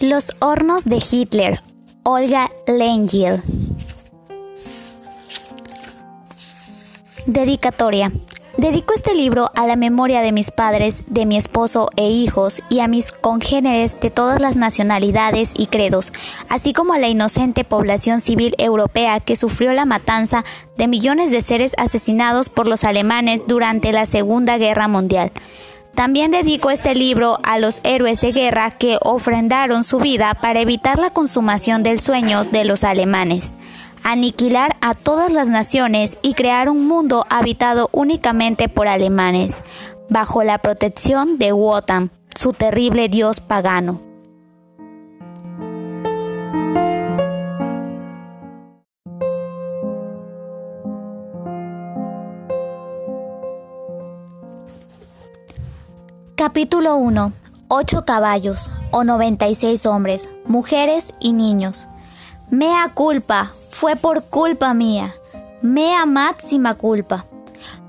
Los hornos de Hitler, Olga Lengyel. Dedicatoria. Dedico este libro a la memoria de mis padres, de mi esposo e hijos y a mis congéneres de todas las nacionalidades y credos, así como a la inocente población civil europea que sufrió la matanza de millones de seres asesinados por los alemanes durante la Segunda Guerra Mundial. También dedico este libro a los héroes de guerra que ofrendaron su vida para evitar la consumación del sueño de los alemanes aniquilar a todas las naciones y crear un mundo habitado únicamente por alemanes, bajo la protección de Wotan, su terrible dios pagano. Capítulo 1. Ocho caballos, o 96 hombres, mujeres y niños. Mea culpa, fue por culpa mía, mea máxima culpa.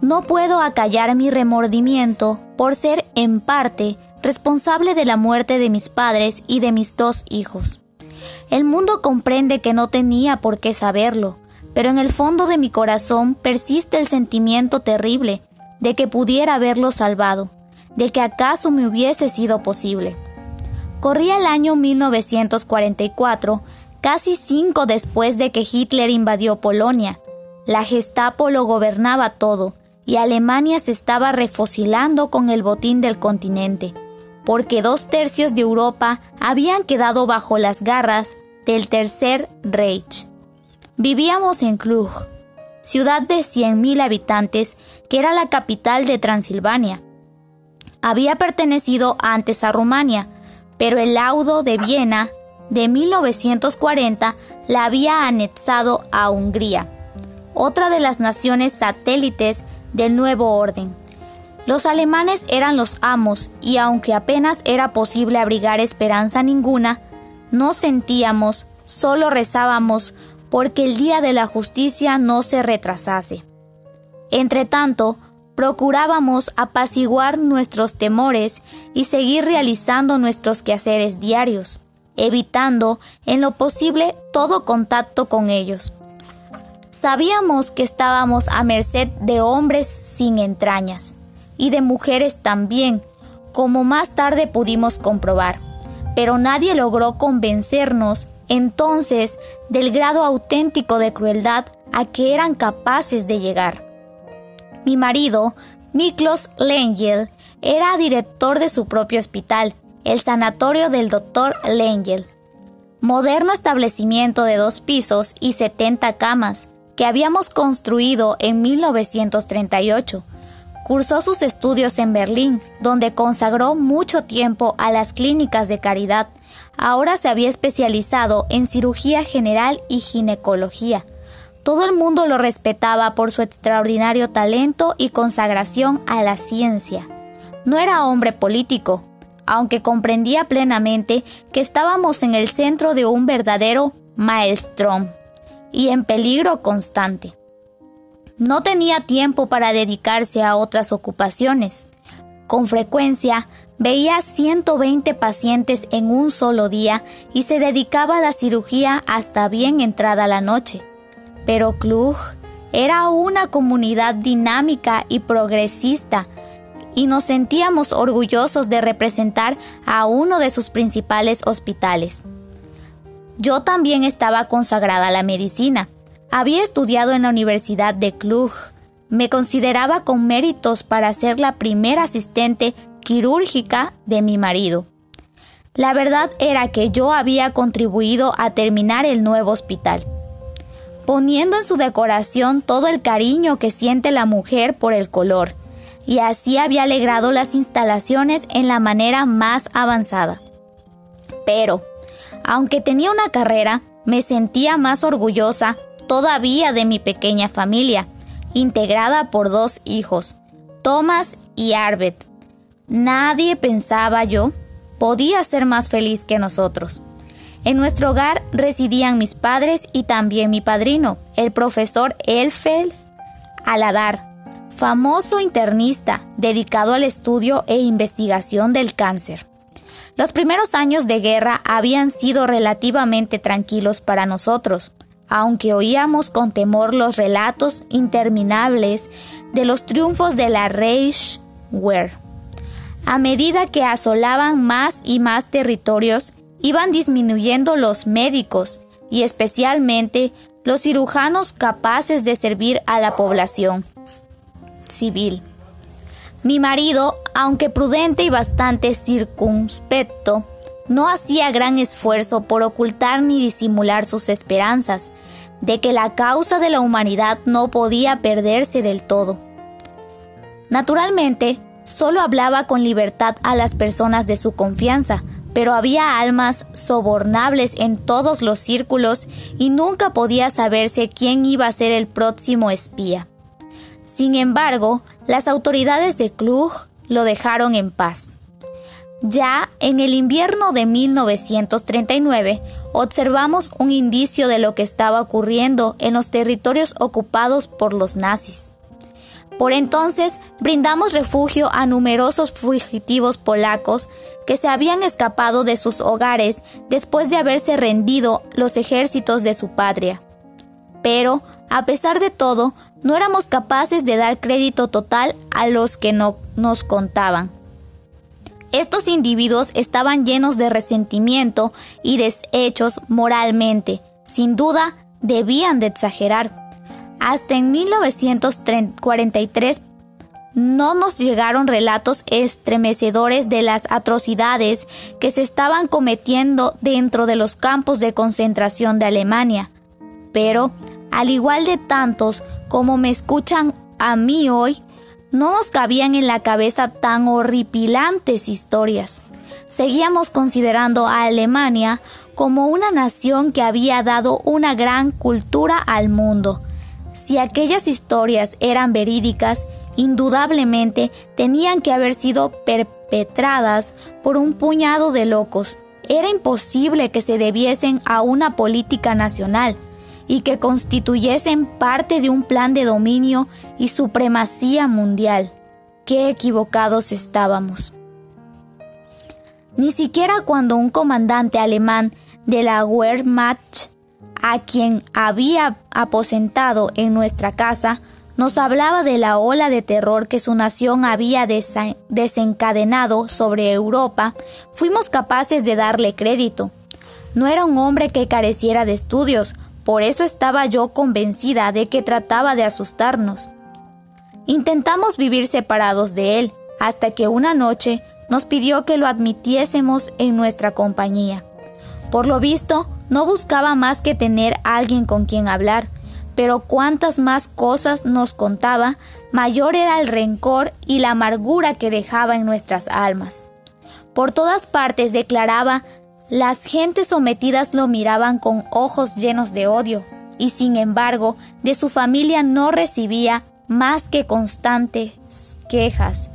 No puedo acallar mi remordimiento por ser en parte responsable de la muerte de mis padres y de mis dos hijos. El mundo comprende que no tenía por qué saberlo, pero en el fondo de mi corazón persiste el sentimiento terrible de que pudiera haberlo salvado, de que acaso me hubiese sido posible. Corría el año 1944 casi cinco después de que Hitler invadió Polonia. La Gestapo lo gobernaba todo y Alemania se estaba refosilando con el botín del continente, porque dos tercios de Europa habían quedado bajo las garras del Tercer Reich. Vivíamos en Klug, ciudad de 100.000 habitantes que era la capital de Transilvania. Había pertenecido antes a Rumania, pero el laudo de Viena de 1940 la había anexado a Hungría, otra de las naciones satélites del nuevo orden. Los alemanes eran los amos y aunque apenas era posible abrigar esperanza ninguna, no sentíamos, solo rezábamos porque el día de la justicia no se retrasase. Entretanto, procurábamos apaciguar nuestros temores y seguir realizando nuestros quehaceres diarios evitando en lo posible todo contacto con ellos. Sabíamos que estábamos a merced de hombres sin entrañas y de mujeres también, como más tarde pudimos comprobar, pero nadie logró convencernos entonces del grado auténtico de crueldad a que eran capaces de llegar. Mi marido, Miklos Lengel, era director de su propio hospital el sanatorio del Dr. Lengel, moderno establecimiento de dos pisos y 70 camas que habíamos construido en 1938. Cursó sus estudios en Berlín, donde consagró mucho tiempo a las clínicas de caridad. Ahora se había especializado en cirugía general y ginecología. Todo el mundo lo respetaba por su extraordinario talento y consagración a la ciencia. No era hombre político, aunque comprendía plenamente que estábamos en el centro de un verdadero maelstrom y en peligro constante. No tenía tiempo para dedicarse a otras ocupaciones. Con frecuencia veía 120 pacientes en un solo día y se dedicaba a la cirugía hasta bien entrada la noche. Pero Klug era una comunidad dinámica y progresista y nos sentíamos orgullosos de representar a uno de sus principales hospitales. Yo también estaba consagrada a la medicina. Había estudiado en la Universidad de Cluj. Me consideraba con méritos para ser la primera asistente quirúrgica de mi marido. La verdad era que yo había contribuido a terminar el nuevo hospital, poniendo en su decoración todo el cariño que siente la mujer por el color, y así había alegrado las instalaciones en la manera más avanzada. Pero, aunque tenía una carrera, me sentía más orgullosa todavía de mi pequeña familia, integrada por dos hijos, Thomas y Arbet. Nadie pensaba yo podía ser más feliz que nosotros. En nuestro hogar residían mis padres y también mi padrino, el profesor Elfeld Aladar, famoso internista dedicado al estudio e investigación del cáncer. Los primeros años de guerra habían sido relativamente tranquilos para nosotros, aunque oíamos con temor los relatos interminables de los triunfos de la Reichswehr. A medida que asolaban más y más territorios, iban disminuyendo los médicos y especialmente los cirujanos capaces de servir a la población civil. Mi marido, aunque prudente y bastante circunspecto, no hacía gran esfuerzo por ocultar ni disimular sus esperanzas de que la causa de la humanidad no podía perderse del todo. Naturalmente, solo hablaba con libertad a las personas de su confianza, pero había almas sobornables en todos los círculos y nunca podía saberse quién iba a ser el próximo espía. Sin embargo, las autoridades de Klug lo dejaron en paz. Ya en el invierno de 1939 observamos un indicio de lo que estaba ocurriendo en los territorios ocupados por los nazis. Por entonces brindamos refugio a numerosos fugitivos polacos que se habían escapado de sus hogares después de haberse rendido los ejércitos de su patria. Pero, a pesar de todo, no éramos capaces de dar crédito total a los que no nos contaban. Estos individuos estaban llenos de resentimiento y deshechos moralmente. Sin duda, debían de exagerar. Hasta en 1943 no nos llegaron relatos estremecedores de las atrocidades que se estaban cometiendo dentro de los campos de concentración de Alemania. Pero, al igual de tantos como me escuchan a mí hoy, no nos cabían en la cabeza tan horripilantes historias. Seguíamos considerando a Alemania como una nación que había dado una gran cultura al mundo, si aquellas historias eran verídicas, indudablemente tenían que haber sido perpetradas por un puñado de locos. Era imposible que se debiesen a una política nacional y que constituyesen parte de un plan de dominio y supremacía mundial. Qué equivocados estábamos. Ni siquiera cuando un comandante alemán de la Wehrmacht a quien había aposentado en nuestra casa, nos hablaba de la ola de terror que su nación había desencadenado sobre Europa, fuimos capaces de darle crédito. No era un hombre que careciera de estudios, por eso estaba yo convencida de que trataba de asustarnos. Intentamos vivir separados de él, hasta que una noche nos pidió que lo admitiésemos en nuestra compañía. Por lo visto, no buscaba más que tener alguien con quien hablar, pero cuantas más cosas nos contaba, mayor era el rencor y la amargura que dejaba en nuestras almas. Por todas partes declaraba, las gentes sometidas lo miraban con ojos llenos de odio, y sin embargo, de su familia no recibía más que constantes quejas,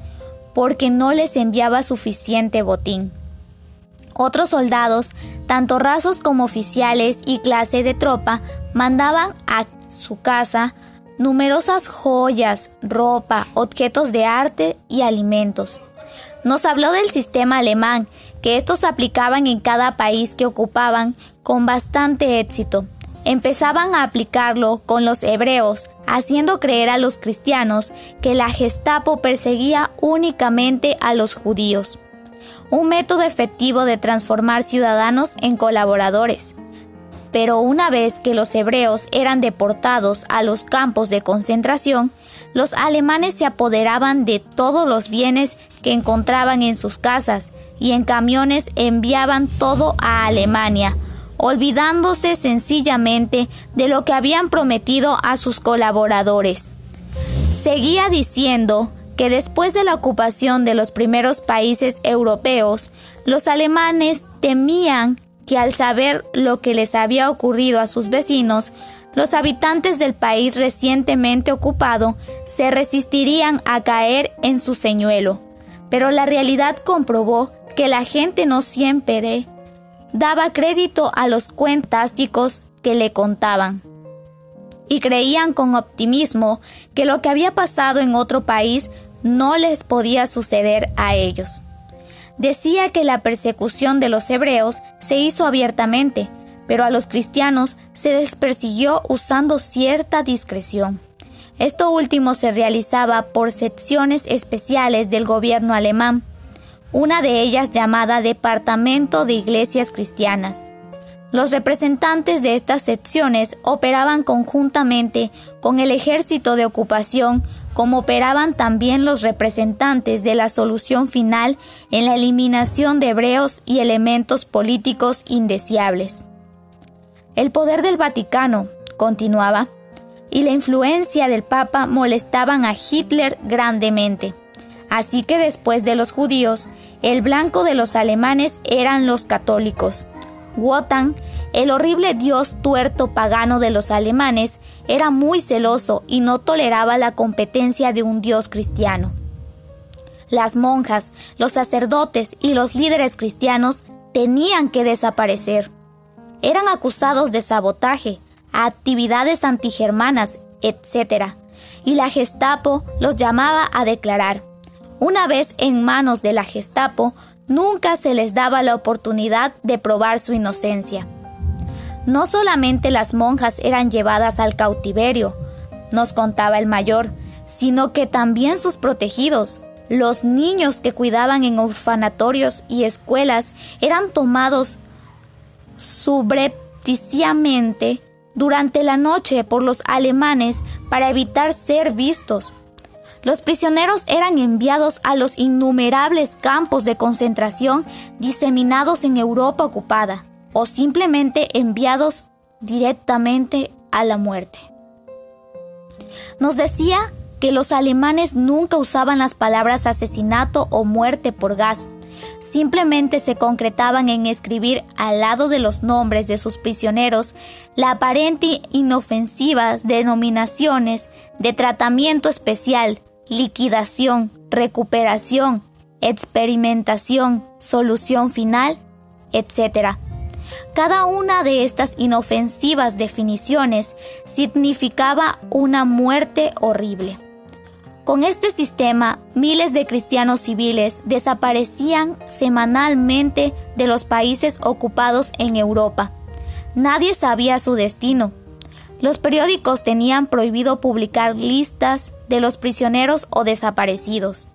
porque no les enviaba suficiente botín. Otros soldados, tanto rasos como oficiales y clase de tropa, mandaban a su casa numerosas joyas, ropa, objetos de arte y alimentos. Nos habló del sistema alemán, que estos aplicaban en cada país que ocupaban con bastante éxito. Empezaban a aplicarlo con los hebreos, haciendo creer a los cristianos que la Gestapo perseguía únicamente a los judíos un método efectivo de transformar ciudadanos en colaboradores. Pero una vez que los hebreos eran deportados a los campos de concentración, los alemanes se apoderaban de todos los bienes que encontraban en sus casas y en camiones enviaban todo a Alemania, olvidándose sencillamente de lo que habían prometido a sus colaboradores. Seguía diciendo que después de la ocupación de los primeros países europeos, los alemanes temían que al saber lo que les había ocurrido a sus vecinos, los habitantes del país recientemente ocupado se resistirían a caer en su señuelo. Pero la realidad comprobó que la gente no siempre daba crédito a los cuentásticos que le contaban y creían con optimismo que lo que había pasado en otro país no les podía suceder a ellos. Decía que la persecución de los hebreos se hizo abiertamente, pero a los cristianos se les persiguió usando cierta discreción. Esto último se realizaba por secciones especiales del gobierno alemán, una de ellas llamada Departamento de Iglesias Cristianas. Los representantes de estas secciones operaban conjuntamente con el ejército de ocupación como operaban también los representantes de la solución final en la eliminación de hebreos y elementos políticos indeseables. El poder del Vaticano, continuaba, y la influencia del Papa molestaban a Hitler grandemente. Así que después de los judíos, el blanco de los alemanes eran los católicos. Wotan, el horrible dios tuerto pagano de los alemanes, era muy celoso y no toleraba la competencia de un dios cristiano. Las monjas, los sacerdotes y los líderes cristianos tenían que desaparecer. Eran acusados de sabotaje, actividades antigermanas, etc. Y la Gestapo los llamaba a declarar. Una vez en manos de la Gestapo, nunca se les daba la oportunidad de probar su inocencia. No solamente las monjas eran llevadas al cautiverio, nos contaba el mayor, sino que también sus protegidos, los niños que cuidaban en orfanatorios y escuelas, eran tomados subrepticiamente durante la noche por los alemanes para evitar ser vistos. Los prisioneros eran enviados a los innumerables campos de concentración diseminados en Europa ocupada o simplemente enviados directamente a la muerte. Nos decía que los alemanes nunca usaban las palabras asesinato o muerte por gas, simplemente se concretaban en escribir al lado de los nombres de sus prisioneros la aparente inofensivas denominaciones de tratamiento especial, liquidación, recuperación, experimentación, solución final, etc. Cada una de estas inofensivas definiciones significaba una muerte horrible. Con este sistema, miles de cristianos civiles desaparecían semanalmente de los países ocupados en Europa. Nadie sabía su destino. Los periódicos tenían prohibido publicar listas de los prisioneros o desaparecidos.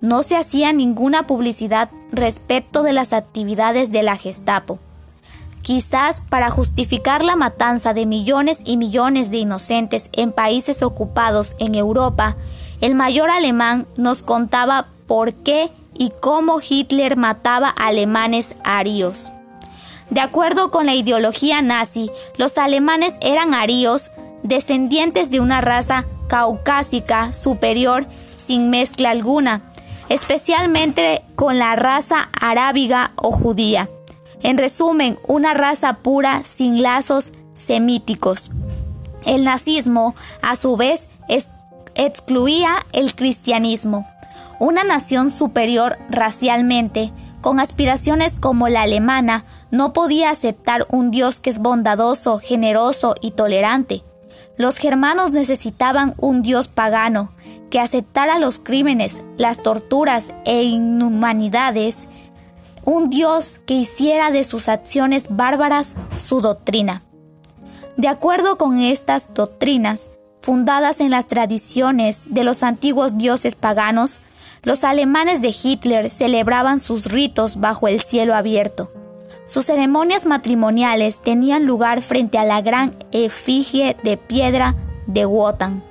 No se hacía ninguna publicidad respecto de las actividades de la Gestapo. Quizás para justificar la matanza de millones y millones de inocentes en países ocupados en Europa, el mayor alemán nos contaba por qué y cómo Hitler mataba alemanes arios. De acuerdo con la ideología nazi, los alemanes eran arios, descendientes de una raza caucásica superior sin mezcla alguna, especialmente con la raza arábiga o judía. En resumen, una raza pura sin lazos semíticos. El nazismo, a su vez, excluía el cristianismo, una nación superior racialmente, con aspiraciones como la alemana, no podía aceptar un Dios que es bondadoso, generoso y tolerante. Los germanos necesitaban un Dios pagano, que aceptara los crímenes, las torturas e inhumanidades, un Dios que hiciera de sus acciones bárbaras su doctrina. De acuerdo con estas doctrinas, fundadas en las tradiciones de los antiguos dioses paganos, los alemanes de Hitler celebraban sus ritos bajo el cielo abierto. Sus ceremonias matrimoniales tenían lugar frente a la gran efigie de piedra de Wotan,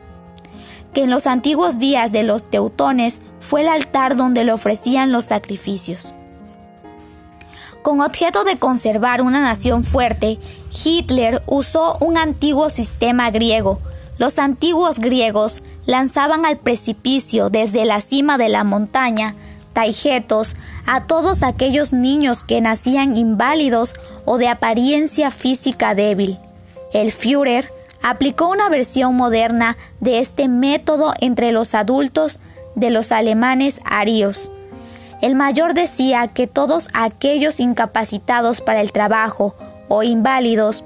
que en los antiguos días de los teutones fue el altar donde le ofrecían los sacrificios. Con objeto de conservar una nación fuerte, Hitler usó un antiguo sistema griego, los antiguos griegos lanzaban al precipicio desde la cima de la montaña taijetos a todos aquellos niños que nacían inválidos o de apariencia física débil. El Führer aplicó una versión moderna de este método entre los adultos de los alemanes arios. El mayor decía que todos aquellos incapacitados para el trabajo o inválidos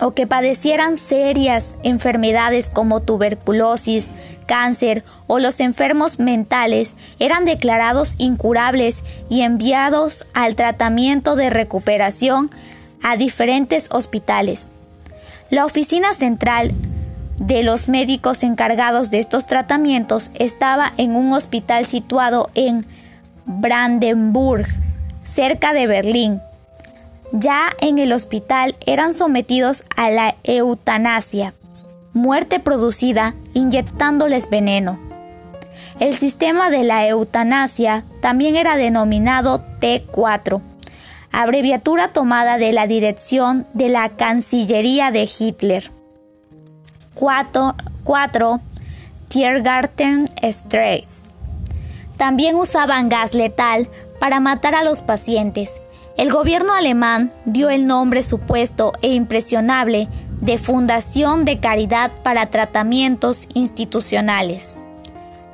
o que padecieran serias enfermedades como tuberculosis, cáncer o los enfermos mentales eran declarados incurables y enviados al tratamiento de recuperación a diferentes hospitales. La oficina central de los médicos encargados de estos tratamientos estaba en un hospital situado en Brandenburg, cerca de Berlín. Ya en el hospital eran sometidos a la eutanasia, muerte producida inyectándoles veneno. El sistema de la eutanasia también era denominado T4, abreviatura tomada de la dirección de la Cancillería de Hitler. 4. Tiergarten Straits. También usaban gas letal para matar a los pacientes. El gobierno alemán dio el nombre supuesto e impresionable de Fundación de Caridad para Tratamientos Institucionales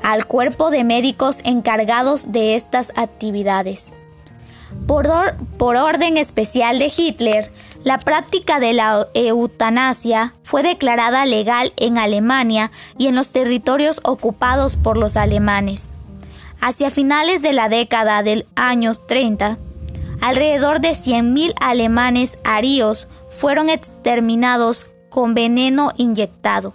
al cuerpo de médicos encargados de estas actividades. Por, por, orden especial de Hitler, la práctica de la eutanasia fue declarada legal en Alemania y en los territorios ocupados por los alemanes. Hacia finales de la década de años 30, alrededor de 100.000 alemanes aríos fueron exterminados con veneno inyectado.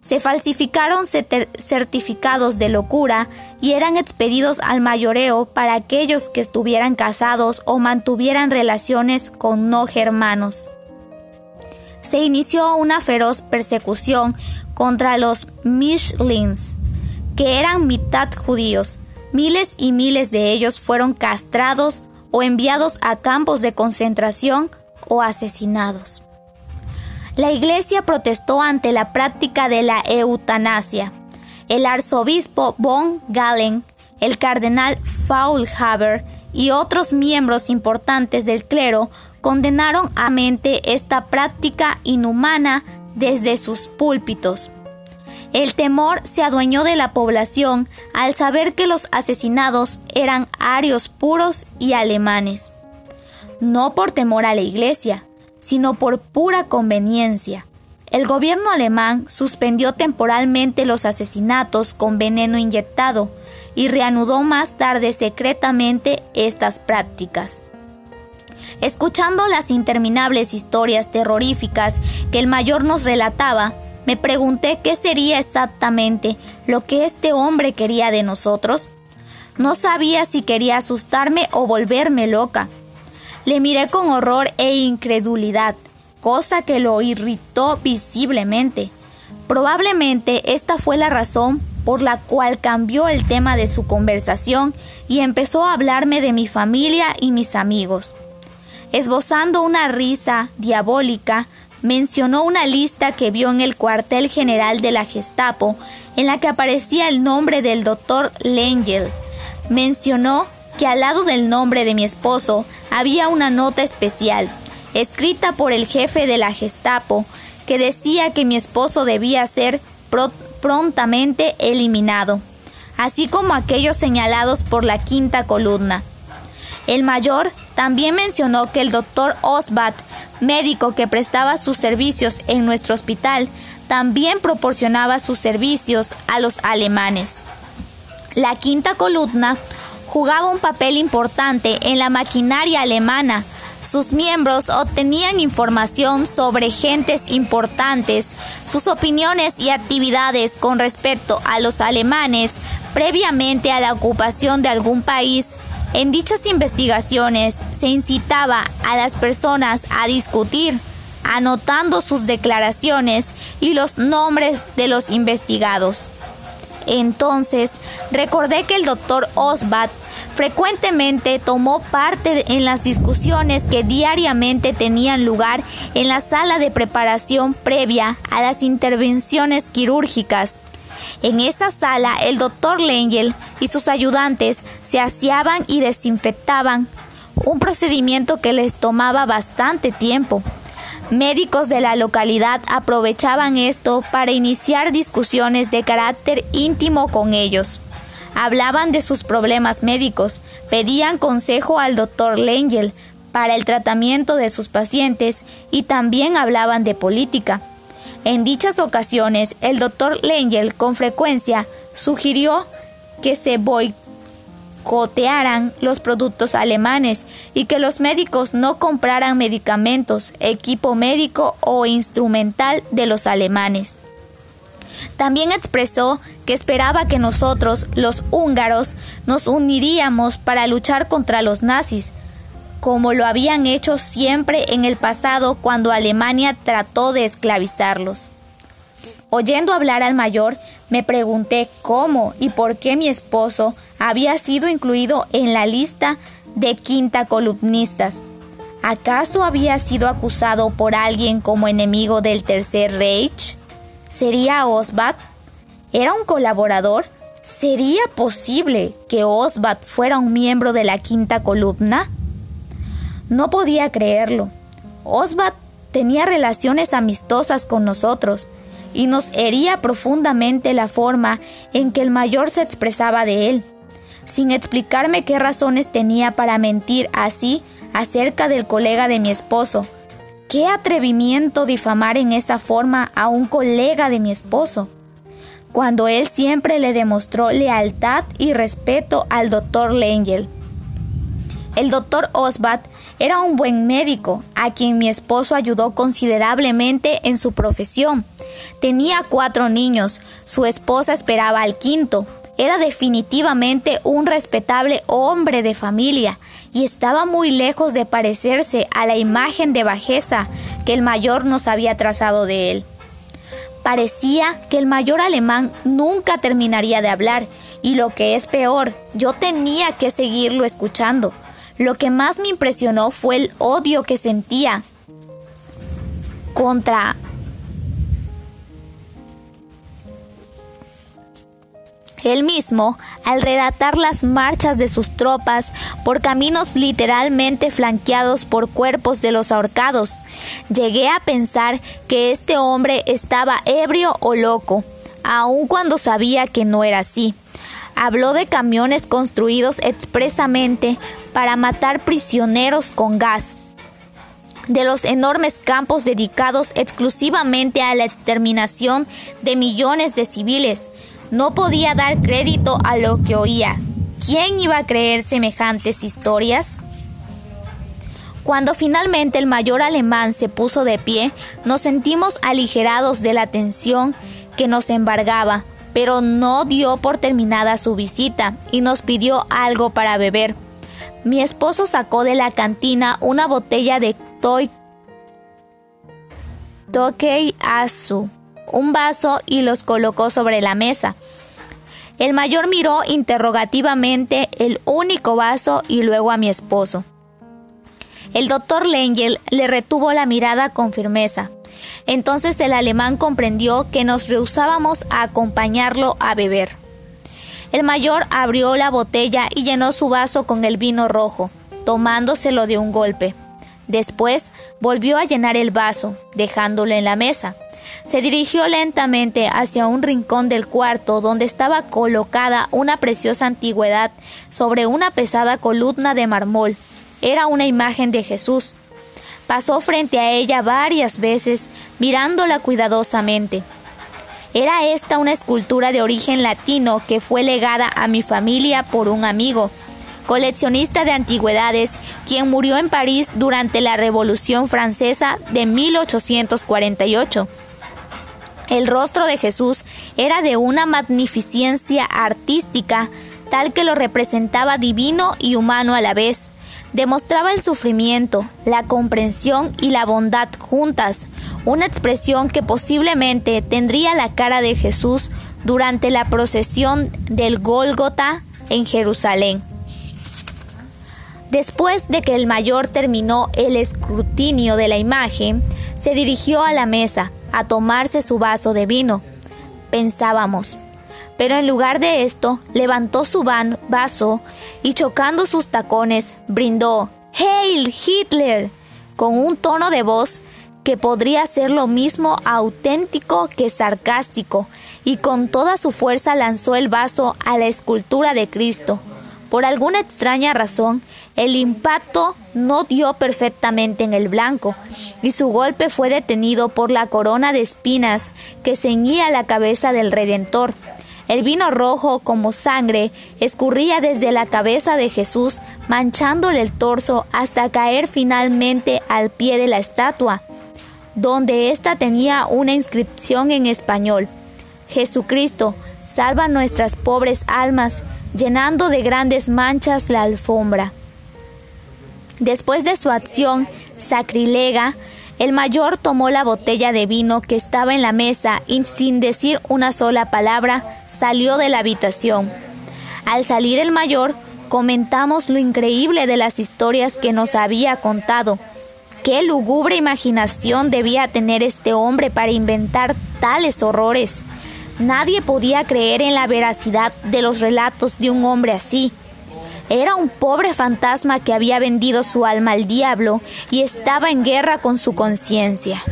Se falsificaron certificados de locura y eran expedidos al mayoreo para aquellos que estuvieran casados o mantuvieran relaciones con no germanos. Se inició una feroz persecución contra los Mishlings, que eran mitad judíos. Miles y miles de ellos fueron castrados o enviados a campos de concentración o asesinados. La Iglesia protestó ante la práctica de la eutanasia. El arzobispo von Galen, el cardenal Faulhaber y otros miembros importantes del clero condenaron a mente esta práctica inhumana desde sus púlpitos. El temor se adueñó de la población al saber que los asesinados eran arios puros y alemanes. No por temor a la iglesia, sino por pura conveniencia. El gobierno alemán suspendió temporalmente los asesinatos con veneno inyectado y reanudó más tarde secretamente estas prácticas. Escuchando las interminables historias terroríficas que el mayor nos relataba, me pregunté qué sería exactamente lo que este hombre quería de nosotros. No sabía si quería asustarme o volverme loca. Le miré con horror e incredulidad, cosa que lo irritó visiblemente. Probablemente esta fue la razón por la cual cambió el tema de su conversación y empezó a hablarme de mi familia y mis amigos. Esbozando una risa diabólica, mencionó una lista que vio en el cuartel general de la Gestapo, en la que aparecía el nombre del doctor Lengel. Mencionó que al lado del nombre de mi esposo había una nota especial, escrita por el jefe de la Gestapo, que decía que mi esposo debía ser prontamente eliminado, así como aquellos señalados por la quinta columna. El mayor también mencionó que el doctor Osbat médico que prestaba sus servicios en nuestro hospital, también proporcionaba sus servicios a los alemanes. La quinta columna jugaba un papel importante en la maquinaria alemana. Sus miembros obtenían información sobre gentes importantes, sus opiniones y actividades con respecto a los alemanes previamente a la ocupación de algún país en dichas investigaciones se incitaba a las personas a discutir, anotando sus declaraciones y los nombres de los investigados. Entonces, recordé que el doctor Osbat frecuentemente tomó parte en las discusiones que diariamente tenían lugar en la sala de preparación previa a las intervenciones quirúrgicas en esa sala, el doctor Lengel y sus ayudantes se aseaban y desinfectaban, un procedimiento que les tomaba bastante tiempo. Médicos de la localidad aprovechaban esto para iniciar discusiones de carácter íntimo con ellos. Hablaban de sus problemas médicos, pedían consejo al doctor Lengel para el tratamiento de sus pacientes y también hablaban de política. En dichas ocasiones, el doctor Lengel con frecuencia sugirió que se boicotearan los productos alemanes y que los médicos no compraran medicamentos, equipo médico o instrumental de los alemanes. También expresó que esperaba que nosotros, los húngaros, nos uniríamos para luchar contra los nazis, como lo habían hecho siempre en el pasado cuando Alemania trató de esclavizarlos. Oyendo hablar al mayor, me pregunté cómo y por qué mi esposo había sido incluido en la lista de quinta columnistas. ¿Acaso había sido acusado por alguien como enemigo del Tercer Reich? ¿Sería Osbat? ¿Era un colaborador? ¿Sería posible que Osbat fuera un miembro de la quinta columna? No podía creerlo. Osbat tenía relaciones amistosas con nosotros y nos hería profundamente la forma en que el mayor se expresaba de él, sin explicarme qué razones tenía para mentir así acerca del colega de mi esposo. Qué atrevimiento difamar en esa forma a un colega de mi esposo, cuando él siempre le demostró lealtad y respeto al doctor Lengel. El doctor Osbat era un buen médico, a quien mi esposo ayudó considerablemente en su profesión. Tenía cuatro niños, su esposa esperaba al quinto. Era definitivamente un respetable hombre de familia y estaba muy lejos de parecerse a la imagen de bajeza que el mayor nos había trazado de él. Parecía que el mayor alemán nunca terminaría de hablar y lo que es peor, yo tenía que seguirlo escuchando. Lo que más me impresionó fue el odio que sentía contra Él mismo, al relatar las marchas de sus tropas por caminos literalmente flanqueados por cuerpos de los ahorcados, llegué a pensar que este hombre estaba ebrio o loco, aun cuando sabía que no era así. Habló de camiones construidos expresamente para matar prisioneros con gas, de los enormes campos dedicados exclusivamente a la exterminación de millones de civiles. No podía dar crédito a lo que oía. ¿Quién iba a creer semejantes historias? Cuando finalmente el mayor alemán se puso de pie, nos sentimos aligerados de la tensión que nos embargaba, pero no dio por terminada su visita y nos pidió algo para beber. Mi esposo sacó de la cantina una botella de Toy Tokei Asu, un vaso y los colocó sobre la mesa. El mayor miró interrogativamente el único vaso y luego a mi esposo. El doctor Lengel le retuvo la mirada con firmeza. Entonces el alemán comprendió que nos rehusábamos a acompañarlo a beber. El mayor abrió la botella y llenó su vaso con el vino rojo, tomándoselo de un golpe. Después volvió a llenar el vaso, dejándolo en la mesa. Se dirigió lentamente hacia un rincón del cuarto donde estaba colocada una preciosa antigüedad sobre una pesada columna de mármol. Era una imagen de Jesús. Pasó frente a ella varias veces, mirándola cuidadosamente. Era esta una escultura de origen latino que fue legada a mi familia por un amigo, coleccionista de antigüedades, quien murió en París durante la Revolución Francesa de 1848. El rostro de Jesús era de una magnificencia artística, tal que lo representaba divino y humano a la vez demostraba el sufrimiento, la comprensión y la bondad juntas, una expresión que posiblemente tendría la cara de Jesús durante la procesión del Gólgota en Jerusalén. Después de que el mayor terminó el escrutinio de la imagen, se dirigió a la mesa a tomarse su vaso de vino. Pensábamos, pero en lugar de esto, levantó su vaso y chocando sus tacones, brindó ¡Hail Hitler! con un tono de voz que podría ser lo mismo auténtico que sarcástico, y con toda su fuerza lanzó el vaso a la escultura de Cristo. Por alguna extraña razón, el impacto no dio perfectamente en el blanco y su golpe fue detenido por la corona de espinas que ceñía la cabeza del Redentor. El vino rojo como sangre escurría desde la cabeza de Jesús, manchándole el torso hasta caer finalmente al pie de la estatua, donde ésta tenía una inscripción en español. Jesucristo, salva nuestras pobres almas llenando de grandes manchas la alfombra. Después de su acción sacrilega, el mayor tomó la botella de vino que estaba en la mesa y sin decir una sola palabra salió de la habitación. Al salir el mayor, comentamos lo increíble de las historias que nos había contado. Qué lúgubre imaginación debía tener este hombre para inventar tales horrores. Nadie podía creer en la veracidad de los relatos de un hombre así. Era un pobre fantasma que había vendido su alma al diablo y estaba en guerra con su conciencia.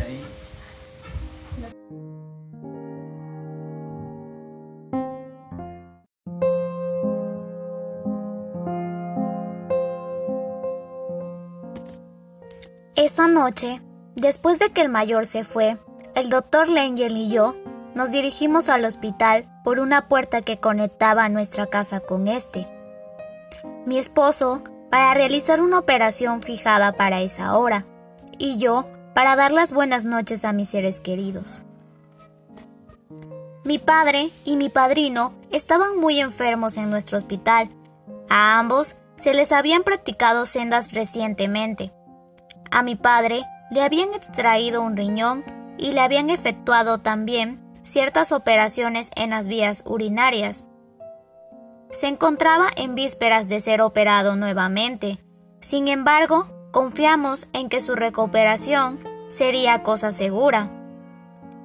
Esa noche, después de que el mayor se fue, el doctor Lengel y yo nos dirigimos al hospital por una puerta que conectaba nuestra casa con este. Mi esposo para realizar una operación fijada para esa hora y yo para dar las buenas noches a mis seres queridos. Mi padre y mi padrino estaban muy enfermos en nuestro hospital. A ambos se les habían practicado sendas recientemente. A mi padre le habían extraído un riñón y le habían efectuado también ciertas operaciones en las vías urinarias. Se encontraba en vísperas de ser operado nuevamente. Sin embargo, confiamos en que su recuperación sería cosa segura.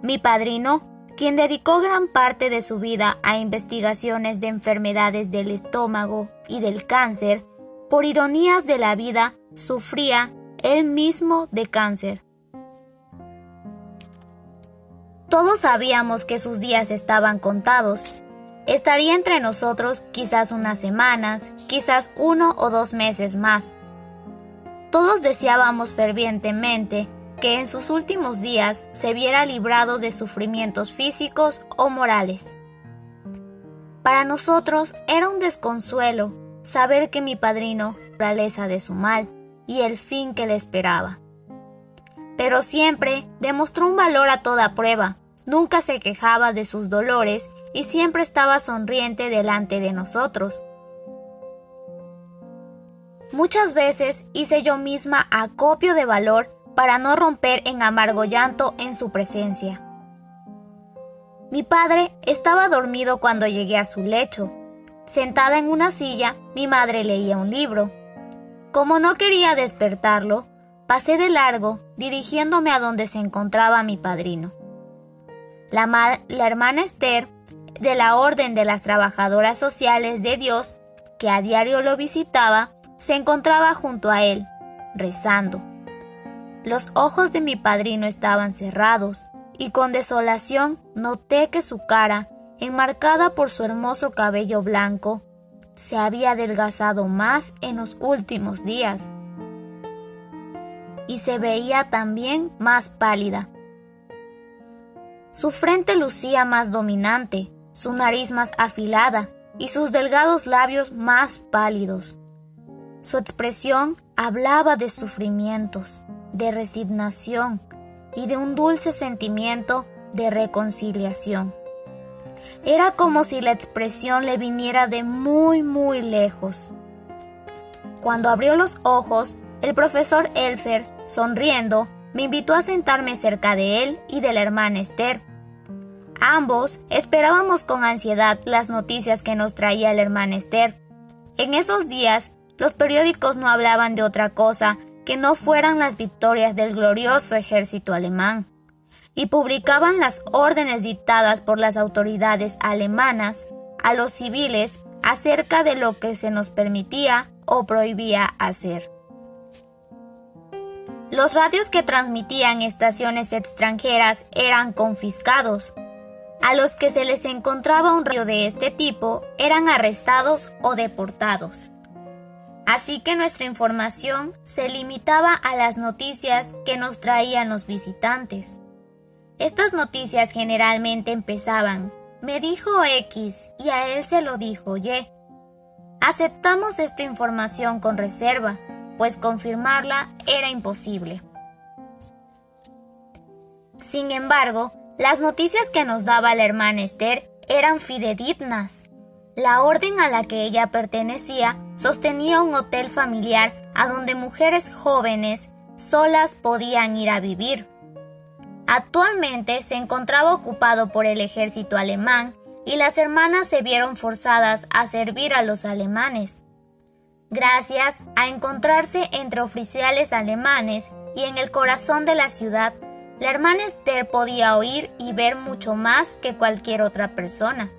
Mi padrino, quien dedicó gran parte de su vida a investigaciones de enfermedades del estómago y del cáncer, por ironías de la vida, sufría él mismo de cáncer. Todos sabíamos que sus días estaban contados. Estaría entre nosotros quizás unas semanas, quizás uno o dos meses más. Todos deseábamos fervientemente que en sus últimos días se viera librado de sufrimientos físicos o morales. Para nosotros era un desconsuelo saber que mi padrino, realeza de su mal y el fin que le esperaba pero siempre demostró un valor a toda prueba, nunca se quejaba de sus dolores y siempre estaba sonriente delante de nosotros. Muchas veces hice yo misma acopio de valor para no romper en amargo llanto en su presencia. Mi padre estaba dormido cuando llegué a su lecho. Sentada en una silla, mi madre leía un libro. Como no quería despertarlo, Pasé de largo, dirigiéndome a donde se encontraba mi padrino. La, hermana Esther, de la Orden de las Trabajadoras Sociales de Dios, que a diario lo visitaba, se encontraba junto a él, rezando. Los ojos de mi padrino estaban cerrados, y con desolación noté que su cara, enmarcada por su hermoso cabello blanco, se había adelgazado más en los últimos días y se veía también más pálida. Su frente lucía más dominante, su nariz más afilada y sus delgados labios más pálidos. Su expresión hablaba de sufrimientos, de resignación y de un dulce sentimiento de reconciliación. Era como si la expresión le viniera de muy, muy lejos. Cuando abrió los ojos, el profesor Elfer, sonriendo, me invitó a sentarme cerca de él y de la hermana Esther. Ambos esperábamos con ansiedad las noticias que nos traía la hermana Esther. En esos días, los periódicos no hablaban de otra cosa que no fueran las victorias del glorioso ejército alemán, y publicaban las órdenes dictadas por las autoridades alemanas a los civiles acerca de lo que se nos permitía o prohibía hacer. Los radios que transmitían estaciones extranjeras eran confiscados. a los que se les encontraba un río de este tipo eran arrestados o deportados. Así que nuestra información se limitaba a las noticias que nos traían los visitantes. Estas noticias generalmente empezaban, me dijo X y a él se lo dijo Y. Aceptamos esta información con reserva, pues confirmarla era imposible. Sin embargo, las noticias que nos daba la hermana Esther eran fidedignas. La orden a la que ella pertenecía sostenía un hotel familiar a donde mujeres jóvenes solas podían ir a vivir. Actualmente se encontraba ocupado por el ejército alemán y las hermanas se vieron forzadas a servir a los alemanes. Gracias a encontrarse entre oficiales alemanes y en el corazón de la ciudad, la hermana Esther podía oír y ver mucho más que cualquier otra persona.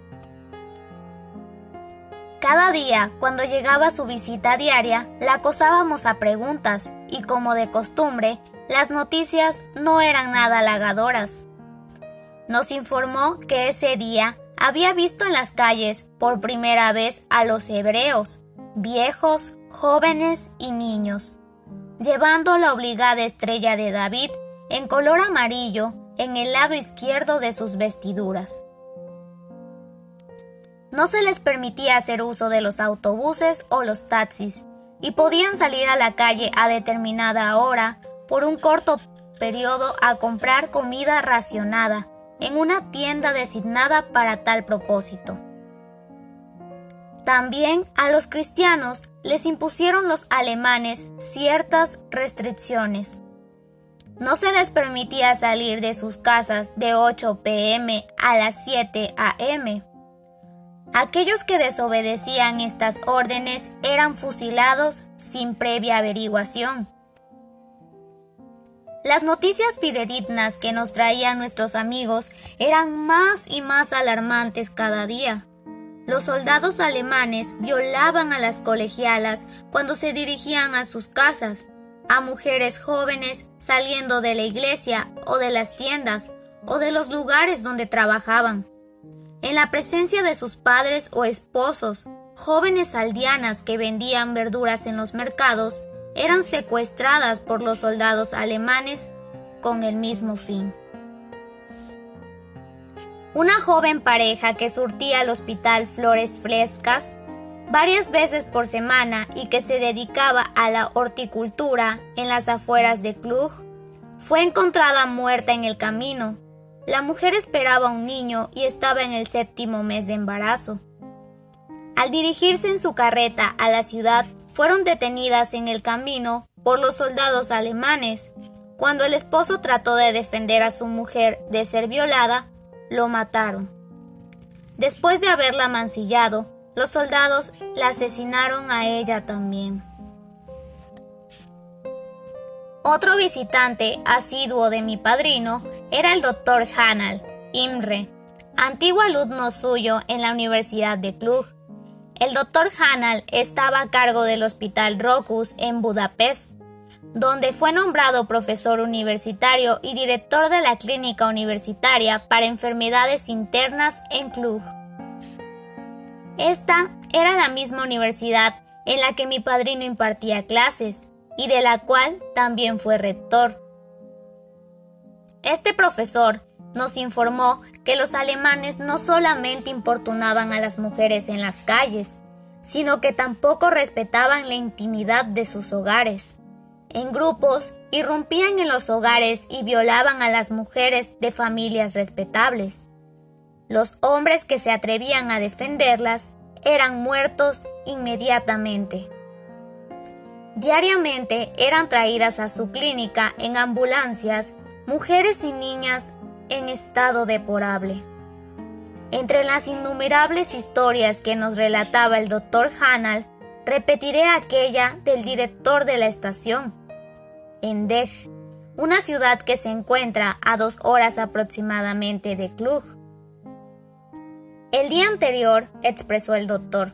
Cada día, cuando llegaba su visita diaria, la acosábamos a preguntas y, como de costumbre, las noticias no eran nada halagadoras. Nos informó que ese día había visto en las calles por primera vez a los hebreos, viejos, jóvenes y niños, llevando la obligada estrella de David en color amarillo en el lado izquierdo de sus vestiduras. No se les permitía hacer uso de los autobuses o los taxis y podían salir a la calle a determinada hora por un corto periodo a comprar comida racionada en una tienda designada para tal propósito. También a los cristianos les impusieron los alemanes ciertas restricciones no se les permitía salir de sus casas de 8 pm a las 7 am. Aquellos que desobedecían estas órdenes eran fusilados sin previa averiguación. Las noticias fidedignas que nos traían nuestros amigos eran más y más alarmantes cada día. Los soldados alemanes violaban a las colegialas cuando se dirigían a sus casas a mujeres jóvenes saliendo de la iglesia o de las tiendas o de los lugares donde trabajaban. En la presencia de sus padres o esposos, jóvenes aldeanas que vendían verduras en los mercados eran secuestradas por los soldados alemanes con el mismo fin. Una joven pareja que surtía al hospital flores frescas varias veces por semana y que se dedicaba a la horticultura en las afueras de Klug, fue encontrada muerta en el camino. La mujer esperaba un niño y estaba en el séptimo mes de embarazo. Al dirigirse en su carreta a la ciudad, fueron detenidas en el camino por los soldados alemanes. Cuando el esposo trató de defender a su mujer de ser violada, lo mataron. Después de haberla mancillado, los soldados la asesinaron a ella también. Otro visitante asiduo de mi padrino era el doctor Hanal Imre, antiguo alumno suyo en la Universidad de Klug. El doctor Hanal estaba a cargo del Hospital Rokus en Budapest, donde fue nombrado profesor universitario y director de la Clínica Universitaria para Enfermedades Internas en Klug. Esta era la misma universidad en la que mi padrino impartía clases y de la cual también fue rector. Este profesor nos informó que los alemanes no solamente importunaban a las mujeres en las calles, sino que tampoco respetaban la intimidad de sus hogares. En grupos irrumpían en los hogares y violaban a las mujeres de familias respetables. Los hombres que se atrevían a defenderlas eran muertos inmediatamente. Diariamente eran traídas a su clínica en ambulancias mujeres y niñas en estado deplorable. Entre las innumerables historias que nos relataba el doctor Hanal, repetiré aquella del director de la estación, en Dej, una ciudad que se encuentra a dos horas aproximadamente de Klug. El día anterior, expresó el doctor,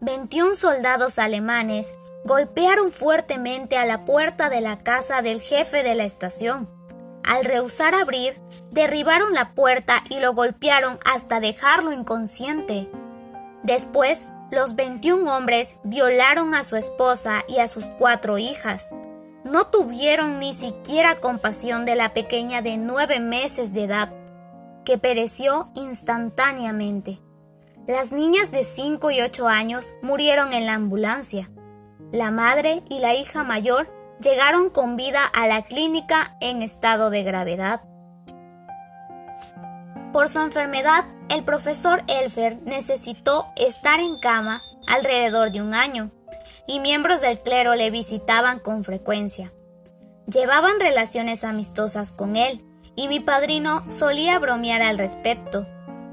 21 soldados alemanes golpearon fuertemente a la puerta de la casa del jefe de la estación. Al rehusar abrir, derribaron la puerta y lo golpearon hasta dejarlo inconsciente. Después, los 21 hombres violaron a su esposa y a sus cuatro hijas. No tuvieron ni siquiera compasión de la pequeña de nueve meses de edad, que pereció instantáneamente. Las niñas de 5 y 8 años murieron en la ambulancia. La madre y la hija mayor llegaron con vida a la clínica en estado de gravedad. Por su enfermedad, el profesor Elfer necesitó estar en cama alrededor de un año, y miembros del clero le visitaban con frecuencia. Llevaban relaciones amistosas con él, y mi padrino solía bromear al respecto,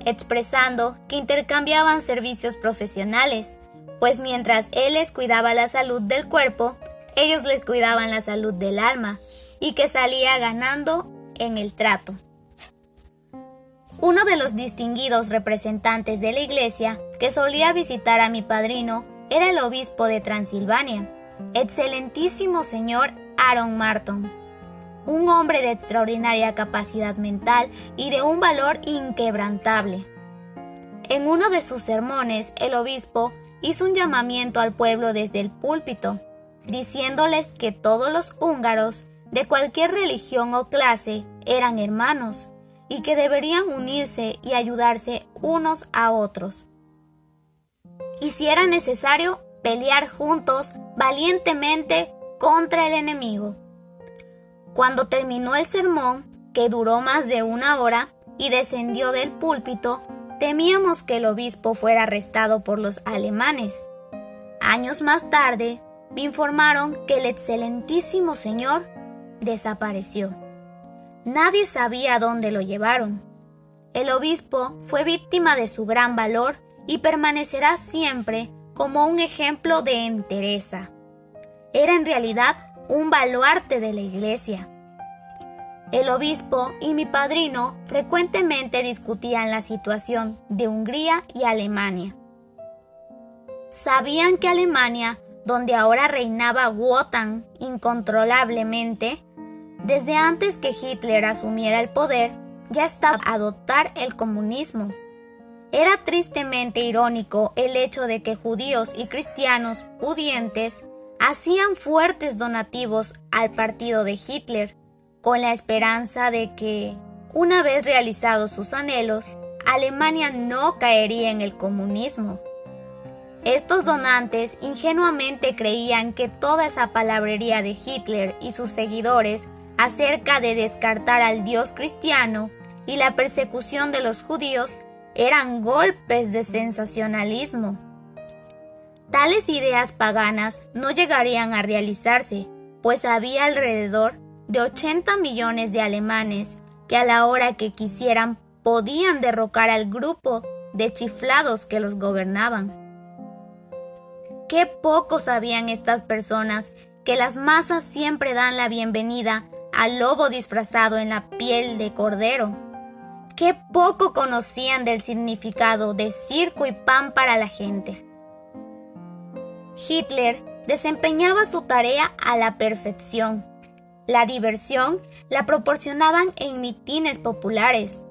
expresando que intercambiaban servicios profesionales, pues mientras él les cuidaba la salud del cuerpo, ellos les cuidaban la salud del alma, y que salía ganando en el trato. Uno de los distinguidos representantes de la iglesia que solía visitar a mi padrino era el obispo de Transilvania, excelentísimo señor Aaron Marton, un hombre de extraordinaria capacidad mental y de un valor inquebrantable. En uno de sus sermones, el obispo hizo un llamamiento al pueblo desde el púlpito, diciéndoles que todos los húngaros de cualquier religión o clase eran hermanos y que deberían unirse y ayudarse unos a otros. Y si era necesario, pelear juntos valientemente contra el enemigo. Cuando terminó el sermón, que duró más de una hora, y descendió del púlpito, temíamos que el obispo fuera arrestado por los alemanes. Años más tarde, me informaron que el excelentísimo señor desapareció. Nadie sabía dónde lo llevaron. El obispo fue víctima de su gran valor y permanecerá siempre como un ejemplo de entereza. Era en realidad un baluarte de la iglesia. El obispo y mi padrino frecuentemente discutían la situación de Hungría y Alemania. Sabían que Alemania, donde ahora reinaba Wotan incontrolablemente, desde antes que Hitler asumiera el poder, ya estaba a adoptar el comunismo. Era tristemente irónico el hecho de que judíos y cristianos pudientes hacían fuertes donativos al partido de Hitler, con la esperanza de que, una vez realizados sus anhelos, Alemania no caería en el comunismo. Estos donantes ingenuamente creían que toda esa palabrería de Hitler y sus seguidores acerca de descartar al Dios cristiano y la persecución de los judíos eran golpes de sensacionalismo. Tales ideas paganas no llegarían a realizarse, pues había alrededor de 80 millones de alemanes que a la hora que quisieran podían derrocar al grupo de chiflados que los gobernaban. Qué poco sabían estas personas que las masas siempre dan la bienvenida al lobo disfrazado en la piel de cordero. Qué poco conocían del significado de circo y pan para la gente. Hitler desempeñaba su tarea a la perfección. La diversión la proporcionaban en mitines populares,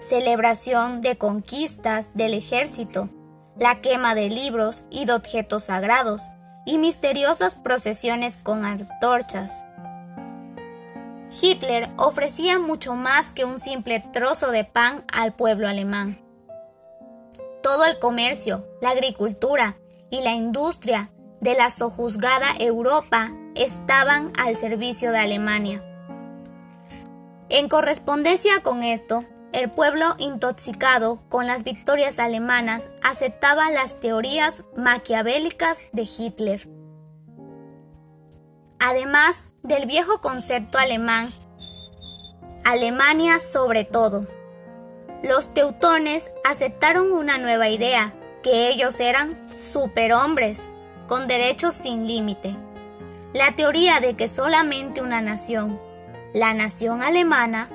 celebración de conquistas del ejército, la quema de libros y de objetos sagrados, y misteriosas procesiones con antorchas. Hitler ofrecía mucho más que un simple trozo de pan al pueblo alemán. Todo el comercio, la agricultura y la industria de la sojuzgada Europa estaban al servicio de Alemania. En correspondencia con esto, el pueblo intoxicado con las victorias alemanas aceptaba las teorías maquiavélicas de Hitler. Además del viejo concepto alemán, Alemania sobre todo. Los teutones aceptaron una nueva idea, que ellos eran superhombres, con derechos sin límite. La teoría de que solamente una nación, la nación alemana,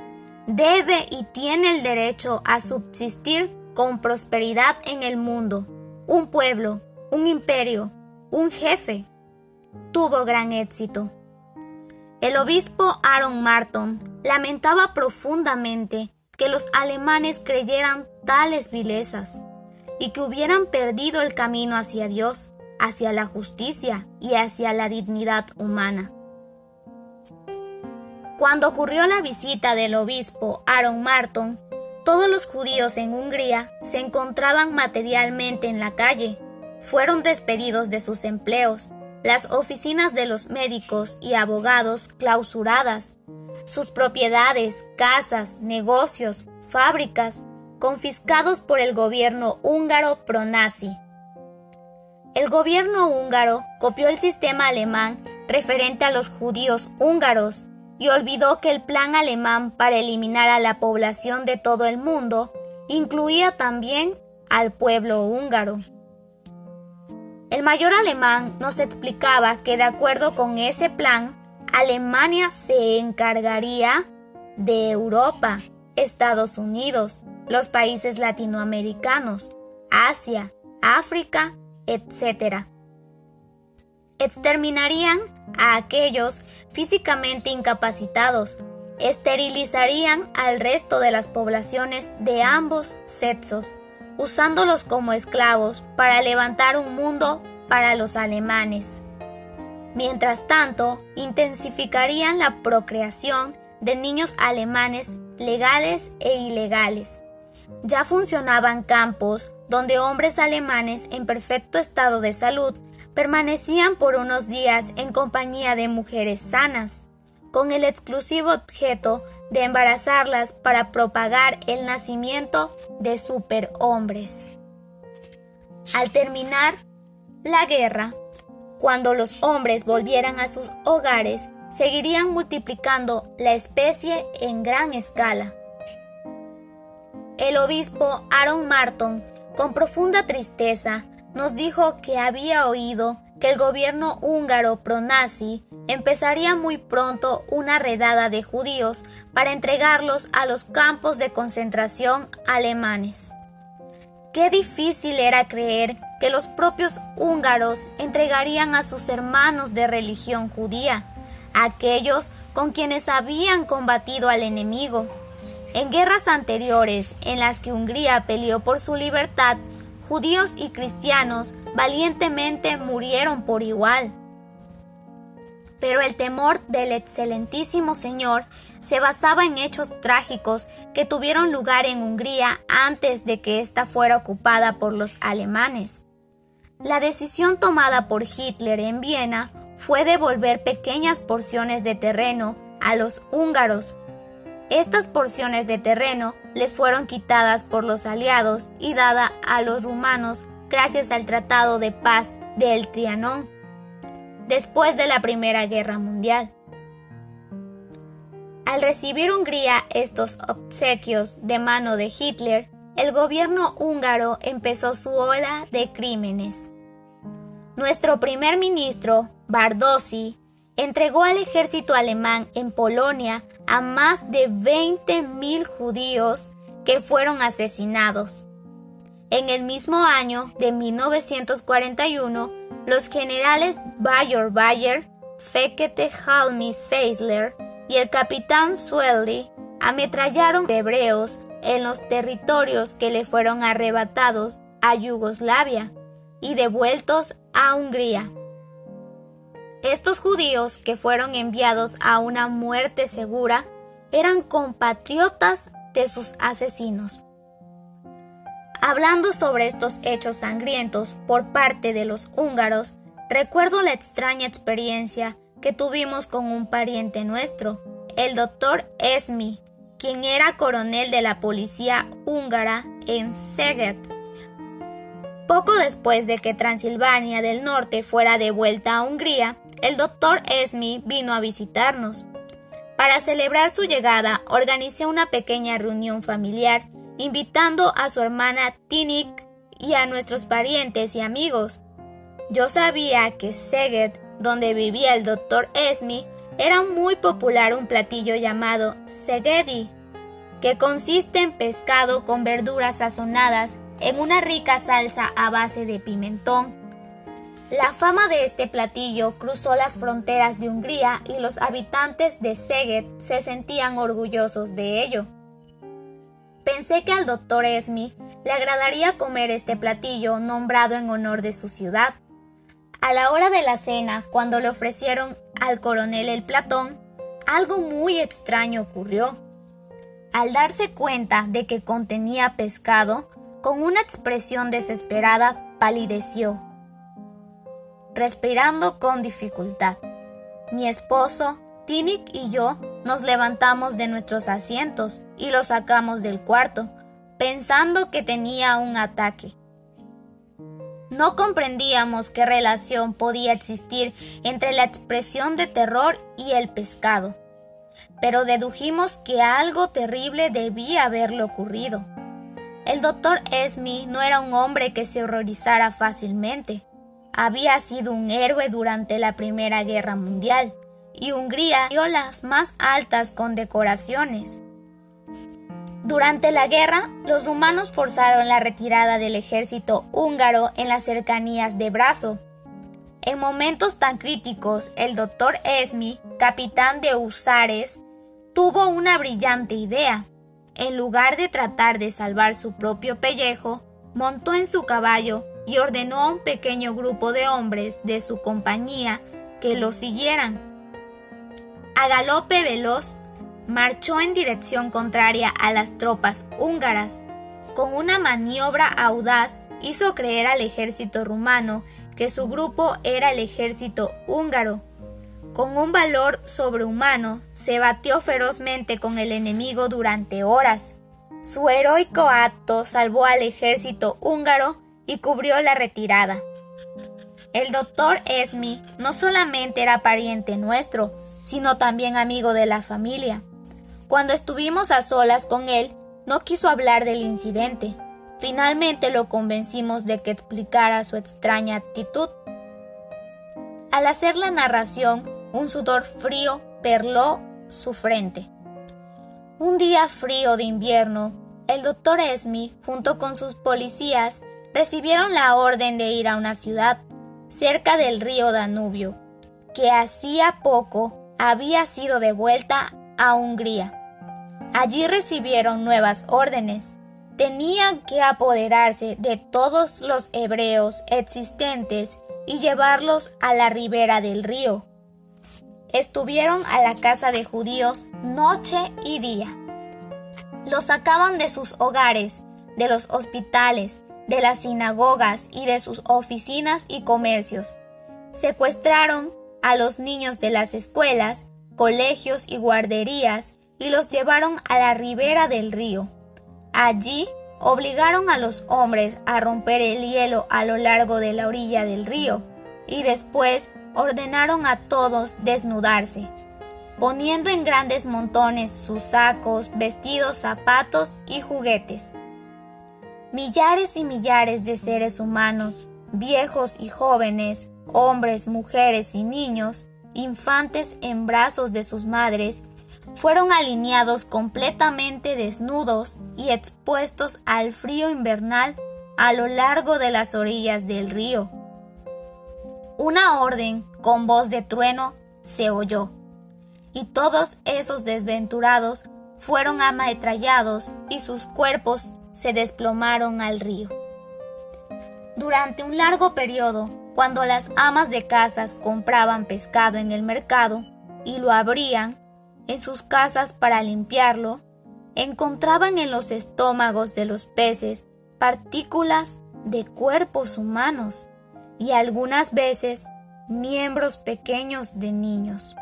debe y tiene el derecho a subsistir con prosperidad en el mundo, un pueblo, un imperio, un jefe, tuvo gran éxito. El obispo Aaron Marton lamentaba profundamente que los alemanes creyeran tales vilezas y que hubieran perdido el camino hacia Dios, hacia la justicia y hacia la dignidad humana. Cuando ocurrió la visita del obispo Aaron Marton, todos los judíos en Hungría se encontraban materialmente en la calle, fueron despedidos de sus empleos, las oficinas de los médicos y abogados clausuradas, sus propiedades, casas, negocios, fábricas, confiscados por el gobierno húngaro pronazi. El gobierno húngaro copió el sistema alemán referente a los judíos húngaros y olvidó que el plan alemán para eliminar a la población de todo el mundo incluía también al pueblo húngaro. El mayor alemán nos explicaba que de acuerdo con ese plan, Alemania se encargaría de Europa, Estados Unidos, los países latinoamericanos, Asia, África, etc. Exterminarían a aquellos físicamente incapacitados, esterilizarían al resto de las poblaciones de ambos sexos, usándolos como esclavos para levantar un mundo para los alemanes. Mientras tanto, intensificarían la procreación de niños alemanes legales e ilegales. Ya funcionaban campos donde hombres alemanes en perfecto estado de salud permanecían por unos días en compañía de mujeres sanas, con el exclusivo objeto de embarazarlas para propagar el nacimiento de superhombres. Al terminar la guerra, cuando los hombres volvieran a sus hogares, seguirían multiplicando la especie en gran escala. El obispo Aaron Marton, con profunda tristeza, nos dijo que había oído que el gobierno húngaro pro-nazi empezaría muy pronto una redada de judíos para entregarlos a los campos de concentración alemanes. Qué difícil era creer que los propios húngaros entregarían a sus hermanos de religión judía, aquellos con quienes habían combatido al enemigo. En guerras anteriores en las que Hungría peleó por su libertad, judíos y cristianos valientemente murieron por igual. Pero el temor del excelentísimo Señor se basaba en hechos trágicos que tuvieron lugar en Hungría antes de que ésta fuera ocupada por los alemanes. La decisión tomada por Hitler en Viena fue devolver pequeñas porciones de terreno a los húngaros estas porciones de terreno les fueron quitadas por los aliados y dada a los rumanos gracias al Tratado de Paz del Trianón, después de la Primera Guerra Mundial. Al recibir Hungría estos obsequios de mano de Hitler, el gobierno húngaro empezó su ola de crímenes. Nuestro primer ministro, Bardossi, entregó al ejército alemán en Polonia a más de 20.000 judíos que fueron asesinados. En el mismo año de 1941, los generales Bayer Bayer, Fekete Halmi Seisler y el capitán Swelly ametrallaron hebreos en los territorios que le fueron arrebatados a Yugoslavia y devueltos a Hungría. Estos judíos que fueron enviados a una muerte segura eran compatriotas de sus asesinos. Hablando sobre estos hechos sangrientos por parte de los húngaros, recuerdo la extraña experiencia que tuvimos con un pariente nuestro, el doctor Esmi, quien era coronel de la policía húngara en Szeged. Poco después de que Transilvania del Norte fuera devuelta a Hungría, el doctor Esmi vino a visitarnos. Para celebrar su llegada, organicé una pequeña reunión familiar, invitando a su hermana Tinik y a nuestros parientes y amigos. Yo sabía que Szeged, donde vivía el doctor Esmi, era muy popular un platillo llamado Szegedi, que consiste en pescado con verduras sazonadas en una rica salsa a base de pimentón, La fama de este platillo cruzó las fronteras de Hungría y los habitantes de Szeged se sentían orgullosos de ello. Pensé que al doctor Esmi le agradaría comer este platillo nombrado en honor de su ciudad. A la hora de la cena, cuando le ofrecieron al coronel el platón, algo muy extraño ocurrió. Al darse cuenta de que contenía pescado, con una expresión desesperada palideció, respirando con dificultad. Mi esposo, Tinik y yo nos levantamos de nuestros asientos y lo sacamos del cuarto, pensando que tenía un ataque. No comprendíamos qué relación podía existir entre la expresión de terror y el pescado, pero dedujimos que algo terrible debía haberle ocurrido. El doctor Esmi no era un hombre que se horrorizara fácilmente. Había sido un héroe durante la Primera Guerra Mundial y Hungría dio las más altas condecoraciones. Durante la guerra, los rumanos forzaron la retirada del ejército húngaro en las cercanías de Brazo. En momentos tan críticos, el doctor Esmi, capitán de Usares, tuvo una brillante idea en lugar de tratar de salvar su propio pellejo, montó en su caballo y ordenó a un pequeño grupo de hombres de su compañía que lo siguieran. A galope veloz, marchó en dirección contraria a las tropas húngaras. Con una maniobra audaz hizo creer al ejército rumano que su grupo era el ejército húngaro con un valor sobrehumano, se batió ferozmente con el enemigo durante horas. Su heroico acto salvó al ejército húngaro y cubrió la retirada. El doctor Esmi no solamente era pariente nuestro, sino también amigo de la familia. Cuando estuvimos a solas con él, no quiso hablar del incidente. Finalmente lo convencimos de que explicara su extraña actitud. Al hacer la narración, un sudor frío perló su frente. Un día frío de invierno, el doctor Esmi, junto con sus policías, recibieron la orden de ir a una ciudad cerca del río Danubio, que hacía poco había sido devuelta a Hungría. Allí recibieron nuevas órdenes. Tenían que apoderarse de todos los hebreos existentes y llevarlos a la ribera del río, estuvieron a la casa de judíos noche y día. Los sacaban de sus hogares, de los hospitales, de las sinagogas y de sus oficinas y comercios. Secuestraron a los niños de las escuelas, colegios y guarderías y los llevaron a la ribera del río. Allí obligaron a los hombres a romper el hielo a lo largo de la orilla del río y después ordenaron a todos desnudarse, poniendo en grandes montones sus sacos, vestidos, zapatos y juguetes. Millares y millares de seres humanos, viejos y jóvenes, hombres, mujeres y niños, infantes en brazos de sus madres, fueron alineados completamente desnudos y expuestos al frío invernal a lo largo de las orillas del río. Una orden con voz de trueno se oyó, y todos esos desventurados fueron ametrallados y sus cuerpos se desplomaron al río. Durante un largo periodo, cuando las amas de casas compraban pescado en el mercado y lo abrían en sus casas para limpiarlo, encontraban en los estómagos de los peces partículas de cuerpos humanos y algunas veces miembros pequeños de niños.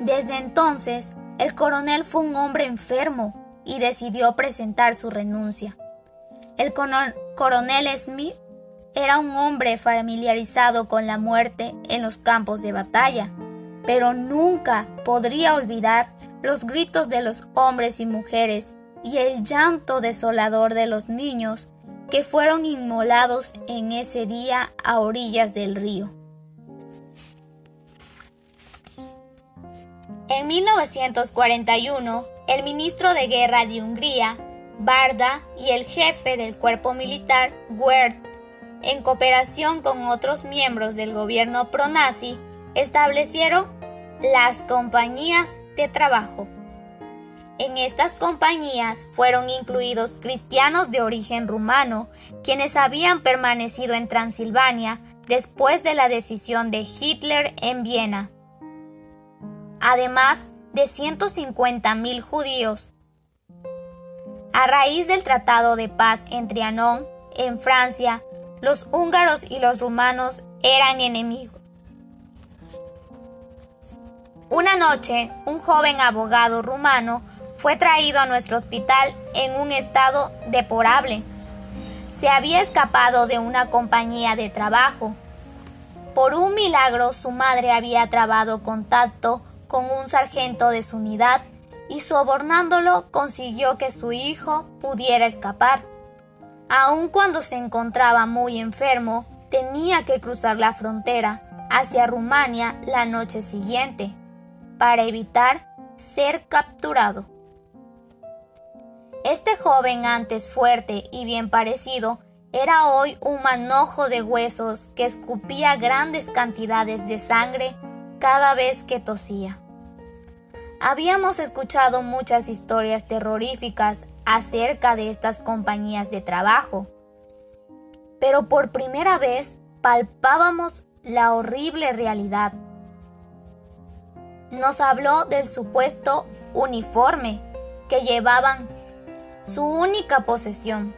Desde entonces, el coronel fue un hombre enfermo y decidió presentar su renuncia. El coronel Smith era un hombre familiarizado con la muerte en los campos de batalla, pero nunca podría olvidar los gritos de los hombres y mujeres y el llanto desolador de los niños que fueron inmolados en ese día a orillas del río. En 1941, el ministro de guerra de Hungría, Barda, y el jefe del cuerpo militar, Wert, en cooperación con otros miembros del gobierno pronazi, establecieron las compañías de trabajo. En estas compañías fueron incluidos cristianos de origen rumano, quienes habían permanecido en Transilvania después de la decisión de Hitler en Viena. Además de 150.000 judíos. A raíz del Tratado de Paz en Trianón, en Francia, los húngaros y los rumanos eran enemigos. Una noche, un joven abogado rumano fue traído a nuestro hospital en un estado deplorable. Se había escapado de una compañía de trabajo. Por un milagro su madre había trabado contacto con un sargento de su unidad y sobornándolo consiguió que su hijo pudiera escapar. Aun cuando se encontraba muy enfermo, tenía que cruzar la frontera hacia Rumania la noche siguiente para evitar ser capturado. Este joven antes fuerte y bien parecido era hoy un manojo de huesos que escupía grandes cantidades de sangre cada vez que tosía. Habíamos escuchado muchas historias terroríficas acerca de estas compañías de trabajo, pero por primera vez palpábamos la horrible realidad nos habló del supuesto uniforme que llevaban, su única posesión,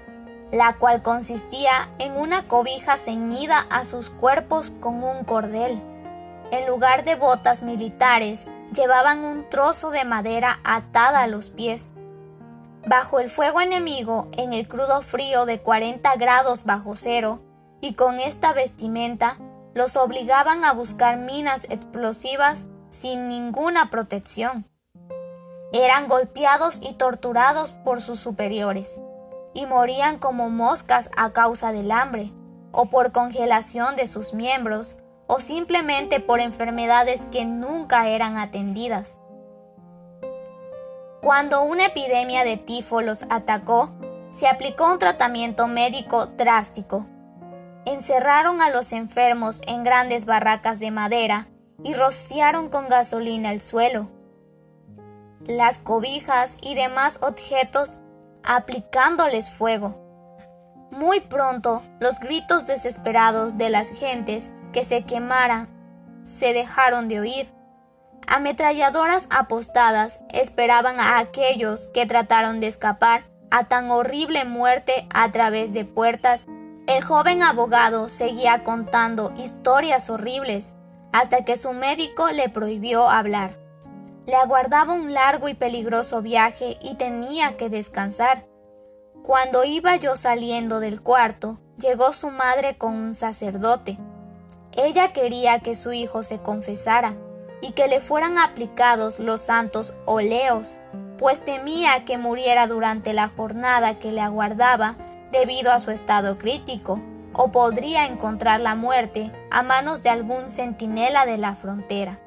la cual consistía en una cobija ceñida a sus cuerpos con un cordel. En lugar de botas militares, llevaban un trozo de madera atada a los pies. Bajo el fuego enemigo, en el crudo frío de 40 grados bajo cero, y con esta vestimenta, los obligaban a buscar minas explosivas sin ninguna protección. Eran golpeados y torturados por sus superiores, y morían como moscas a causa del hambre, o por congelación de sus miembros, o simplemente por enfermedades que nunca eran atendidas. Cuando una epidemia de tifo los atacó, se aplicó un tratamiento médico drástico. Encerraron a los enfermos en grandes barracas de madera y rociaron con gasolina el suelo, las cobijas y demás objetos aplicándoles fuego. Muy pronto los gritos desesperados de las gentes que se quemaran se dejaron de oír. Ametralladoras apostadas esperaban a aquellos que trataron de escapar a tan horrible muerte a través de puertas. El joven abogado seguía contando historias horribles hasta que su médico le prohibió hablar. Le aguardaba un largo y peligroso viaje y tenía que descansar. Cuando iba yo saliendo del cuarto, llegó su madre con un sacerdote. Ella quería que su hijo se confesara y que le fueran aplicados los santos oleos, pues temía que muriera durante la jornada que le aguardaba debido a su estado crítico o podría encontrar la muerte a manos de algún centinela de la frontera.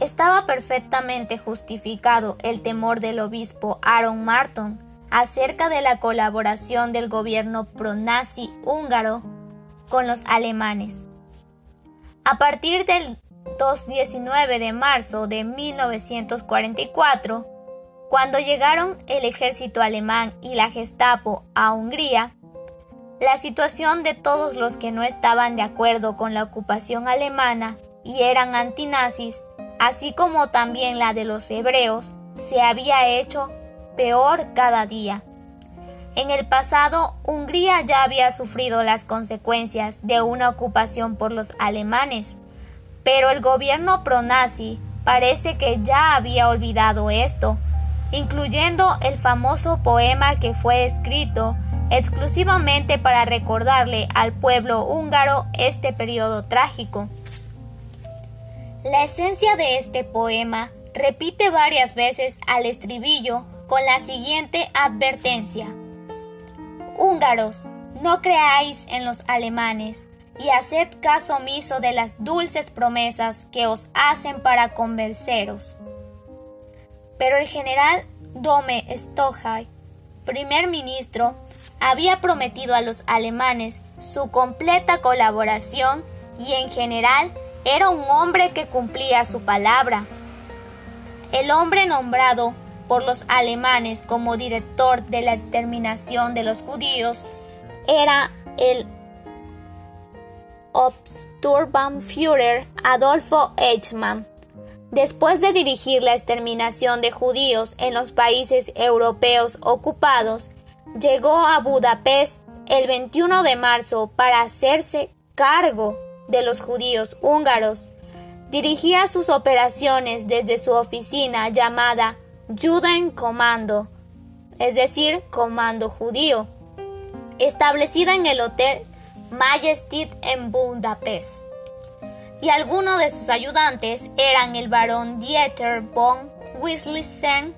Estaba perfectamente justificado el temor del obispo Aaron Marton acerca de la colaboración del gobierno pronazi húngaro con los alemanes. A partir del 2-19 de marzo de 1944, cuando llegaron el ejército alemán y la Gestapo a Hungría, la situación de todos los que no estaban de acuerdo con la ocupación alemana y eran antinazis, así como también la de los hebreos, se había hecho peor cada día. En el pasado, Hungría ya había sufrido las consecuencias de una ocupación por los alemanes, pero el gobierno pronazi parece que ya había olvidado esto, incluyendo el famoso poema que fue escrito exclusivamente para recordarle al pueblo húngaro este periodo trágico. La esencia de este poema repite varias veces al estribillo con la siguiente advertencia. Húngaros, no creáis en los alemanes y haced caso omiso de las dulces promesas que os hacen para convenceros. Pero el general Dome Stohaj, primer ministro, había prometido a los alemanes su completa colaboración y en general era un hombre que cumplía su palabra. El hombre nombrado por los alemanes como director de la exterminación de los judíos era el Obsturbanführer Adolfo Eichmann. Después de dirigir la exterminación de judíos en los países europeos ocupados, llegó a Budapest el 21 de marzo para hacerse cargo de los judíos húngaros. Dirigía sus operaciones desde su oficina llamada Juden Commando, es decir, Comando Judío, establecida en el Hotel Majestic en Budapest. Y algunos de sus ayudantes eran el barón Dieter von Wislissen,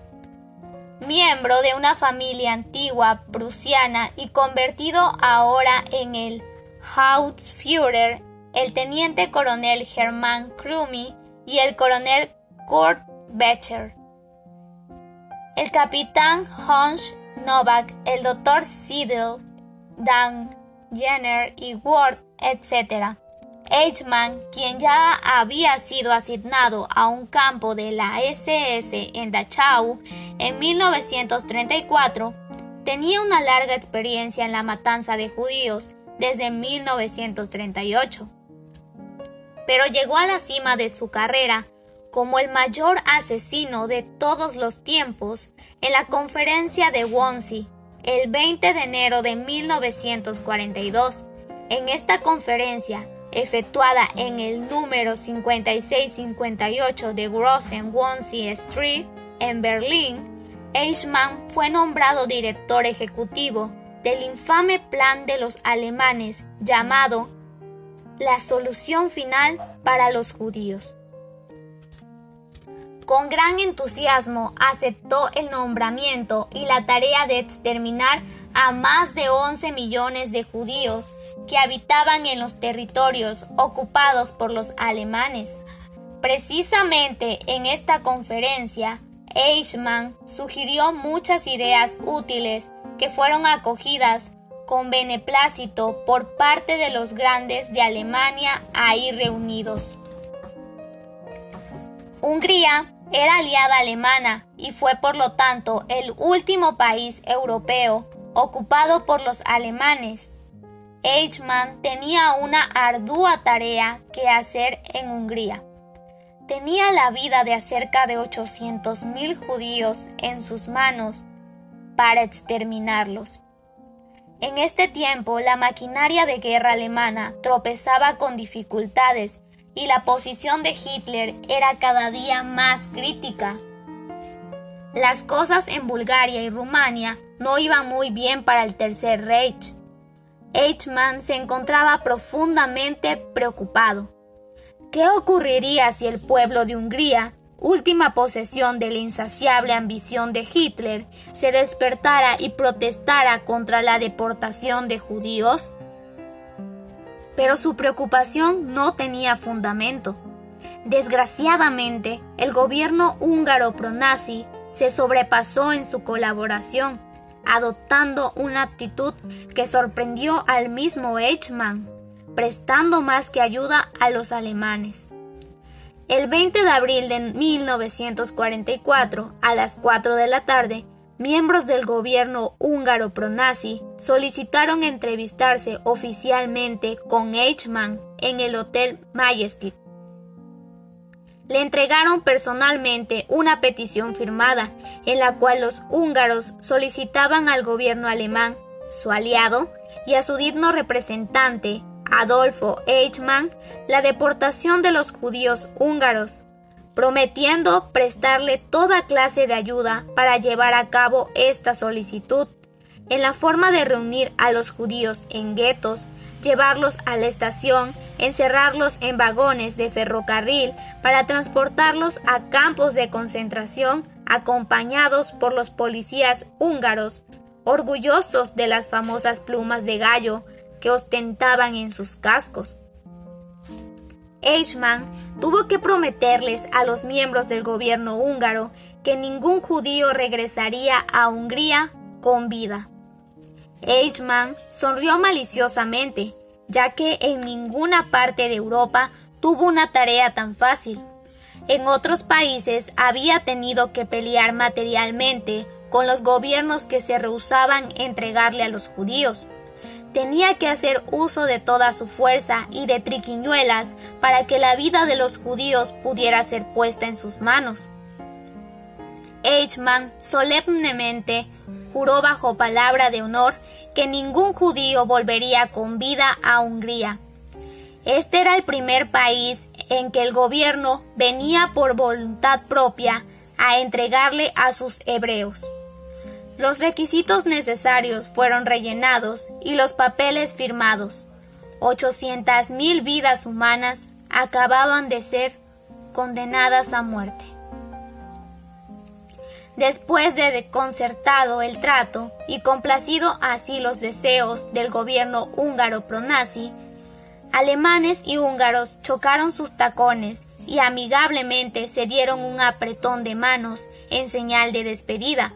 miembro de una familia antigua prusiana y convertido ahora en el Hauptführer, el teniente coronel Hermann Krumi y el coronel Kurt Becher. El capitán Hans Novak, el doctor Siedel, Dan Jenner y Ward, etc. Eichmann, quien ya había sido asignado a un campo de la SS en Dachau en 1934, tenía una larga experiencia en la matanza de judíos desde 1938. Pero llegó a la cima de su carrera como el mayor asesino de todos los tiempos en la conferencia de Wannsee el 20 de enero de 1942. En esta conferencia, efectuada en el número 5658 de Grossen Wannsee Street en Berlín, Eichmann fue nombrado director ejecutivo del infame plan de los alemanes llamado la solución final para los judíos. Con gran entusiasmo aceptó el nombramiento y la tarea de exterminar a más de 11 millones de judíos que habitaban en los territorios ocupados por los alemanes. Precisamente en esta conferencia, Eichmann sugirió muchas ideas útiles que fueron acogidas con beneplácito por parte de los grandes de Alemania ahí reunidos. Hungría era aliada alemana y fue por lo tanto el último país europeo ocupado por los alemanes. Eichmann tenía una ardua tarea que hacer en Hungría. Tenía la vida de cerca de 800.000 judíos en sus manos para exterminarlos. En este tiempo la maquinaria de guerra alemana tropezaba con dificultades y la posición de Hitler era cada día más crítica. Las cosas en Bulgaria y Rumania no iban muy bien para el Tercer Reich. Eichmann se encontraba profundamente preocupado. ¿Qué ocurriría si el pueblo de Hungría, última posesión de la insaciable ambición de Hitler, se despertara y protestara contra la deportación de judíos? Pero su preocupación no tenía fundamento. Desgraciadamente, el gobierno húngaro pronazi se sobrepasó en su colaboración, adoptando una actitud que sorprendió al mismo Eichmann, prestando más que ayuda a los alemanes. El 20 de abril de 1944, a las 4 de la tarde, miembros del gobierno húngaro pronazi solicitaron entrevistarse oficialmente con Eichmann en el Hotel Majestic. Le entregaron personalmente una petición firmada en la cual los húngaros solicitaban al gobierno alemán, su aliado, y a su digno representante, Adolfo Eichmann, la deportación de los judíos húngaros prometiendo prestarle toda clase de ayuda para llevar a cabo esta solicitud, en la forma de reunir a los judíos en guetos, llevarlos a la estación, encerrarlos en vagones de ferrocarril para transportarlos a campos de concentración acompañados por los policías húngaros, orgullosos de las famosas plumas de gallo que ostentaban en sus cascos. Eichmann tuvo que prometerles a los miembros del gobierno húngaro que ningún judío regresaría a Hungría con vida. Eichmann sonrió maliciosamente, ya que en ninguna parte de Europa tuvo una tarea tan fácil. En otros países había tenido que pelear materialmente con los gobiernos que se rehusaban entregarle a los judíos. Tenía que hacer uso de toda su fuerza y de triquiñuelas para que la vida de los judíos pudiera ser puesta en sus manos. Eichmann solemnemente juró bajo palabra de honor que ningún judío volvería con vida a Hungría. Este era el primer país en que el gobierno venía por voluntad propia a entregarle a sus hebreos. Los requisitos necesarios fueron rellenados y los papeles firmados. 800.000 vidas humanas acababan de ser condenadas a muerte. Después de concertado el trato y complacido así los deseos del gobierno húngaro pronazi, alemanes y húngaros chocaron sus tacones y amigablemente se dieron un apretón de manos en señal de despedida,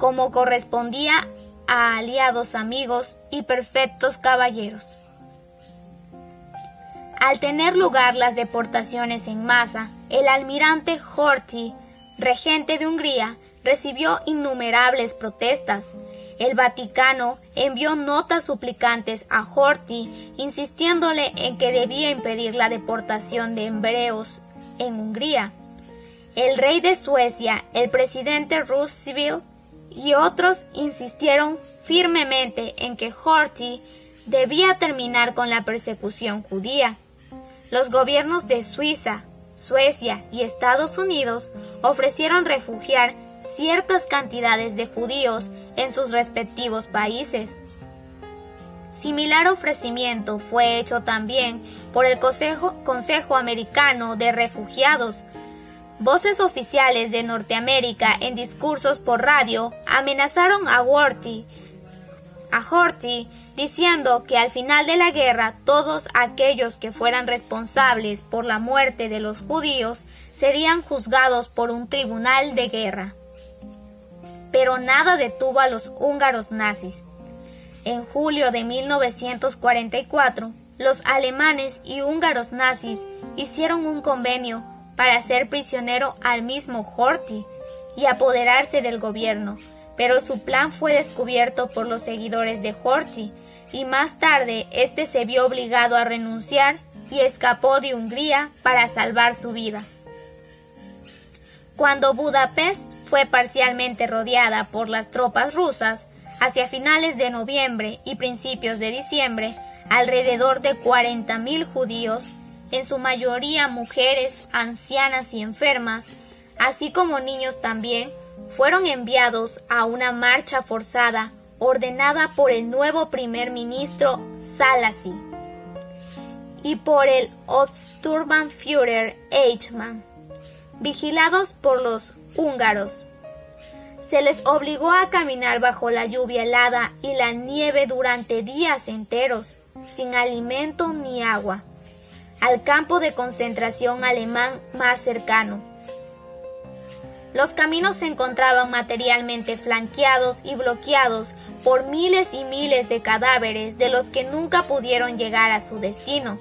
como correspondía a aliados amigos y perfectos caballeros. Al tener lugar las deportaciones en masa, el almirante Horthy, regente de Hungría, recibió innumerables protestas. El Vaticano envió notas suplicantes a Horthy insistiéndole en que debía impedir la deportación de hebreos en Hungría. El rey de Suecia, el presidente Roosevelt y otros insistieron firmemente en que Horthy debía terminar con la persecución judía. Los gobiernos de Suiza, Suecia y Estados Unidos ofrecieron refugiar ciertas cantidades de judíos en sus respectivos países. Similar ofrecimiento fue hecho también por el Consejo, Consejo Americano de Refugiados. Voces oficiales de Norteamérica en discursos por radio amenazaron a Horthy, a Horthy diciendo que al final de la guerra todos aquellos que fueran responsables por la muerte de los judíos serían juzgados por un tribunal de guerra pero nada detuvo a los húngaros nazis. En julio de 1944, los alemanes y húngaros nazis hicieron un convenio para hacer prisionero al mismo Horthy y apoderarse del gobierno, pero su plan fue descubierto por los seguidores de Horthy y más tarde éste se vio obligado a renunciar y escapó de Hungría para salvar su vida. Cuando Budapest fue parcialmente rodeada por las tropas rusas, hacia finales de noviembre y principios de diciembre, alrededor de 40.000 judíos, en su mayoría mujeres, ancianas y enfermas, así como niños también, fueron enviados a una marcha forzada ordenada por el nuevo primer ministro Salasi y por el Obsturmführer Eichmann, vigilados por los húngaros. Se les obligó a caminar bajo la lluvia helada y la nieve durante días enteros, sin alimento ni agua, al campo de concentración alemán más cercano. Los caminos se encontraban materialmente flanqueados y bloqueados por miles y miles de cadáveres de los que nunca pudieron llegar a su destino.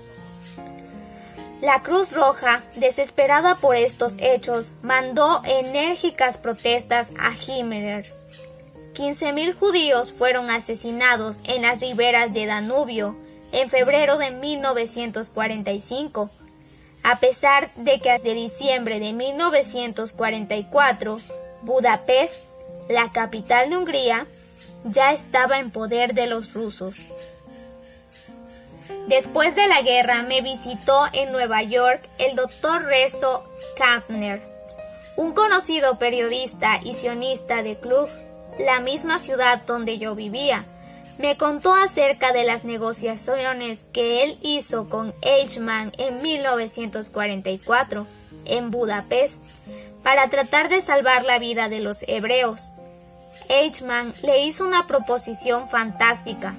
La Cruz Roja, desesperada por estos hechos, mandó enérgicas protestas a Himmler. 15.000 judíos fueron asesinados en las riberas de Danubio en febrero de 1945, a pesar de que desde diciembre de 1944 Budapest, la capital de Hungría, ya estaba en poder de los rusos. Después de la guerra me visitó en Nueva York el doctor Rezo Kastner, un conocido periodista y sionista de Club, la misma ciudad donde yo vivía. Me contó acerca de las negociaciones que él hizo con Eichmann en 1944 en Budapest para tratar de salvar la vida de los hebreos. Eichmann le hizo una proposición fantástica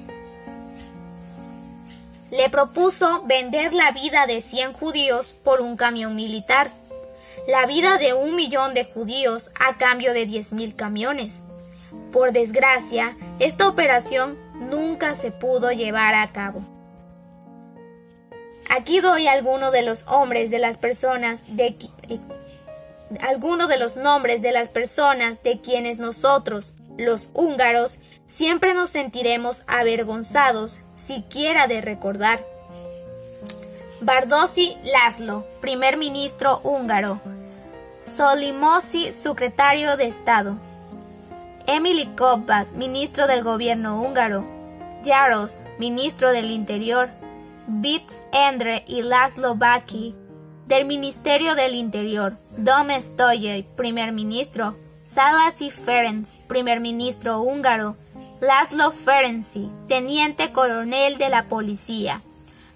le propuso vender la vida de 100 judíos por un camión militar, la vida de un millón de judíos a cambio de 10.000 camiones. Por desgracia, esta operación nunca se pudo llevar a cabo. Aquí doy algunos de los de las personas algunos de los nombres de las personas de quienes nosotros, los húngaros, siempre nos sentiremos avergonzados siquiera de recordar. Bardosi Laszlo, primer ministro húngaro. Solimosi, secretario de Estado. Emily Koppas, ministro del gobierno húngaro. Jaros, ministro del Interior. Bits Endre y Laszlo Baki, del Ministerio del Interior. Dom Stoye, primer ministro. Salasi Ferenc, primer ministro húngaro. Laszlo Ferenci, teniente coronel de la policía.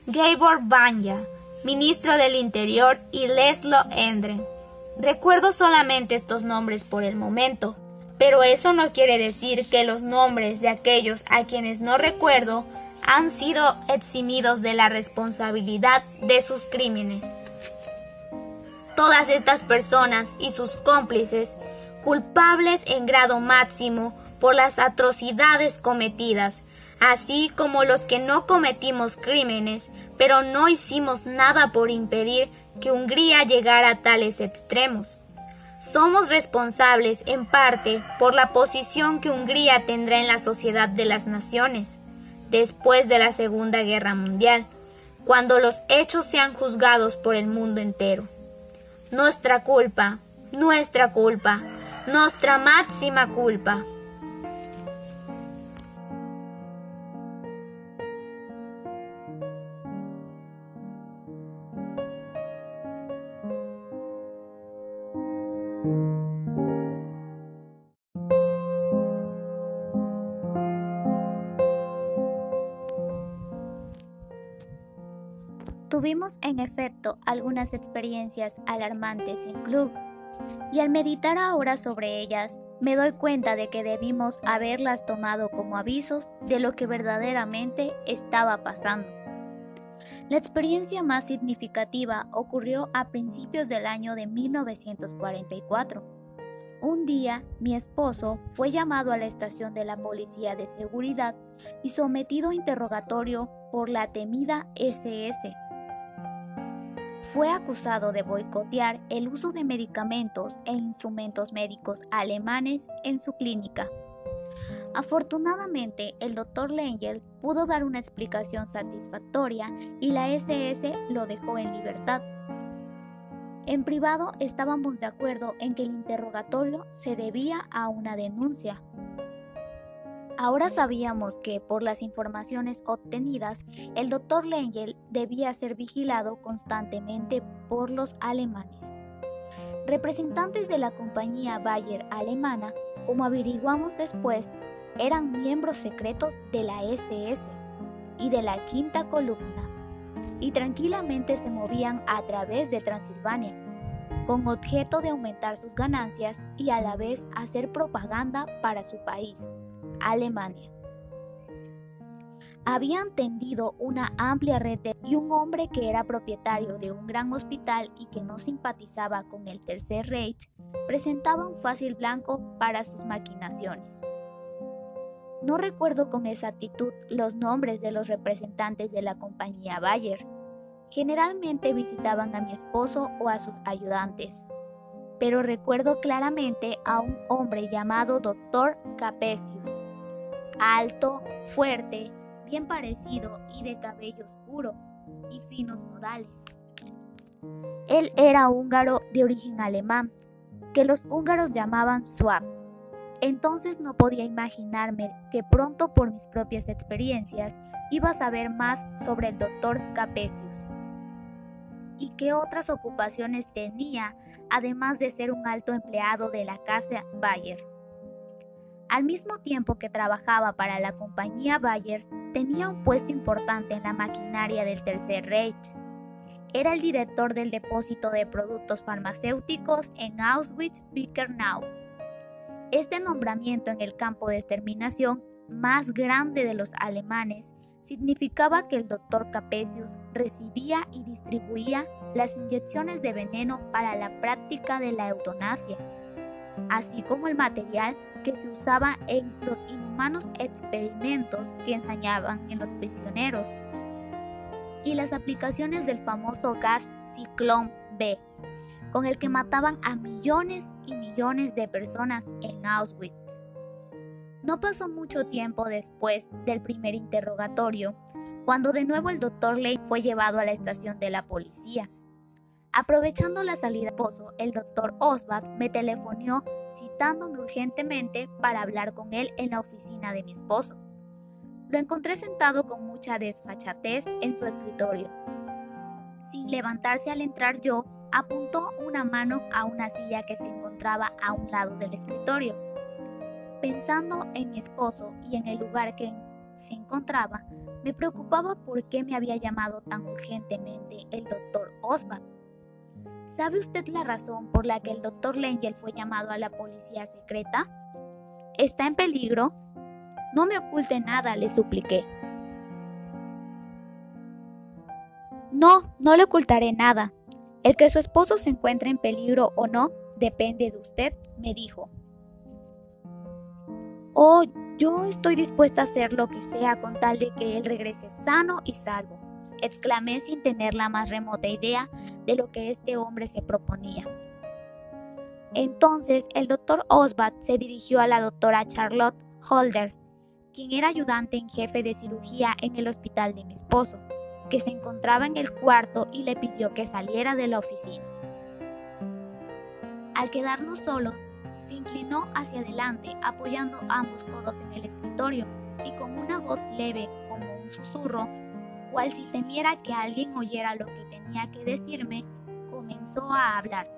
Gabor Banya, ministro del Interior, y Leslo Endre. Recuerdo solamente estos nombres por el momento, pero eso no quiere decir que los nombres de aquellos a quienes no recuerdo han sido eximidos de la responsabilidad de sus crímenes. Todas estas personas y sus cómplices, culpables en grado máximo por las atrocidades cometidas, así como los que no cometimos crímenes, pero no hicimos nada por impedir que Hungría llegara a tales extremos. Somos responsables en parte por la posición que Hungría tendrá en la sociedad de las naciones después de la Segunda Guerra Mundial, cuando los hechos sean juzgados por el mundo entero. Nuestra culpa, nuestra culpa, nuestra máxima culpa. En efecto algunas experiencias alarmantes en club, y al meditar ahora sobre ellas, me doy cuenta de que debimos haberlas tomado como avisos de lo que verdaderamente estaba pasando. La experiencia más significativa ocurrió a principios del año de 1944. Un día, mi esposo fue llamado a la estación de la Policía de Seguridad y sometido a interrogatorio por la temida SS fue acusado de boicotear el uso de medicamentos e instrumentos médicos alemanes en su clínica. Afortunadamente, el doctor Lengel pudo dar una explicación satisfactoria y la SS lo dejó en libertad. En privado estábamos de acuerdo en que el interrogatorio se debía a una denuncia, Ahora sabíamos que, por las informaciones obtenidas, el Dr. Lengel debía ser vigilado constantemente por los alemanes. Representantes de la compañía Bayer alemana, como averiguamos después, eran miembros secretos de la SS y de la Quinta Columna, y tranquilamente se movían a través de Transilvania, con objeto de aumentar sus ganancias y a la vez hacer propaganda para su país. Alemania. Habían tendido una amplia red y un hombre que era propietario de un gran hospital y que no simpatizaba con el Tercer Reich presentaba un fácil blanco para sus maquinaciones. No recuerdo con exactitud los nombres de los representantes de la compañía Bayer. Generalmente visitaban a mi esposo o a sus ayudantes, pero recuerdo claramente a un hombre llamado Dr. Capesius alto, fuerte, bien parecido y de cabello oscuro y finos modales. Él era húngaro de origen alemán, que los húngaros llamaban Swab. Entonces no podía imaginarme que pronto por mis propias experiencias iba a saber más sobre el doctor Capesius y qué otras ocupaciones tenía, además de ser un alto empleado de la casa Bayer. Al mismo tiempo que trabajaba para la compañía Bayer, tenía un puesto importante en la maquinaria del Tercer Reich. Era el director del depósito de productos farmacéuticos en Auschwitz-Birkenau. Este nombramiento en el campo de exterminación más grande de los alemanes significaba que el doctor Capesius recibía y distribuía las inyecciones de veneno para la práctica de la eutanasia, así como el material que se usaba en los inhumanos experimentos que ensañaban en los prisioneros y las aplicaciones del famoso gas Ciclón B, con el que mataban a millones y millones de personas en Auschwitz. No pasó mucho tiempo después del primer interrogatorio, cuando de nuevo el doctor Lane fue llevado a la estación de la policía. Aprovechando la salida del pozo, el doctor Oswald me telefonó citándome urgentemente para hablar con él en la oficina de mi esposo. Lo encontré sentado con mucha desfachatez en su escritorio. Sin levantarse al entrar yo, apuntó una mano a una silla que se encontraba a un lado del escritorio. Pensando en mi esposo y en el lugar que se encontraba, me preocupaba por qué me había llamado tan urgentemente el doctor Oswald. ¿Sabe usted la razón por la que el doctor Lengel fue llamado a la policía secreta? ¿Está en peligro? No me oculte nada, le supliqué. No, no le ocultaré nada. El que su esposo se encuentre en peligro o no depende de usted, me dijo. Oh, yo estoy dispuesta a hacer lo que sea con tal de que él regrese sano y salvo, exclamé sin tener la más remota idea de lo que este hombre se proponía. Entonces el doctor Osbat se dirigió a la doctora Charlotte Holder, quien era ayudante en jefe de cirugía en el hospital de mi esposo, que se encontraba en el cuarto y le pidió que saliera de la oficina. Al quedarnos solos, se inclinó hacia adelante apoyando ambos codos en el escritorio y con una voz leve como un susurro, cual si temiera que alguien oyera lo que tenía que decirme, comenzó a hablar.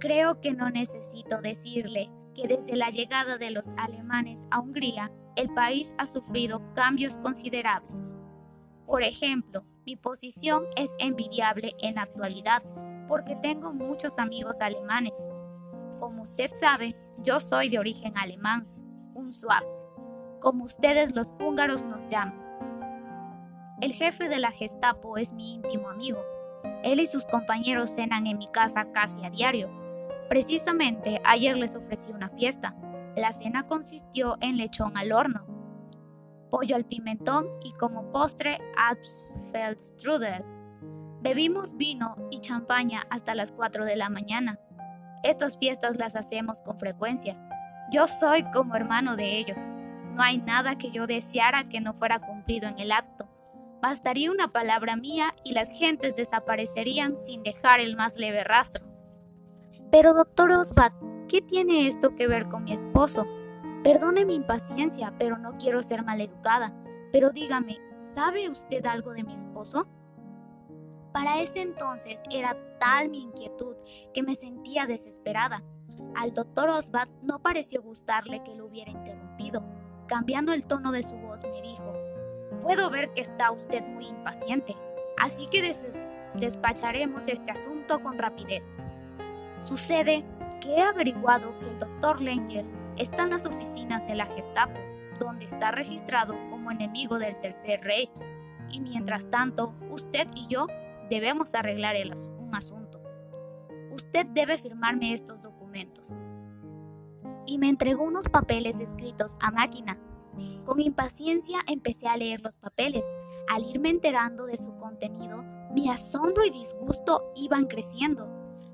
Creo que no necesito decirle que desde la llegada de los alemanes a Hungría, el país ha sufrido cambios considerables. Por ejemplo, mi posición es envidiable en la actualidad porque tengo muchos amigos alemanes, como usted sabe, yo soy de origen alemán, un swap, como ustedes los húngaros nos llaman. El jefe de la Gestapo es mi íntimo amigo. Él y sus compañeros cenan en mi casa casi a diario. Precisamente ayer les ofrecí una fiesta. La cena consistió en lechón al horno, pollo al pimentón y como postre Apfelstrudel. Bebimos vino y champaña hasta las 4 de la mañana. Estas fiestas las hacemos con frecuencia. Yo soy como hermano de ellos. No hay nada que yo deseara que no fuera cumplido en el acto. Bastaría una palabra mía y las gentes desaparecerían sin dejar el más leve rastro. Pero doctor Osbat, ¿qué tiene esto que ver con mi esposo? Perdone mi impaciencia, pero no quiero ser maleducada. Pero dígame, ¿sabe usted algo de mi esposo? Para ese entonces era tal mi inquietud que me sentía desesperada. Al doctor Osbat no pareció gustarle que lo hubiera interrumpido. Cambiando el tono de su voz me dijo, puedo ver que está usted muy impaciente, así que despacharemos este asunto con rapidez. Sucede que he averiguado que el doctor Lengel está en las oficinas de la Gestapo, donde está registrado como enemigo del Tercer Reich, y mientras tanto usted y yo debemos arreglar un asunto. Usted debe firmarme estos documentos. Y me entregó unos papeles escritos a máquina. Con impaciencia empecé a leer los papeles. Al irme enterando de su contenido, mi asombro y disgusto iban creciendo.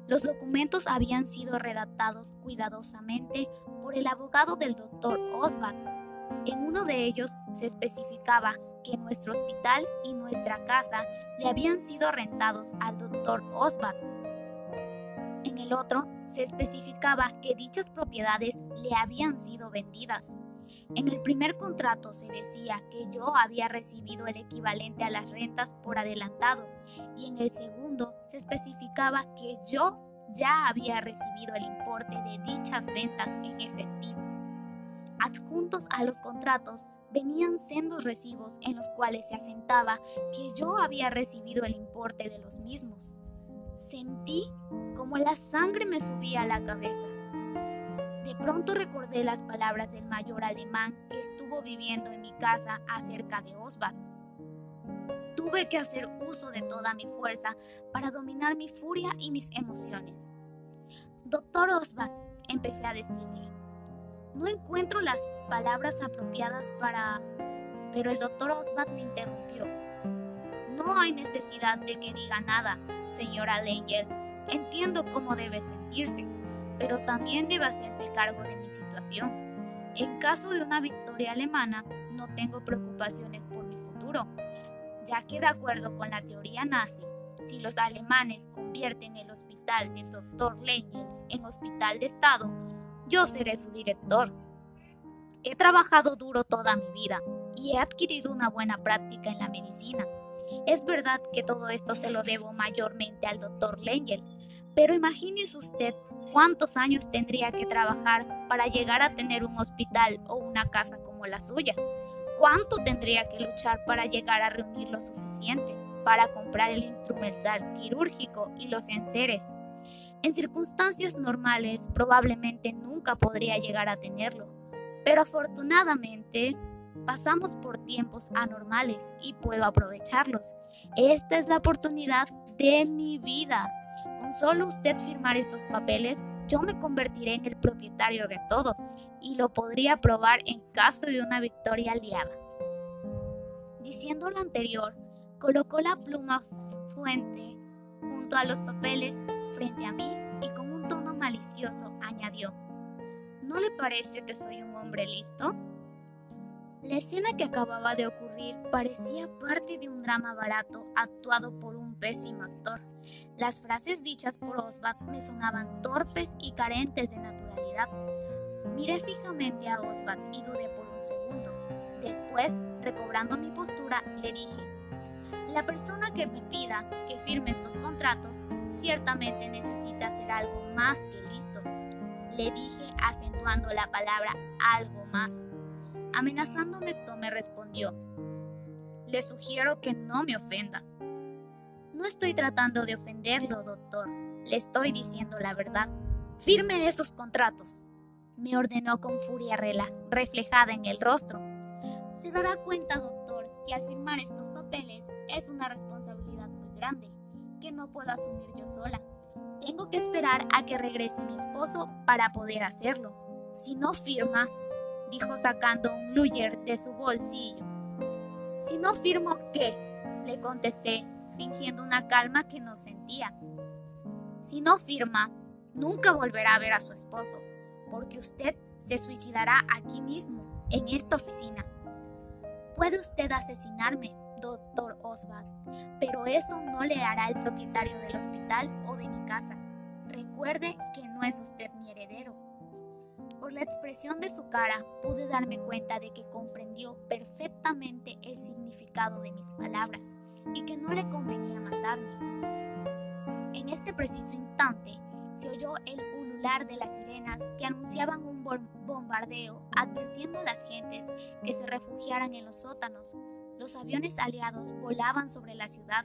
Los documentos habían sido redactados cuidadosamente por el abogado del doctor Oswald en uno de ellos se especificaba que nuestro hospital y nuestra casa le habían sido rentados al doctor Oswald. En el otro se especificaba que dichas propiedades le habían sido vendidas. En el primer contrato se decía que yo había recibido el equivalente a las rentas por adelantado y en el segundo se especificaba que yo ya había recibido el importe de dichas ventas en efectivo. Adjuntos a los contratos venían sendos recibos en los cuales se asentaba que yo había recibido el importe de los mismos. Sentí como la sangre me subía a la cabeza. De pronto recordé las palabras del mayor alemán que estuvo viviendo en mi casa acerca de Oswald. Tuve que hacer uso de toda mi fuerza para dominar mi furia y mis emociones. Doctor Oswald, empecé a decirle, No encuentro las palabras apropiadas para... Pero el doctor Osbach me interrumpió. No hay necesidad de que diga nada, señora Lengel. Entiendo cómo debe sentirse, pero también debe hacerse cargo de mi situación. En caso de una victoria alemana, no tengo preocupaciones por mi futuro, ya que de acuerdo con la teoría nazi, si los alemanes convierten el hospital del Dr. Lengel en hospital de Estado, yo seré su director. He trabajado duro toda mi vida y he adquirido una buena práctica en la medicina. Es verdad que todo esto se lo debo mayormente al Dr. Lengel, pero imagínese usted cuántos años tendría que trabajar para llegar a tener un hospital o una casa como la suya. ¿Cuánto tendría que luchar para llegar a reunir lo suficiente para comprar el instrumental quirúrgico y los enseres? En circunstancias normales probablemente nunca podría llegar a tenerlo, pero afortunadamente pasamos por tiempos anormales y puedo aprovecharlos. Esta es la oportunidad de mi vida. Con solo usted firmar esos papeles, yo me convertiré en el propietario de todo y lo podría probar en caso de una victoria aliada. Diciendo lo anterior, colocó la pluma fuente junto a los papeles frente a mí y con un tono malicioso añadió, ¿No le parece que soy un hombre listo? La escena que acababa de ocurrir parecía parte de un drama barato actuado por un pésimo actor. Las frases dichas por Oswald me sonaban torpes y carentes de naturalidad. Miré fijamente a Oswald y dudé por un segundo. Después, recobrando mi postura, le dije, la persona que me pida que firme estos contratos ciertamente necesita hacer algo más que listo. Le dije acentuando la palabra algo más. Amenazándome, me respondió, le sugiero que no me ofenda. No estoy tratando de ofenderlo, doctor. Le estoy diciendo la verdad. Firme esos contratos. Me ordenó con furia reflejada en el rostro. Se dará cuenta, doctor, que al firmar estos papeles es una responsabilidad muy grande, que no puedo asumir yo sola. Tengo que esperar a que regrese mi esposo para poder hacerlo. Si no firma, dijo sacando un luyer de su bolsillo. Si no firmo, ¿qué? le contesté, fingiendo una calma que no sentía. Si no firma, nunca volverá a ver a su esposo, porque usted se suicidará aquí mismo, en esta oficina. Puede usted asesinarme, doctor Oswald, pero eso no le hará el propietario del hospital o de mi casa. Recuerde que no es usted mi heredero. Por la expresión de su cara pude darme cuenta de que comprendió perfectamente el significado de mis palabras y que no le convenía matarme. En este preciso instante se oyó el ulular de las sirenas que anunciaban un bombardeo, advirtiendo a las gentes que se refugiaran en los sótanos. Los aviones aliados volaban sobre la ciudad.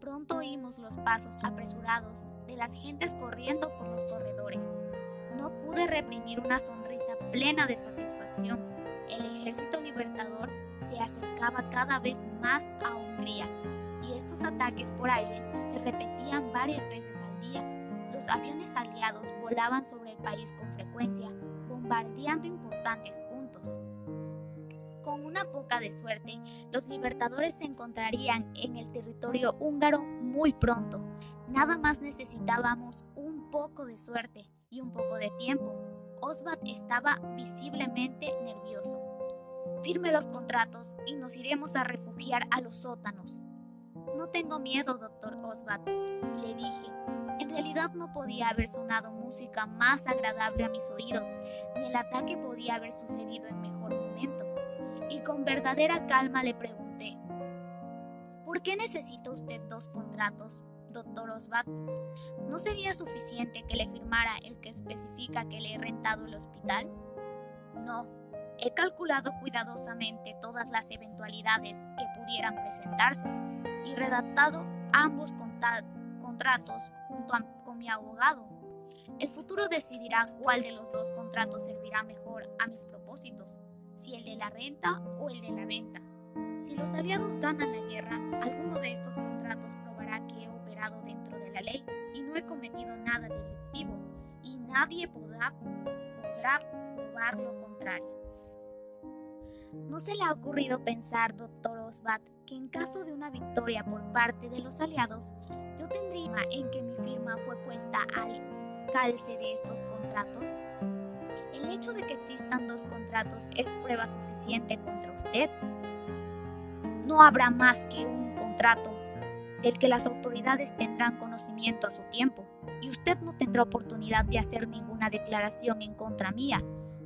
Pronto oímos los pasos apresurados de las gentes corriendo por los corredores. No pude reprimir una sonrisa plena de satisfacción. El ejército libertador se acercaba cada vez más a Hungría y estos ataques por aire se repetían varias veces al día. Los aviones aliados volaban sobre el país con frecuencia, bombardeando importantes puntos. Con una poca de suerte, los libertadores se encontrarían en el territorio húngaro muy pronto. Nada más necesitábamos un poco de suerte y un poco de tiempo. Oswald estaba visiblemente nervioso. Firme los contratos y nos iremos a refugiar a los sótanos. No tengo miedo, doctor Oswald, le dije. En realidad no podía haber sonado música más agradable a mis oídos, ni el ataque podía haber sucedido en mejor momento. Y con verdadera calma le pregunté, ¿por qué necesita usted dos contratos? doctor Osbat, ¿no sería suficiente que le firmara el que especifica que le he rentado el hospital? No, he calculado cuidadosamente todas las eventualidades que pudieran presentarse y redactado ambos contratos junto con mi abogado. El futuro decidirá cuál de los dos contratos servirá mejor a mis propósitos, si el de la renta o el de la venta. Si los aliados ganan la guerra, alguno de estos contratos probará que dentro de la ley y no he cometido nada delictivo y nadie podrá, podrá comprobar lo contrario. ¿No se le ha ocurrido pensar, doctor Osbat, que en caso de una victoria por parte de los aliados, yo tendría en que mi firma fue puesta al calce de estos contratos? El hecho de que existan dos contratos es prueba suficiente contra usted. No habrá más que un contrato del que las autoridades tendrán conocimiento a su tiempo y usted no tendrá oportunidad de hacer ninguna declaración en contra mía,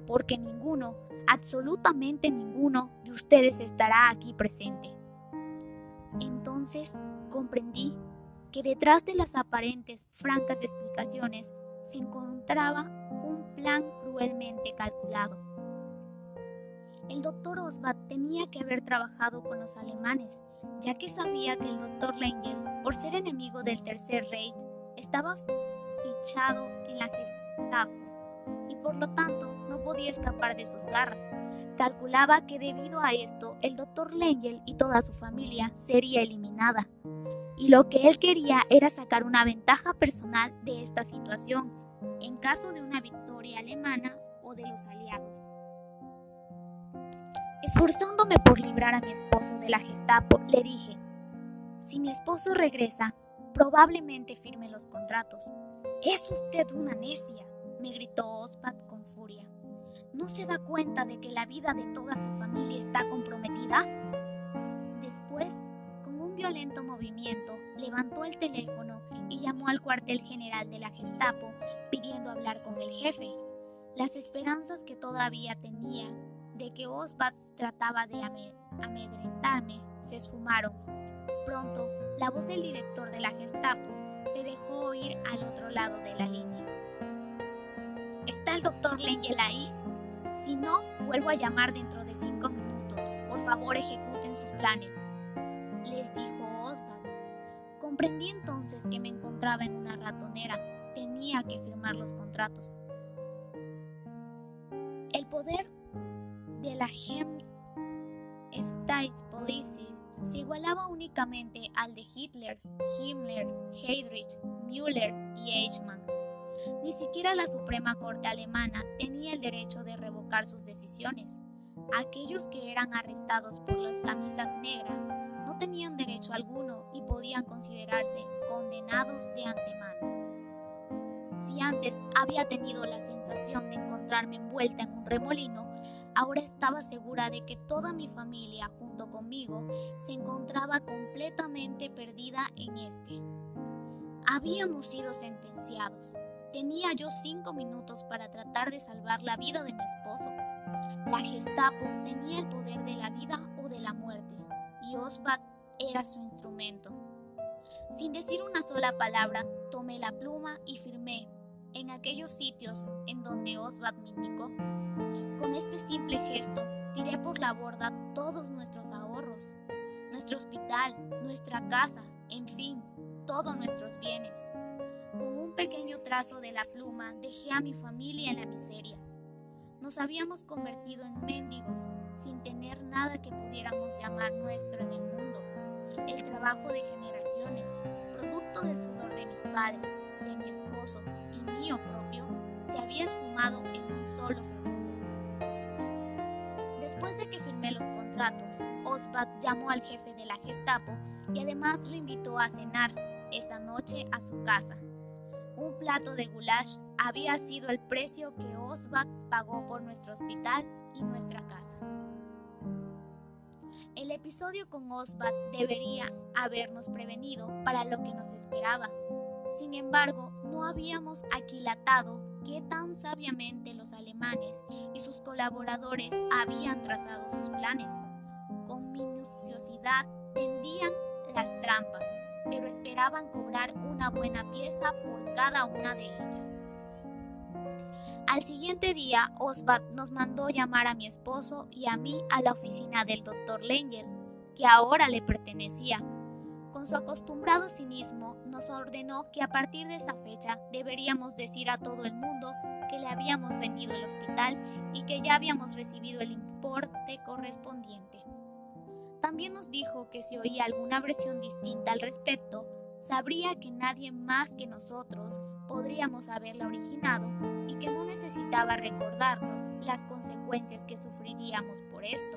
porque ninguno, absolutamente ninguno de ustedes estará aquí presente. Entonces comprendí que detrás de las aparentes francas explicaciones se encontraba un plan cruelmente calculado. El doctor Oswald tenía que haber trabajado con los alemanes, ya que sabía que el doctor Lengel, por ser enemigo del Tercer Reich, estaba fichado en la Gestapo y por lo tanto no podía escapar de sus garras. Calculaba que debido a esto el doctor Lengel y toda su familia sería eliminada. Y lo que él quería era sacar una ventaja personal de esta situación, en caso de una victoria alemana o de los aliados. Esforzándome por librar a mi esposo de la Gestapo, le dije, si mi esposo regresa, probablemente firme los contratos. Es usted una necia, me gritó Ospat con furia. ¿No se da cuenta de que la vida de toda su familia está comprometida? Después, con un violento movimiento, levantó el teléfono y llamó al cuartel general de la Gestapo pidiendo hablar con el jefe. Las esperanzas que todavía tenía de que Osbat trataba de amedrentarme se esfumaron. Pronto, la voz del director de la Gestapo se dejó oír al otro lado de la línea. ¿Está el doctor Lengel ahí? Si no, vuelvo a llamar dentro de cinco minutos. Por favor, ejecuten sus planes. Les dijo Oswald. Comprendí entonces que me encontraba en una ratonera. Tenía que firmar los contratos. El poder de la Hem States Police se igualaba únicamente al de Hitler, Himmler, Heydrich, Müller y Eichmann. Ni siquiera la Suprema Corte alemana tenía el derecho de revocar sus decisiones. Aquellos que eran arrestados por las camisas negras no tenían derecho alguno y podían considerarse condenados de antemano. Si antes había tenido la sensación de encontrarme envuelta en un remolino, Ahora estaba segura de que toda mi familia, junto conmigo, se encontraba completamente perdida en este. Habíamos sido sentenciados. Tenía yo cinco minutos para tratar de salvar la vida de mi esposo. La Gestapo tenía el poder de la vida o de la muerte, y Osbat era su instrumento. Sin decir una sola palabra, tomé la pluma y firmé en aquellos sitios en donde Osbat me indicó. Con este simple gesto tiré por la borda todos nuestros ahorros, nuestro hospital, nuestra casa, en fin, todos nuestros bienes. Con un pequeño trazo de la pluma dejé a mi familia en la miseria. Nos habíamos convertido en mendigos sin tener nada que pudiéramos llamar nuestro en el mundo. El trabajo de generaciones, producto del sudor de mis padres, de mi esposo y mío propio, se había esfumado en un solo segundo. Después de que firmé los contratos, Oswald llamó al jefe de la Gestapo y además lo invitó a cenar esa noche a su casa. Un plato de goulash había sido el precio que Oswald pagó por nuestro hospital y nuestra casa. El episodio con Oswald debería habernos prevenido para lo que nos esperaba. Sin embargo, no habíamos aquilatado qué tan sabiamente los alemanes y sus colaboradores habían trazado sus planes. Con minuciosidad tendían las trampas, pero esperaban cobrar una buena pieza por cada una de ellas. Al siguiente día, Oswald nos mandó llamar a mi esposo y a mí a la oficina del doctor Lengel, que ahora le pertenecía. Con su acostumbrado cinismo, nos ordenó que a partir de esa fecha deberíamos decir a todo el mundo que le habíamos vendido el hospital y que ya habíamos recibido el importe correspondiente. También nos dijo que si oía alguna versión distinta al respecto, sabría que nadie más que nosotros podríamos haberla originado y que no necesitaba recordarnos las consecuencias que sufriríamos por esto.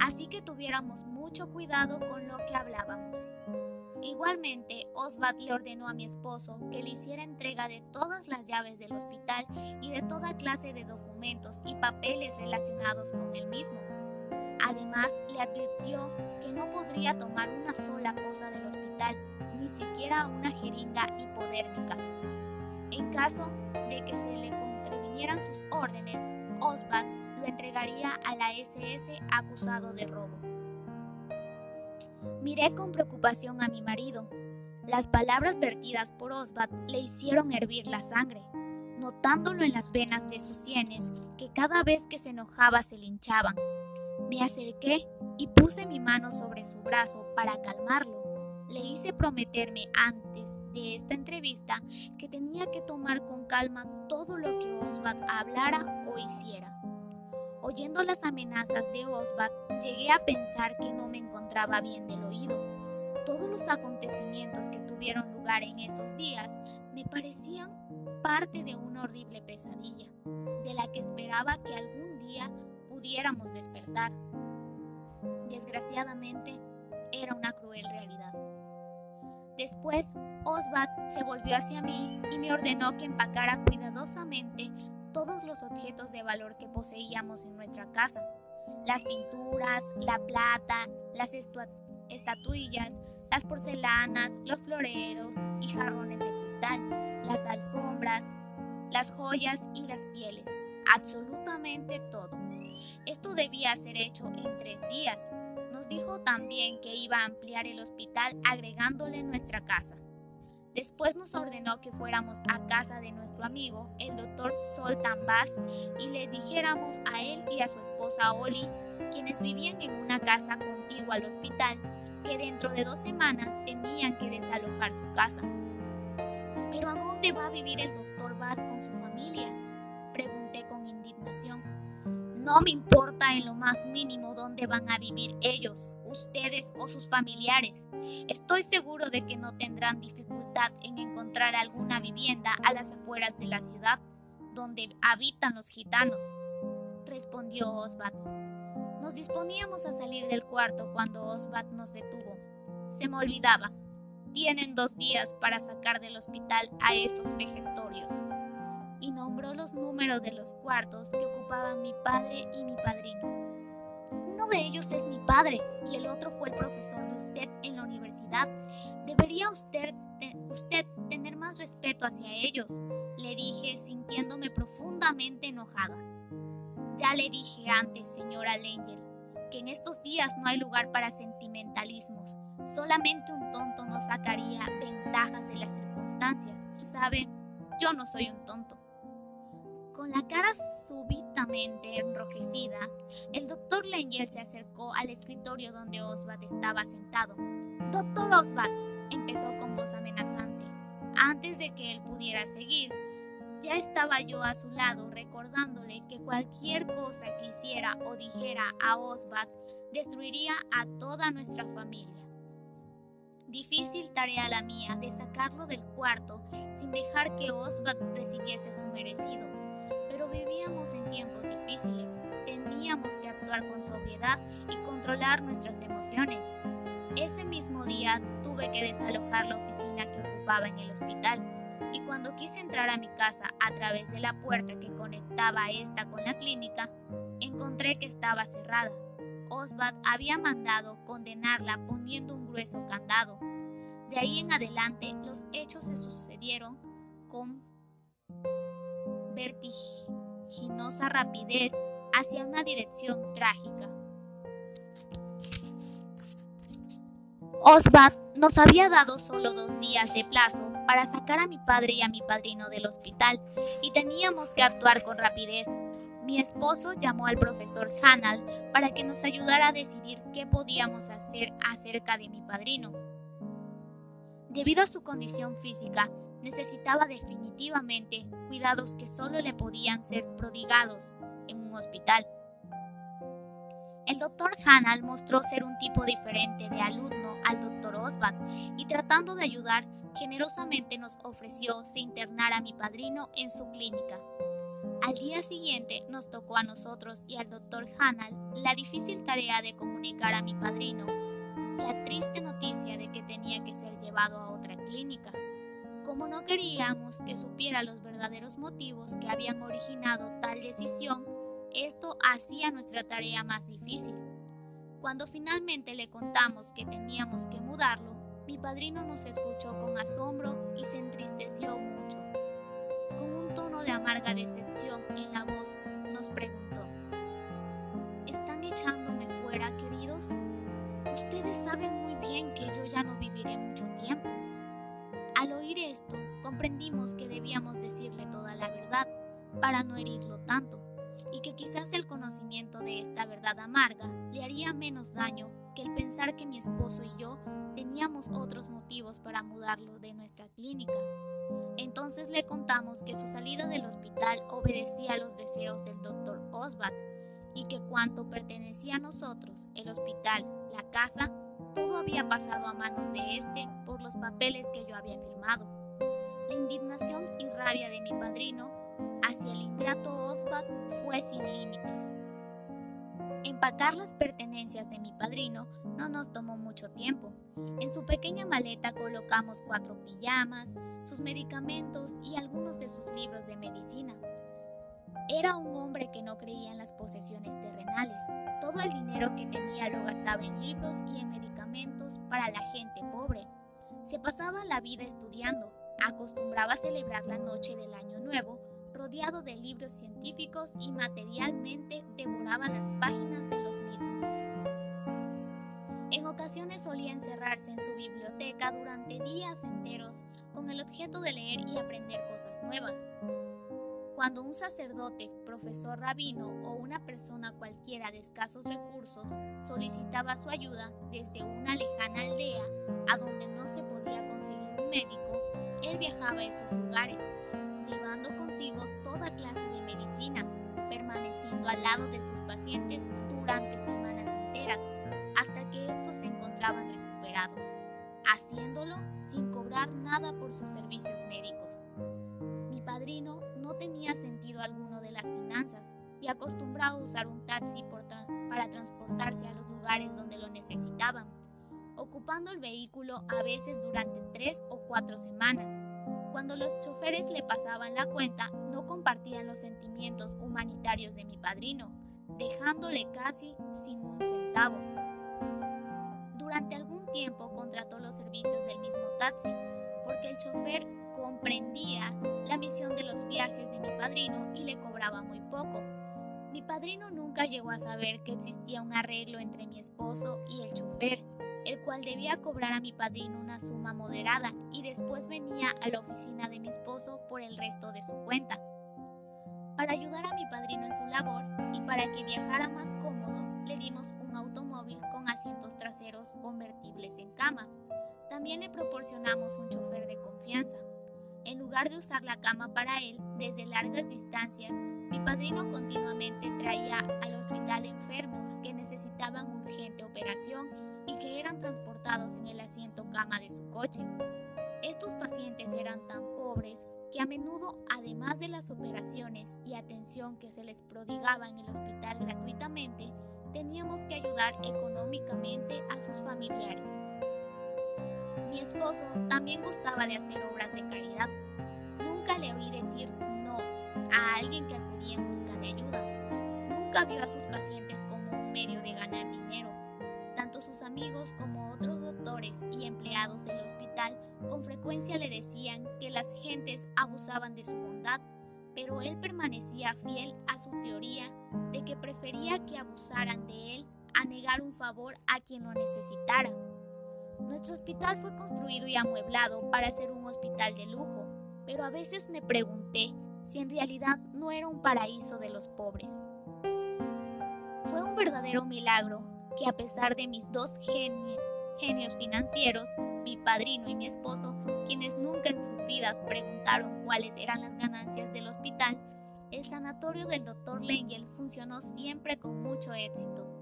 Así que tuviéramos mucho cuidado con lo que hablábamos. Igualmente, Osbat le ordenó a mi esposo que le hiciera entrega de todas las llaves del hospital y de toda clase de documentos y papeles relacionados con el mismo. Además, le advirtió que no podría tomar una sola cosa del hospital, ni siquiera una jeringa hipodérmica. En caso de que se le contravinieran sus órdenes, Osbat lo entregaría a la SS acusado de robo. Miré con preocupación a mi marido. Las palabras vertidas por Osbat le hicieron hervir la sangre, notándolo en las venas de sus sienes que cada vez que se enojaba se linchaban. Me acerqué y puse mi mano sobre su brazo para calmarlo. Le hice prometerme antes de esta entrevista que tenía que tomar con calma todo lo que Osbat hablara o hiciera. Oyendo las amenazas de Osbat, llegué a pensar que no me encontraba bien del oído. Todos los acontecimientos que tuvieron lugar en esos días me parecían parte de una horrible pesadilla, de la que esperaba que algún día pudiéramos despertar. Desgraciadamente, era una cruel realidad. Después, Osbat se volvió hacia mí y me ordenó que empacara cuidadosamente todos los objetos de valor que poseíamos en nuestra casa. Las pinturas, la plata, las estatuillas, las porcelanas, los floreros y jarrones de cristal, las alfombras, las joyas y las pieles. Absolutamente todo. Esto debía ser hecho en tres días. Nos dijo también que iba a ampliar el hospital agregándole nuestra casa. Después nos ordenó que fuéramos a casa de nuestro amigo, el doctor Soltan Bass, y le dijéramos a él y a su esposa Oli, quienes vivían en una casa contigua al hospital, que dentro de dos semanas tenían que desalojar su casa. ¿Pero a dónde va a vivir el doctor Bass con su familia? Pregunté con indignación. No me importa en lo más mínimo dónde van a vivir ellos, ustedes o sus familiares. Estoy seguro de que no tendrán dificultad en encontrar alguna vivienda a las afueras de la ciudad donde habitan los gitanos, respondió Osbat. Nos disponíamos a salir del cuarto cuando Osbat nos detuvo. Se me olvidaba. Tienen dos días para sacar del hospital a esos vejestorios. Y nombró los números de los cuartos que ocupaban mi padre y mi padrino. Uno de ellos es mi padre y el otro fue el profesor de usted en la universidad. Debería usted, usted tener más respeto hacia ellos, le dije sintiéndome profundamente enojada. Ya le dije antes, señora Lengel, que en estos días no hay lugar para sentimentalismos. Solamente un tonto no sacaría ventajas de las circunstancias. Sabe, yo no soy un tonto. Con la cara súbitamente enrojecida, el doctor Lengel se acercó al escritorio donde Oswald estaba sentado. Doctor Oswald, empezó con voz amenazante. Antes de que él pudiera seguir, ya estaba yo a su lado recordándole que cualquier cosa que hiciera o dijera a Oswald destruiría a toda nuestra familia. Difícil tarea la mía de sacarlo del cuarto sin dejar que Oswald recibiese su merecido vivíamos en tiempos difíciles. Teníamos que actuar con sobriedad y controlar nuestras emociones. Ese mismo día tuve que desalojar la oficina que ocupaba en el hospital y cuando quise entrar a mi casa a través de la puerta que conectaba esta con la clínica, encontré que estaba cerrada. Oswald había mandado condenarla poniendo un grueso candado. De ahí en adelante los hechos se sucedieron con vertiginosa rapidez hacia una dirección trágica. Osbat nos había dado solo dos días de plazo para sacar a mi padre y a mi padrino del hospital y teníamos que actuar con rapidez. Mi esposo llamó al profesor Hanal para que nos ayudara a decidir qué podíamos hacer acerca de mi padrino. Debido a su condición física, necesitaba definitivamente cuidados que solo le podían ser prodigados en un hospital. El doctor Hanal mostró ser un tipo diferente de alumno al doctor Osbach y tratando de ayudar, generosamente nos ofreció se internara a mi padrino en su clínica. Al día siguiente nos tocó a nosotros y al doctor Hanal la difícil tarea de comunicar a mi padrino la triste noticia de que tenía que ser llevado a otra clínica. Como no queríamos que supiera los verdaderos motivos que habían originado tal decisión, esto hacía nuestra tarea más difícil. Cuando finalmente le contamos que teníamos que mudarlo, mi padrino nos escuchó con asombro y se entristeció mucho. Con un tono de amarga decepción en la voz, nos preguntó, ¿Están echándome fuera, queridos? Ustedes saben muy bien que yo ya no viviré mucho tiempo. Al oír esto, comprendimos que debíamos decirle toda la verdad para no herirlo tanto y que quizás el conocimiento de esta verdad amarga le haría menos daño que el pensar que mi esposo y yo teníamos otros motivos para mudarlo de nuestra clínica. Entonces le contamos que su salida del hospital obedecía a los deseos del doctor Osbat y que cuanto pertenecía a nosotros, el hospital, la casa, todo había pasado a manos de este por los papeles que yo había firmado. La indignación y rabia de mi padrino hacia el ingrato Osbat fue sin límites. Empacar las pertenencias de mi padrino no nos tomó mucho tiempo. En su pequeña maleta colocamos cuatro pijamas, sus medicamentos y algunos de sus libros de medicina. Era un hombre que no creía en las posesiones terrenales. Todo el dinero que tenía lo gastaba en libros y en medicamentos para la gente pobre. Se pasaba la vida estudiando, acostumbraba a celebrar la noche del Año Nuevo rodeado de libros científicos y materialmente devoraba las páginas de los mismos. En ocasiones solía encerrarse en su biblioteca durante días enteros con el objeto de leer y aprender cosas nuevas. Cuando un sacerdote, profesor rabino o una persona cualquiera de escasos recursos solicitaba su ayuda desde una lejana aldea a donde no se podía conseguir un médico, él viajaba a esos lugares llevando consigo toda clase de medicinas, permaneciendo al lado de sus pacientes durante semanas enteras, hasta que estos se encontraban recuperados, haciéndolo sin cobrar nada por sus servicios médicos. Tenía sentido alguno de las finanzas y acostumbraba a usar un taxi para transportarse a los lugares donde lo necesitaban, ocupando el vehículo a veces durante tres o cuatro semanas cuando los choferes le pasaban la cuenta, no compartían los sentimientos humanitarios de mi padrino, dejándole casi sin un centavo. Durante algún tiempo contrató los servicios del mismo taxi, porque el chofer comprendía la misión de los viajes de mi padrino y le cobraba muy poco. Mi padrino nunca llegó a saber que existía un arreglo entre mi esposo y el chofer, el cual debía cobrar a mi padrino una suma moderada y después venía a la oficina de mi esposo por el resto de su cuenta. Para ayudar a mi padrino en su labor y para que viajara más cómodo, le dimos un automóvil con asientos traseros convertibles en cama. También le proporcionamos un chofer de confianza. En lugar de usar la cama para él desde largas distancias, mi padrino continuamente traía al hospital enfermos que necesitaban urgente operación y que eran transportados en el asiento cama de su coche. Estos pacientes eran tan pobres que a menudo, además de las operaciones y atención que se les prodigaba en el hospital gratuitamente, teníamos que ayudar económicamente a sus familiares. Mi esposo también gustaba de hacer obras de caridad. Nunca le oí decir no a alguien que acudía en busca de ayuda. Nunca vio a sus pacientes como un medio de ganar dinero tanto sus amigos como otros doctores y empleados del hospital con frecuencia le decían que las gentes abusaban de su bondad, pero él permanecía fiel a su teoría de que prefería que abusaran de él a negar un favor a quien lo necesitara. Nuestro hospital fue construido y amueblado para ser un hospital de lujo, pero a veces me pregunté si en realidad no era un paraíso de los pobres. Fue un verdadero milagro que a pesar de mis dos genios financieros, mi padrino y mi esposo, quienes nunca en sus vidas preguntaron cuáles eran las ganancias del hospital, el sanatorio del Dr. Lengel funcionó siempre con mucho éxito.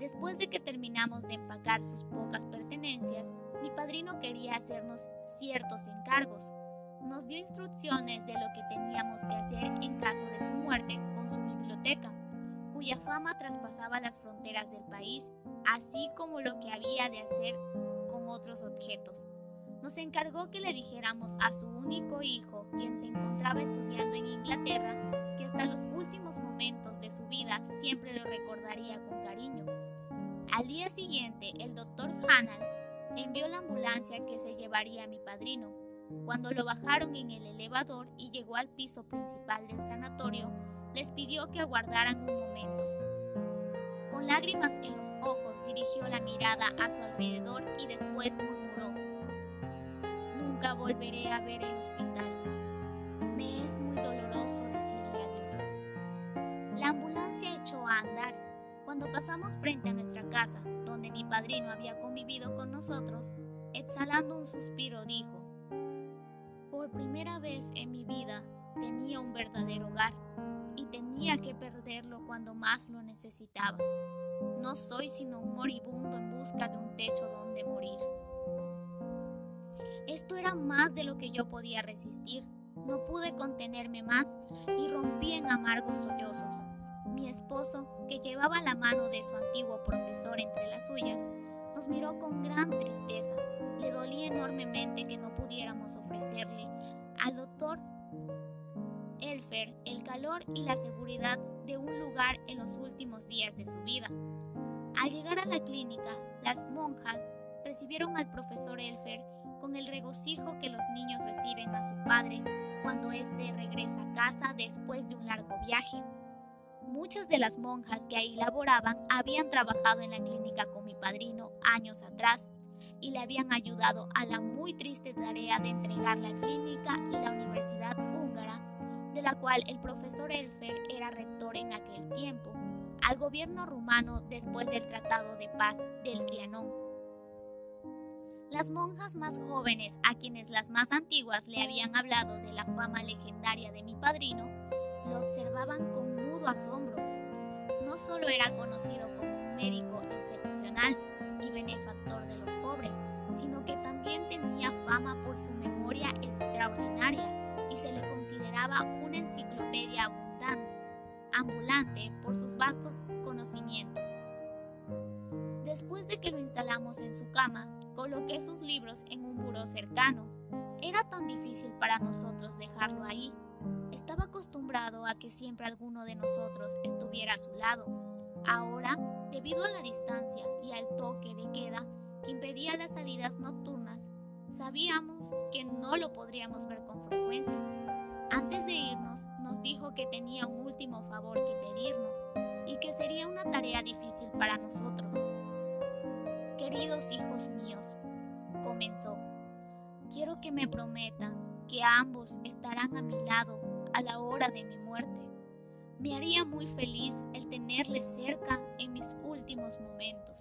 Después de que terminamos de empacar sus pocas pertenencias, mi padrino quería hacernos ciertos encargos. nos dio instrucciones de lo que teníamos que hacer en caso de su muerte con su biblioteca, cuya fama traspasaba las fronteras del país, así como lo que había de hacer con otros objetos. Nos encargó que le dijéramos a su único hijo, quien se encontraba estudiando en Inglaterra, que hasta los últimos momentos de su vida siempre lo recordaría con cariño. Al día siguiente, el doctor Hannah envió la ambulancia que se llevaría a mi padrino. Cuando lo bajaron en el elevador y llegó al piso principal del sanatorio, les pidió que aguardaran un momento. Con lágrimas en los ojos dirigió la mirada a su alrededor y después murmuró, Nunca volveré a ver el hospital. Me es muy doloroso decirle adiós. La ambulancia echó a andar. Cuando pasamos frente a nuestra casa, donde mi padrino había convivido con nosotros, exhalando un suspiro dijo, Por primera vez en mi vida tenía un verdadero hogar y tenía que perderlo cuando más lo necesitaba. No soy sino un moribundo en busca de un techo donde morir. Esto era más de lo que yo podía resistir. No pude contenerme más y rompí en amargos sollozos. Mi esposo, que llevaba la mano de su antiguo profesor entre las suyas, nos miró con gran tristeza. Le dolía enormemente que no pudiéramos ofrecerle al doctor Elfer el calor y la seguridad de un lugar en los últimos días de su vida. Al llegar a la clínica, las monjas recibieron al profesor Elfer con el regocijo que los niños reciben a su padre cuando éste regresa a casa después de un largo viaje. Muchas de las monjas que ahí laboraban habían trabajado en la clínica con mi padrino años atrás y le habían ayudado a la muy triste tarea de entregar la clínica y la universidad húngara de la cual el profesor Elfer era rector en aquel tiempo, al gobierno rumano después del Tratado de Paz del Trianón. Las monjas más jóvenes, a quienes las más antiguas le habían hablado de la fama legendaria de mi padrino, lo observaban con asombro. No solo era conocido como un médico excepcional y benefactor de los pobres, sino que también tenía fama por su memoria extraordinaria y se le consideraba una enciclopedia abundante, ambulante por sus vastos conocimientos. Después de que lo instalamos en su cama, coloqué sus libros en un buró cercano. Era tan difícil para nosotros dejarlo ahí. Estaba acostumbrado a que siempre alguno de nosotros estuviera a su lado. Ahora, debido a la distancia y al toque de queda que impedía las salidas nocturnas, Sabíamos que no lo podríamos ver con frecuencia. Antes de irnos, nos dijo que tenía un último favor que pedirnos y que sería una tarea difícil para nosotros. Queridos hijos míos, comenzó, quiero que me prometan que ambos estarán a mi lado a la hora de mi muerte. Me haría muy feliz el tenerles cerca en mis últimos momentos.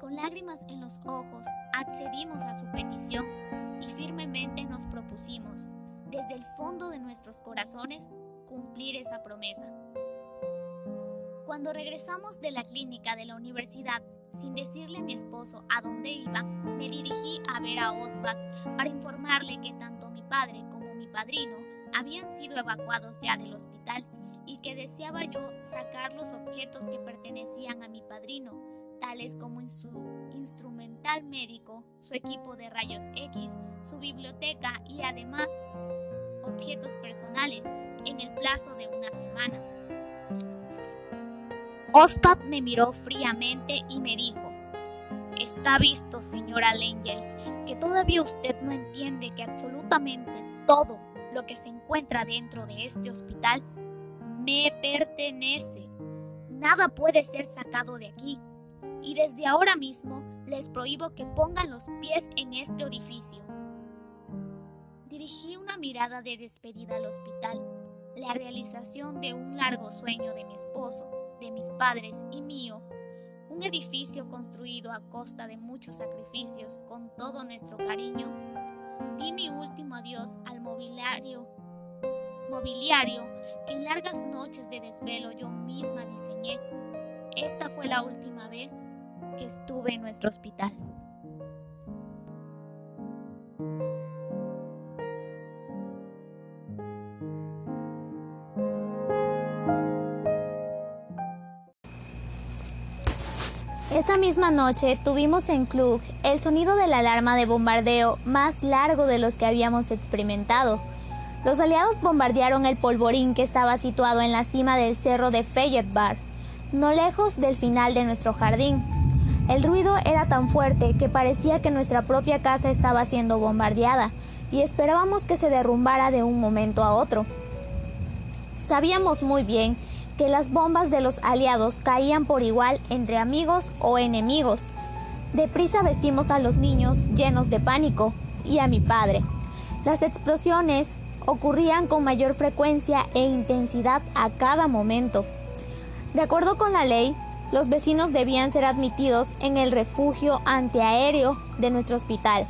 Con lágrimas en los ojos, accedimos a su petición y firmemente nos propusimos, desde el fondo de nuestros corazones, cumplir esa promesa. Cuando regresamos de la clínica de la universidad, sin decirle a mi esposo a dónde iba, me dirigí a ver a Oswald para informarle que tanto mi padre como mi padrino habían sido evacuados ya del hospital y que deseaba yo sacar los objetos que pertenecían a mi padrino tales como su instrumental médico, su equipo de rayos X, su biblioteca y además objetos personales en el plazo de una semana. Ostad me miró fríamente y me dijo, Está visto, señora Lengel, que todavía usted no entiende que absolutamente todo lo que se encuentra dentro de este hospital me pertenece. Nada puede ser sacado de aquí y desde ahora mismo les prohíbo que pongan los pies en este edificio. Dirigí una mirada de despedida al hospital, la realización de un largo sueño de mi esposo, de mis padres y mío, un edificio construido a costa de muchos sacrificios con todo nuestro cariño. Di mi último adiós al mobiliario, mobiliario que en largas noches de desvelo yo misma diseñé. Esta fue la última vez que estuve en nuestro hospital. Esa misma noche tuvimos en Klug el sonido de la alarma de bombardeo más largo de los que habíamos experimentado. Los aliados bombardearon el polvorín que estaba situado en la cima del cerro de Fayette Bar, no lejos del final de nuestro jardín. El ruido era tan fuerte que parecía que nuestra propia casa estaba siendo bombardeada y esperábamos que se derrumbara de un momento a otro. Sabíamos muy bien que las bombas de los aliados caían por igual entre amigos o enemigos. Deprisa vestimos a los niños llenos de pánico y a mi padre. Las explosiones ocurrían con mayor frecuencia e intensidad a cada momento. De acuerdo con la ley, los vecinos debían ser admitidos en el refugio antiaéreo de nuestro hospital.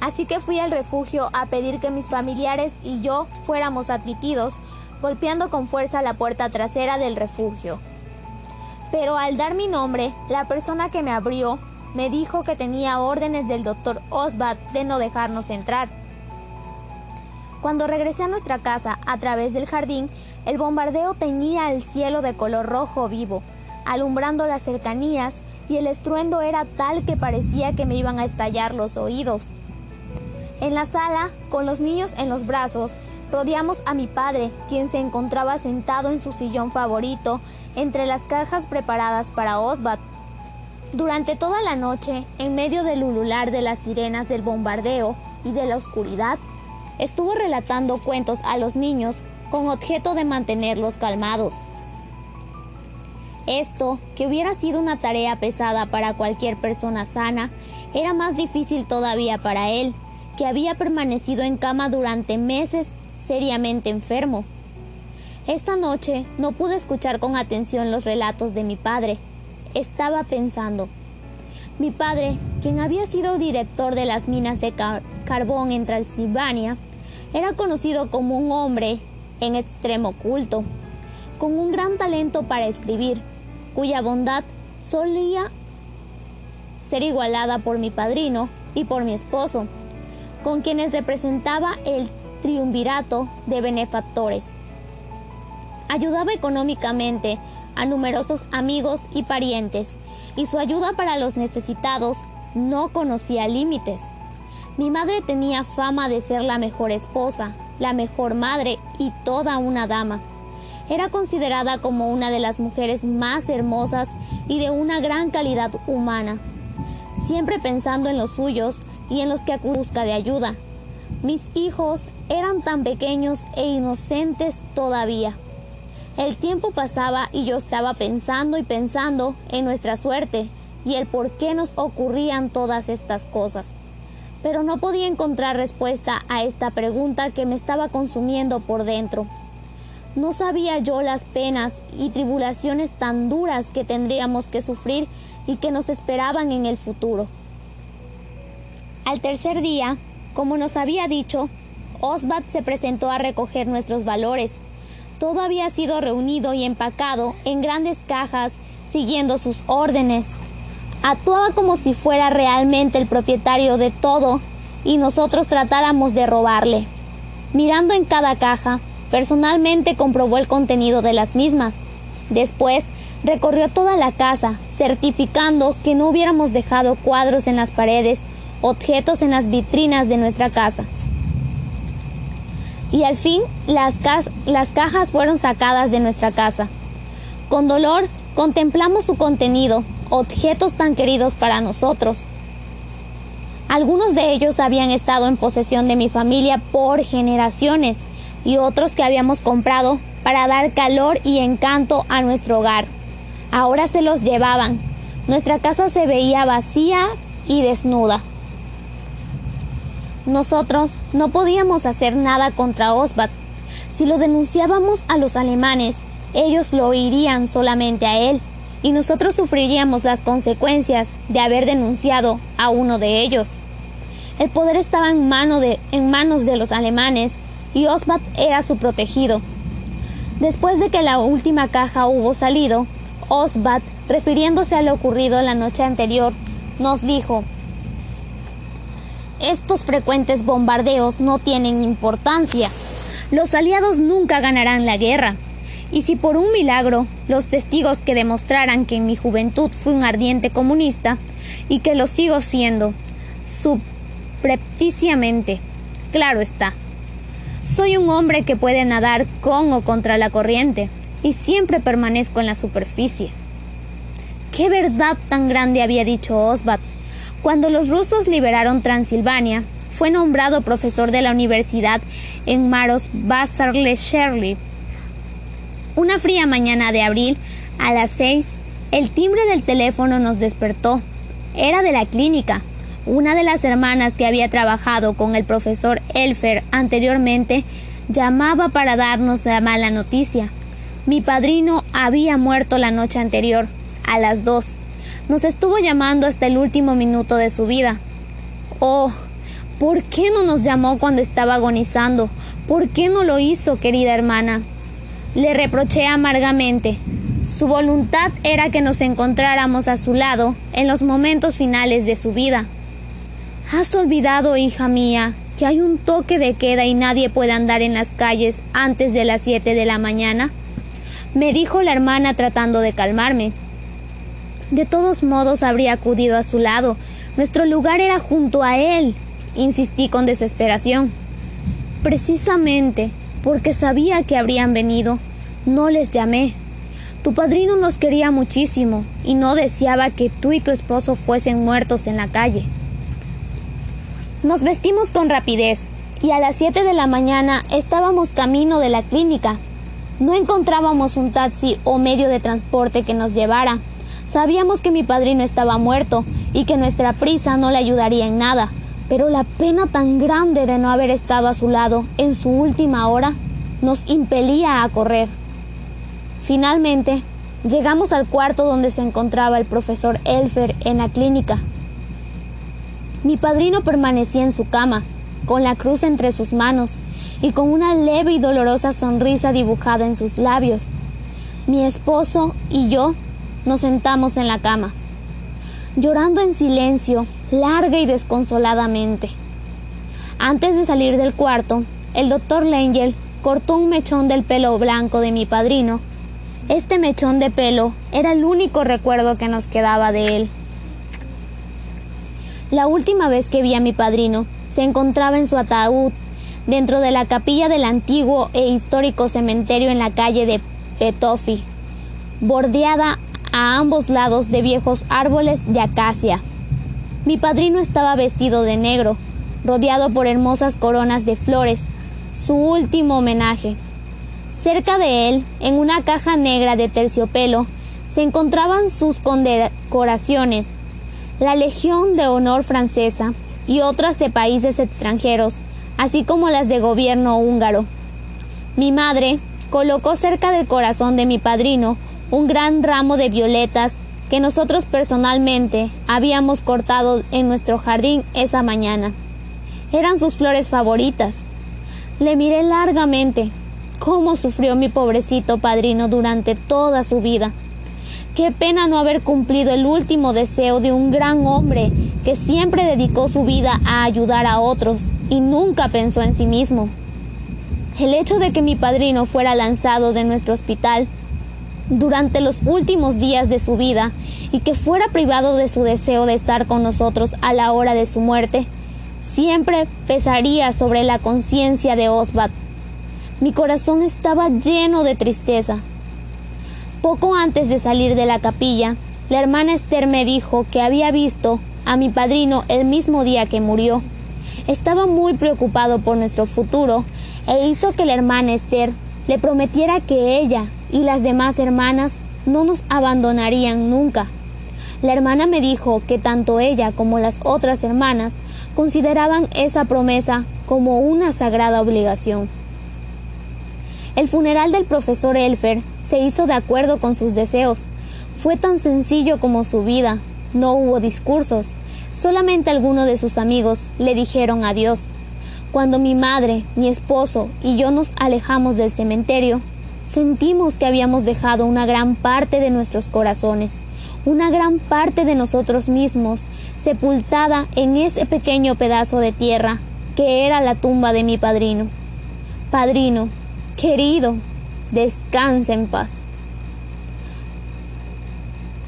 Así que fui al refugio a pedir que mis familiares y yo fuéramos admitidos, golpeando con fuerza la puerta trasera del refugio. Pero al dar mi nombre, la persona que me abrió me dijo que tenía órdenes del doctor Osbat de no dejarnos entrar. Cuando regresé a nuestra casa a través del jardín, el bombardeo teñía el cielo de color rojo vivo, alumbrando las cercanías, y el estruendo era tal que parecía que me iban a estallar los oídos. En la sala, con los niños en los brazos, rodeamos a mi padre, quien se encontraba sentado en su sillón favorito, entre las cajas preparadas para Osbat. Durante toda la noche, en medio del ulular de las sirenas del bombardeo y de la oscuridad, estuvo relatando cuentos a los niños con objeto de mantenerlos calmados. Esto, que hubiera sido una tarea pesada para cualquier persona sana, era más difícil todavía para él, que había permanecido en cama durante meses seriamente enfermo. Esa noche no pude escuchar con atención los relatos de mi padre. Estaba pensando. Mi padre, quien había sido director de las minas de carbón en Transilvania, era conocido como un hombre en extremo culto, con un gran talento para escribir, cuya bondad solía ser igualada por mi padrino y por mi esposo, con quienes representaba el triunvirato de benefactores. Ayudaba económicamente a numerosos amigos y parientes, y su ayuda para los necesitados no conocía límites. Mi madre tenía fama de ser la mejor esposa, la mejor madre y toda una dama. Era considerada como una de las mujeres más hermosas y de una gran calidad humana, siempre pensando en los suyos y en los que busca de ayuda. Mis hijos eran tan pequeños e inocentes todavía. El tiempo pasaba y yo estaba pensando y pensando en nuestra suerte y el por qué nos ocurrían todas estas cosas pero no podía encontrar respuesta a esta pregunta que me estaba consumiendo por dentro. No sabía yo las penas y tribulaciones tan duras que tendríamos que sufrir y que nos esperaban en el futuro. Al tercer día, como nos había dicho, Osbat se presentó a recoger nuestros valores. Todo había sido reunido y empacado en grandes cajas, siguiendo sus órdenes. Actuaba como si fuera realmente el propietario de todo y nosotros tratáramos de robarle. Mirando en cada caja, personalmente comprobó el contenido de las mismas. Después recorrió toda la casa, certificando que no hubiéramos dejado cuadros en las paredes, objetos en las vitrinas de nuestra casa. Y al fin las, las cajas fueron sacadas de nuestra casa. Con dolor contemplamos su contenido, objetos tan queridos para nosotros. Algunos de ellos habían estado en posesión de mi familia por generaciones y otros que habíamos comprado para dar calor y encanto a nuestro hogar. Ahora se los llevaban. Nuestra casa se veía vacía y desnuda. Nosotros no podíamos hacer nada contra Osbat. Si lo denunciábamos a los alemanes, ellos lo oirían solamente a él y nosotros sufriríamos las consecuencias de haber denunciado a uno de ellos. El poder estaba en, manos de los alemanes y Osbat era su protegido. Después de que la última caja hubo salido, Osbat, refiriéndose a lo ocurrido la noche anterior, nos dijo, estos frecuentes bombardeos no tienen importancia. Los aliados nunca ganarán la guerra. Y si por un milagro los testigos que demostraran que en mi juventud fui un ardiente comunista y que lo sigo siendo, subrepticiamente. Claro está. Soy un hombre que puede nadar con o contra la corriente y siempre permanezco en la superficie. ¿Qué verdad tan grande había dicho Osbat? Cuando los rusos liberaron Transilvania, fue nombrado profesor de la universidad en Maros Bazarle Shirley. Una fría mañana de abril, a las seis, el timbre del teléfono nos despertó. Era de la clínica. Una de las hermanas que había trabajado con el profesor Elfer anteriormente llamaba para darnos la mala noticia. Mi padrino había muerto la noche anterior a las dos. Nos estuvo llamando hasta el último minuto de su vida. Oh, ¿por qué no nos llamó cuando estaba agonizando? ¿Por qué no lo hizo, querida hermana? Le reproché amargamente. Su voluntad era que nos encontráramos a su lado en los momentos finales de su vida. ¿Has olvidado, hija mía, que hay un toque de queda y nadie puede andar en las calles antes de las siete de la mañana? Me dijo la hermana tratando de calmarme. De todos modos habría acudido a su lado. Nuestro lugar era junto a él, insistí con desesperación. Precisamente porque sabía que habrían venido, no les llamé. Tu padrino nos quería muchísimo y no deseaba que tú y tu esposo fuesen muertos en la calle. Nos vestimos con rapidez y a las siete de la mañana estábamos camino de la clínica. No encontrábamos un taxi o medio de transporte que nos llevara. Sabíamos que mi padrino estaba muerto y que nuestra prisa no le ayudaría en nada, pero la pena tan grande de no haber estado a su lado en su última hora nos impelía a correr. Finalmente, llegamos al cuarto donde se encontraba el profesor Elfer en la clínica. Mi padrino permanecía en su cama, con la cruz entre sus manos y con una leve y dolorosa sonrisa dibujada en sus labios. Mi esposo y yo nos sentamos en la cama, llorando en silencio, larga y desconsoladamente. Antes de salir del cuarto, el doctor Lengel cortó un mechón del pelo blanco de mi padrino. Este mechón de pelo era el único recuerdo que nos quedaba de él. La última vez que vi a mi padrino se encontraba en su ataúd dentro de la capilla del antiguo e histórico cementerio en la calle de Petofi, bordeada a ambos lados de viejos árboles de acacia. Mi padrino estaba vestido de negro, rodeado por hermosas coronas de flores, su último homenaje. Cerca de él, en una caja negra de terciopelo, se encontraban sus condecoraciones, la Legión de Honor francesa y otras de países extranjeros, así como las de gobierno húngaro. Mi madre colocó cerca del corazón de mi padrino un gran ramo de violetas que nosotros personalmente habíamos cortado en nuestro jardín esa mañana. Eran sus flores favoritas. Le miré largamente cómo sufrió mi pobrecito padrino durante toda su vida. Qué pena no haber cumplido el último deseo de un gran hombre que siempre dedicó su vida a ayudar a otros y nunca pensó en sí mismo. El hecho de que mi padrino fuera lanzado de nuestro hospital durante los últimos días de su vida y que fuera privado de su deseo de estar con nosotros a la hora de su muerte, siempre pesaría sobre la conciencia de Osbat. Mi corazón estaba lleno de tristeza. Poco antes de salir de la capilla, la hermana Esther me dijo que había visto a mi padrino el mismo día que murió. Estaba muy preocupado por nuestro futuro e hizo que la hermana Esther le prometiera que ella y las demás hermanas no nos abandonarían nunca. La hermana me dijo que tanto ella como las otras hermanas consideraban esa promesa como una sagrada obligación. El funeral del profesor Elfer se hizo de acuerdo con sus deseos. Fue tan sencillo como su vida. No hubo discursos. Solamente algunos de sus amigos le dijeron adiós. Cuando mi madre, mi esposo y yo nos alejamos del cementerio, sentimos que habíamos dejado una gran parte de nuestros corazones, una gran parte de nosotros mismos, sepultada en ese pequeño pedazo de tierra que era la tumba de mi padrino. Padrino, querido, descansa en paz.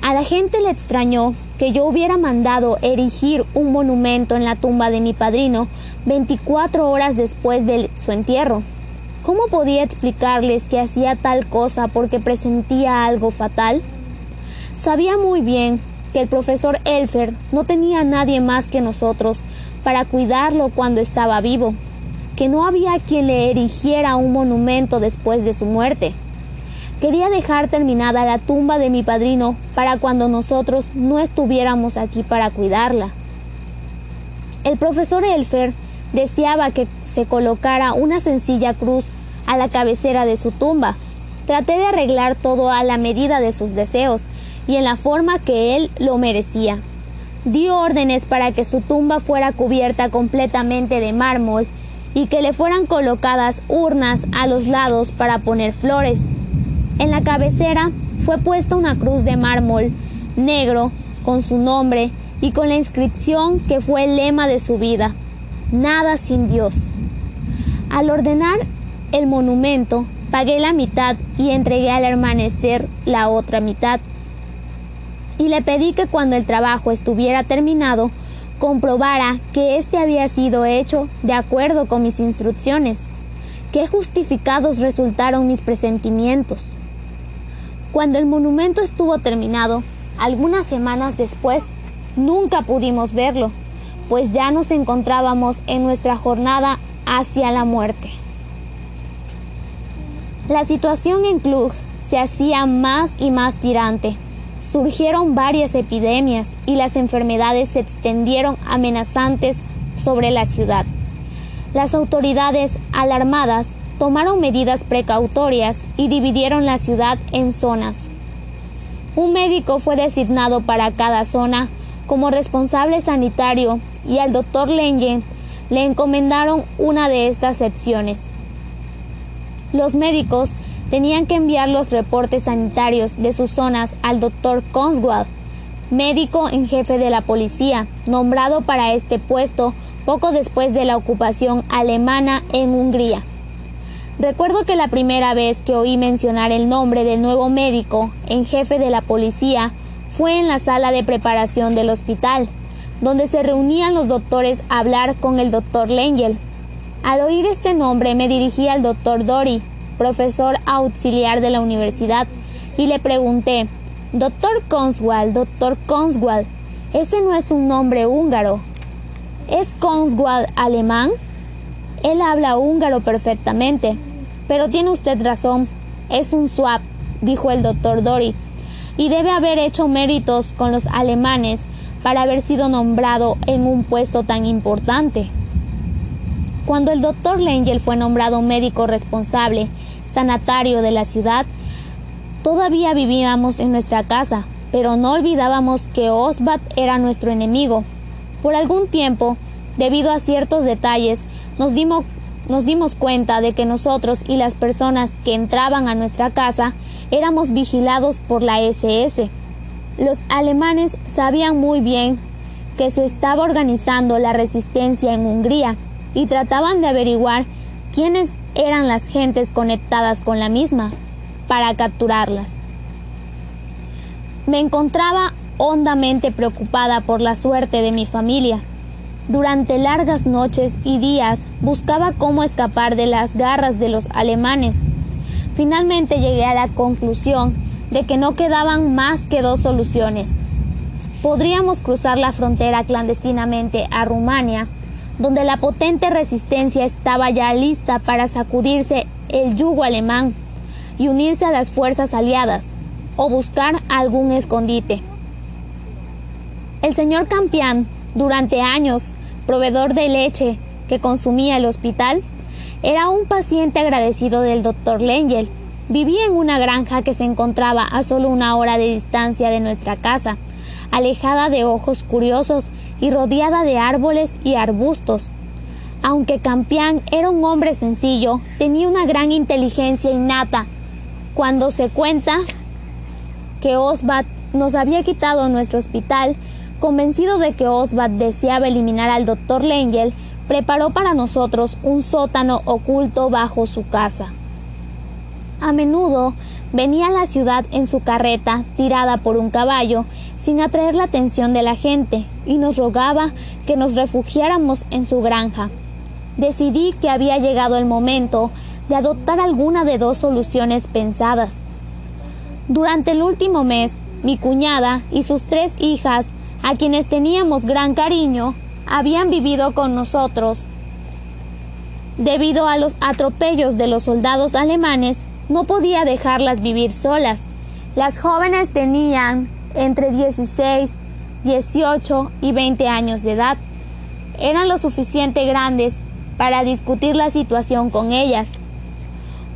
A la gente le extrañó que yo hubiera mandado erigir un monumento en la tumba de mi padrino 24 horas después de su entierro. ¿Cómo podía explicarles que hacía tal cosa porque presentía algo fatal? Sabía muy bien que el profesor Elfer no tenía a nadie más que nosotros para cuidarlo cuando estaba vivo, que no había quien le erigiera un monumento después de su muerte. Quería dejar terminada la tumba de mi padrino para cuando nosotros no estuviéramos aquí para cuidarla. El profesor Elfer deseaba que se colocara una sencilla cruz a la cabecera de su tumba. Traté de arreglar todo a la medida de sus deseos y en la forma que él lo merecía. Dio órdenes para que su tumba fuera cubierta completamente de mármol y que le fueran colocadas urnas a los lados para poner flores. En la cabecera fue puesta una cruz de mármol negro con su nombre y con la inscripción que fue el lema de su vida, Nada sin Dios. Al ordenar el monumento, pagué la mitad y entregué a la hermana Esther la otra mitad. Y le pedí que cuando el trabajo estuviera terminado, comprobara que éste había sido hecho de acuerdo con mis instrucciones. Qué justificados resultaron mis presentimientos. Cuando el monumento estuvo terminado, algunas semanas después, nunca pudimos verlo, pues ya nos encontrábamos en nuestra jornada hacia la muerte. La situación en Klug se hacía más y más tirante. Surgieron varias epidemias y las enfermedades se extendieron amenazantes sobre la ciudad. Las autoridades, alarmadas, tomaron medidas precautorias y dividieron la ciudad en zonas. Un médico fue designado para cada zona como responsable sanitario y al doctor Lengen le encomendaron una de estas secciones. Los médicos tenían que enviar los reportes sanitarios de sus zonas al doctor Conswald, médico en jefe de la policía, nombrado para este puesto poco después de la ocupación alemana en Hungría. Recuerdo que la primera vez que oí mencionar el nombre del nuevo médico en jefe de la policía fue en la sala de preparación del hospital, donde se reunían los doctores a hablar con el doctor Lengel. Al oír este nombre me dirigí al doctor Dory, profesor auxiliar de la universidad, y le pregunté, Doctor Conswald, doctor Conswald, ese no es un nombre húngaro. ¿Es Conswald alemán? Él habla húngaro perfectamente. Pero tiene usted razón, es un swap, dijo el doctor Dory, y debe haber hecho méritos con los alemanes para haber sido nombrado en un puesto tan importante. Cuando el doctor Lengel fue nombrado médico responsable, sanatario de la ciudad, todavía vivíamos en nuestra casa, pero no olvidábamos que Osbat era nuestro enemigo. Por algún tiempo, debido a ciertos detalles, nos dimos nos dimos cuenta de que nosotros y las personas que entraban a nuestra casa éramos vigilados por la SS. Los alemanes sabían muy bien que se estaba organizando la resistencia en Hungría y trataban de averiguar quiénes eran las gentes conectadas con la misma para capturarlas. Me encontraba hondamente preocupada por la suerte de mi familia durante largas noches y días buscaba cómo escapar de las garras de los alemanes. Finalmente llegué a la conclusión de que no quedaban más que dos soluciones. Podríamos cruzar la frontera clandestinamente a Rumania, donde la potente resistencia estaba ya lista para sacudirse el yugo alemán y unirse a las fuerzas aliadas, o buscar algún escondite. El señor Campián durante años, proveedor de leche que consumía el hospital, era un paciente agradecido del doctor Lengel. Vivía en una granja que se encontraba a solo una hora de distancia de nuestra casa, alejada de ojos curiosos y rodeada de árboles y arbustos. Aunque Campián era un hombre sencillo, tenía una gran inteligencia innata. Cuando se cuenta que Osbat nos había quitado nuestro hospital, Convencido de que Oswald deseaba eliminar al doctor Lengel, preparó para nosotros un sótano oculto bajo su casa. A menudo venía a la ciudad en su carreta, tirada por un caballo, sin atraer la atención de la gente, y nos rogaba que nos refugiáramos en su granja. Decidí que había llegado el momento de adoptar alguna de dos soluciones pensadas. Durante el último mes, mi cuñada y sus tres hijas, a quienes teníamos gran cariño, habían vivido con nosotros. Debido a los atropellos de los soldados alemanes, no podía dejarlas vivir solas. Las jóvenes tenían entre 16, 18 y 20 años de edad. Eran lo suficiente grandes para discutir la situación con ellas.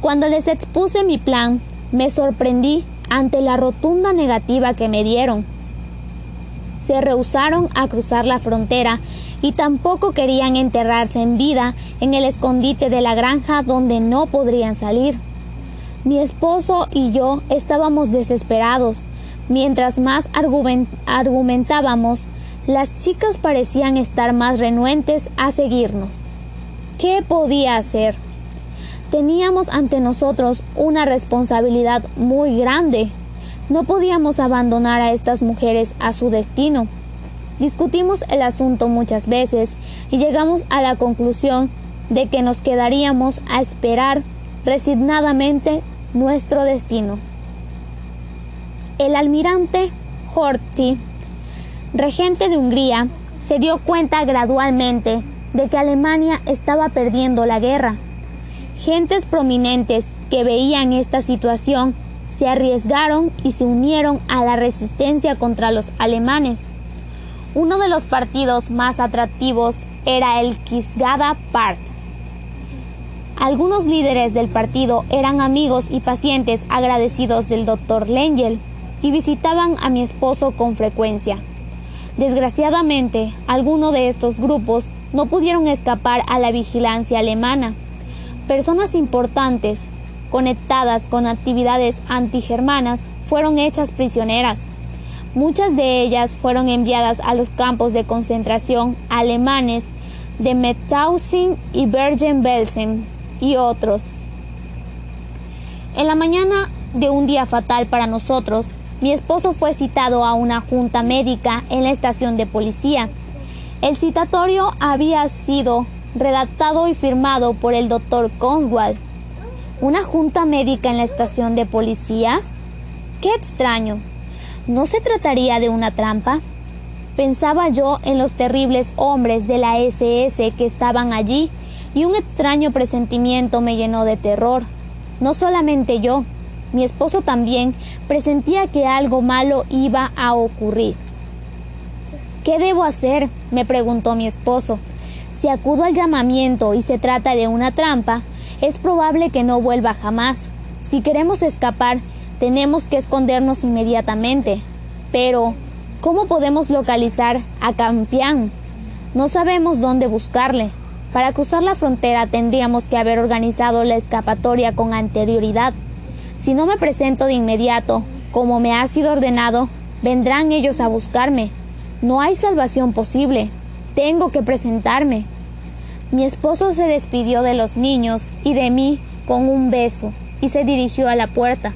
Cuando les expuse mi plan, me sorprendí ante la rotunda negativa que me dieron. Se rehusaron a cruzar la frontera y tampoco querían enterrarse en vida en el escondite de la granja donde no podrían salir. Mi esposo y yo estábamos desesperados. Mientras más argumentábamos, las chicas parecían estar más renuentes a seguirnos. ¿Qué podía hacer? Teníamos ante nosotros una responsabilidad muy grande. No podíamos abandonar a estas mujeres a su destino. Discutimos el asunto muchas veces y llegamos a la conclusión de que nos quedaríamos a esperar resignadamente nuestro destino. El almirante Horthy, regente de Hungría, se dio cuenta gradualmente de que Alemania estaba perdiendo la guerra. Gentes prominentes que veían esta situación se arriesgaron y se unieron a la resistencia contra los alemanes. Uno de los partidos más atractivos era el Kisgada Part. Algunos líderes del partido eran amigos y pacientes agradecidos del doctor Lengel y visitaban a mi esposo con frecuencia. Desgraciadamente, algunos de estos grupos no pudieron escapar a la vigilancia alemana. Personas importantes, conectadas con actividades antigermanas, fueron hechas prisioneras. Muchas de ellas fueron enviadas a los campos de concentración alemanes de Mauthausen y Bergen-Belsen y otros. En la mañana de un día fatal para nosotros, mi esposo fue citado a una junta médica en la estación de policía. El citatorio había sido redactado y firmado por el doctor Conswald. ¿Una junta médica en la estación de policía? ¡Qué extraño! ¿No se trataría de una trampa? Pensaba yo en los terribles hombres de la SS que estaban allí y un extraño presentimiento me llenó de terror. No solamente yo, mi esposo también presentía que algo malo iba a ocurrir. ¿Qué debo hacer? me preguntó mi esposo. Si acudo al llamamiento y se trata de una trampa, es probable que no vuelva jamás. Si queremos escapar, tenemos que escondernos inmediatamente. Pero, ¿cómo podemos localizar a Campián? No sabemos dónde buscarle. Para cruzar la frontera tendríamos que haber organizado la escapatoria con anterioridad. Si no me presento de inmediato, como me ha sido ordenado, vendrán ellos a buscarme. No hay salvación posible. Tengo que presentarme. Mi esposo se despidió de los niños y de mí con un beso y se dirigió a la puerta.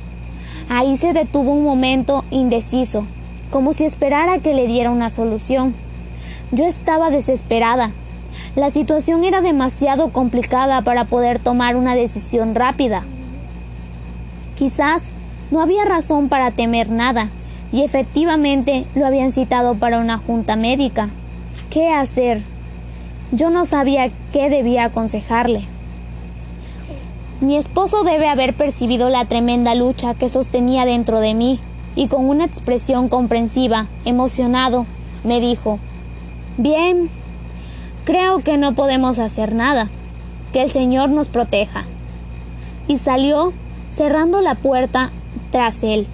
Ahí se detuvo un momento indeciso, como si esperara que le diera una solución. Yo estaba desesperada. La situación era demasiado complicada para poder tomar una decisión rápida. Quizás no había razón para temer nada, y efectivamente lo habían citado para una junta médica. ¿Qué hacer? Yo no sabía qué debía aconsejarle. Mi esposo debe haber percibido la tremenda lucha que sostenía dentro de mí, y con una expresión comprensiva, emocionado, me dijo, Bien, creo que no podemos hacer nada. Que el Señor nos proteja. Y salió cerrando la puerta tras él.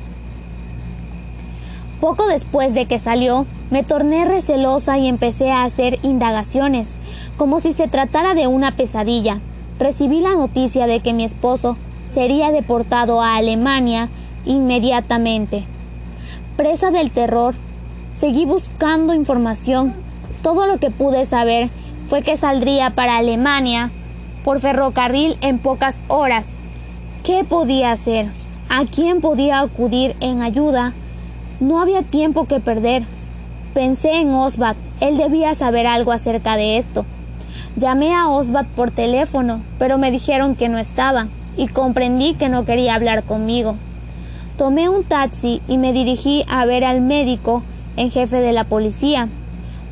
Poco después de que salió, me torné recelosa y empecé a hacer indagaciones, como si se tratara de una pesadilla. Recibí la noticia de que mi esposo sería deportado a Alemania inmediatamente. Presa del terror, seguí buscando información. Todo lo que pude saber fue que saldría para Alemania por ferrocarril en pocas horas ¿Qué podía hacer? a quién podía acudir en ayuda. No había tiempo que perder. Pensé en Osbat, él debía saber algo acerca de esto. Llamé a Osbat por teléfono, pero me dijeron que no estaba, y comprendí que no quería hablar conmigo. Tomé un taxi y me dirigí a ver al médico en jefe de la policía.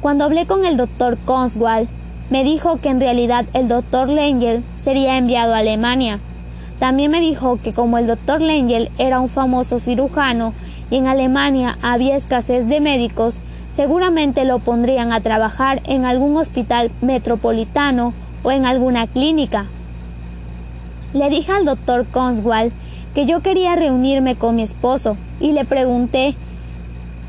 Cuando hablé con el doctor Conswell, me dijo que en realidad el doctor Lengel sería enviado a Alemania. También me dijo que como el doctor Lengel era un famoso cirujano y en Alemania había escasez de médicos, seguramente lo pondrían a trabajar en algún hospital metropolitano o en alguna clínica. Le dije al doctor Conswell que yo quería reunirme con mi esposo y le pregunté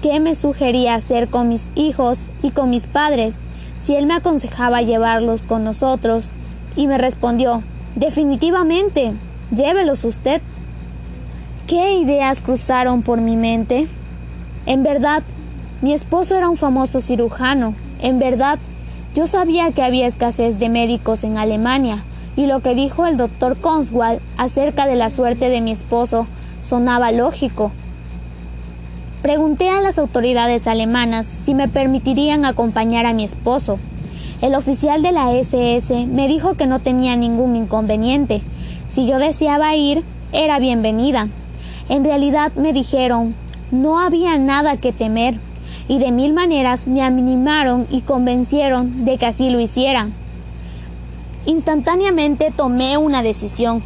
qué me sugería hacer con mis hijos y con mis padres, si él me aconsejaba llevarlos con nosotros, y me respondió, definitivamente, llévelos usted. ¿Qué ideas cruzaron por mi mente? En verdad, mi esposo era un famoso cirujano. En verdad, yo sabía que había escasez de médicos en Alemania, y lo que dijo el doctor Conswell acerca de la suerte de mi esposo sonaba lógico. Pregunté a las autoridades alemanas si me permitirían acompañar a mi esposo. El oficial de la SS me dijo que no tenía ningún inconveniente. Si yo deseaba ir, era bienvenida. En realidad me dijeron, no había nada que temer, y de mil maneras me animaron y convencieron de que así lo hiciera. Instantáneamente tomé una decisión.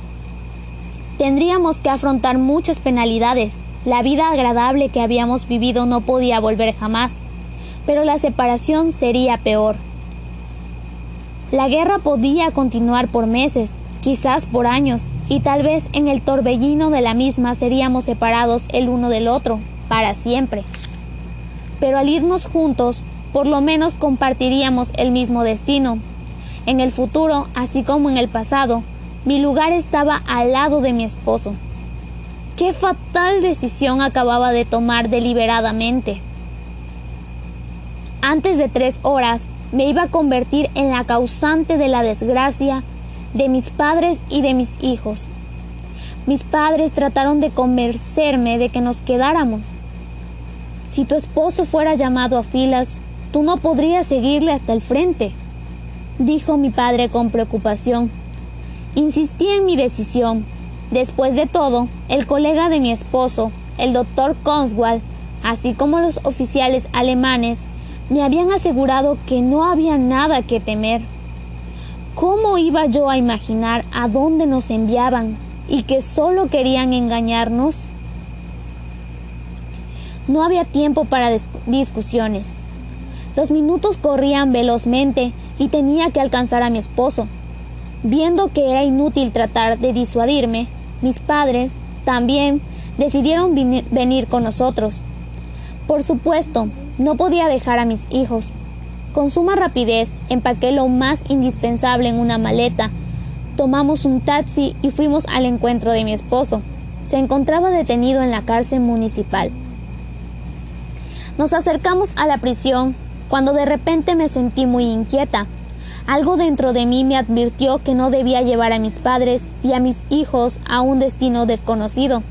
Tendríamos que afrontar muchas penalidades, la vida agradable que habíamos vivido no podía volver jamás, pero la separación sería peor. La guerra podía continuar por meses, quizás por años, y tal vez en el torbellino de la misma seríamos separados el uno del otro, para siempre. Pero al irnos juntos, por lo menos compartiríamos el mismo destino. En el futuro, así como en el pasado, mi lugar estaba al lado de mi esposo. Qué fatal decisión acababa de tomar deliberadamente. Antes de tres horas me iba a convertir en la causante de la desgracia de mis padres y de mis hijos. Mis padres trataron de convencerme de que nos quedáramos. Si tu esposo fuera llamado a filas, tú no podrías seguirle hasta el frente, dijo mi padre con preocupación. Insistí en mi decisión, Después de todo, el colega de mi esposo, el doctor Conswell, así como los oficiales alemanes, me habían asegurado que no había nada que temer. ¿Cómo iba yo a imaginar a dónde nos enviaban y que solo querían engañarnos? No había tiempo para discusiones. Los minutos corrían velozmente y tenía que alcanzar a mi esposo. Viendo que era inútil tratar de disuadirme, mis padres también decidieron venir con nosotros. Por supuesto, no podía dejar a mis hijos. Con suma rapidez empaqué lo más indispensable en una maleta. Tomamos un taxi y fuimos al encuentro de mi esposo. Se encontraba detenido en la cárcel municipal. Nos acercamos a la prisión cuando de repente me sentí muy inquieta. Algo dentro de mí me advirtió que no debía llevar a mis padres y a mis hijos a un destino desconocido,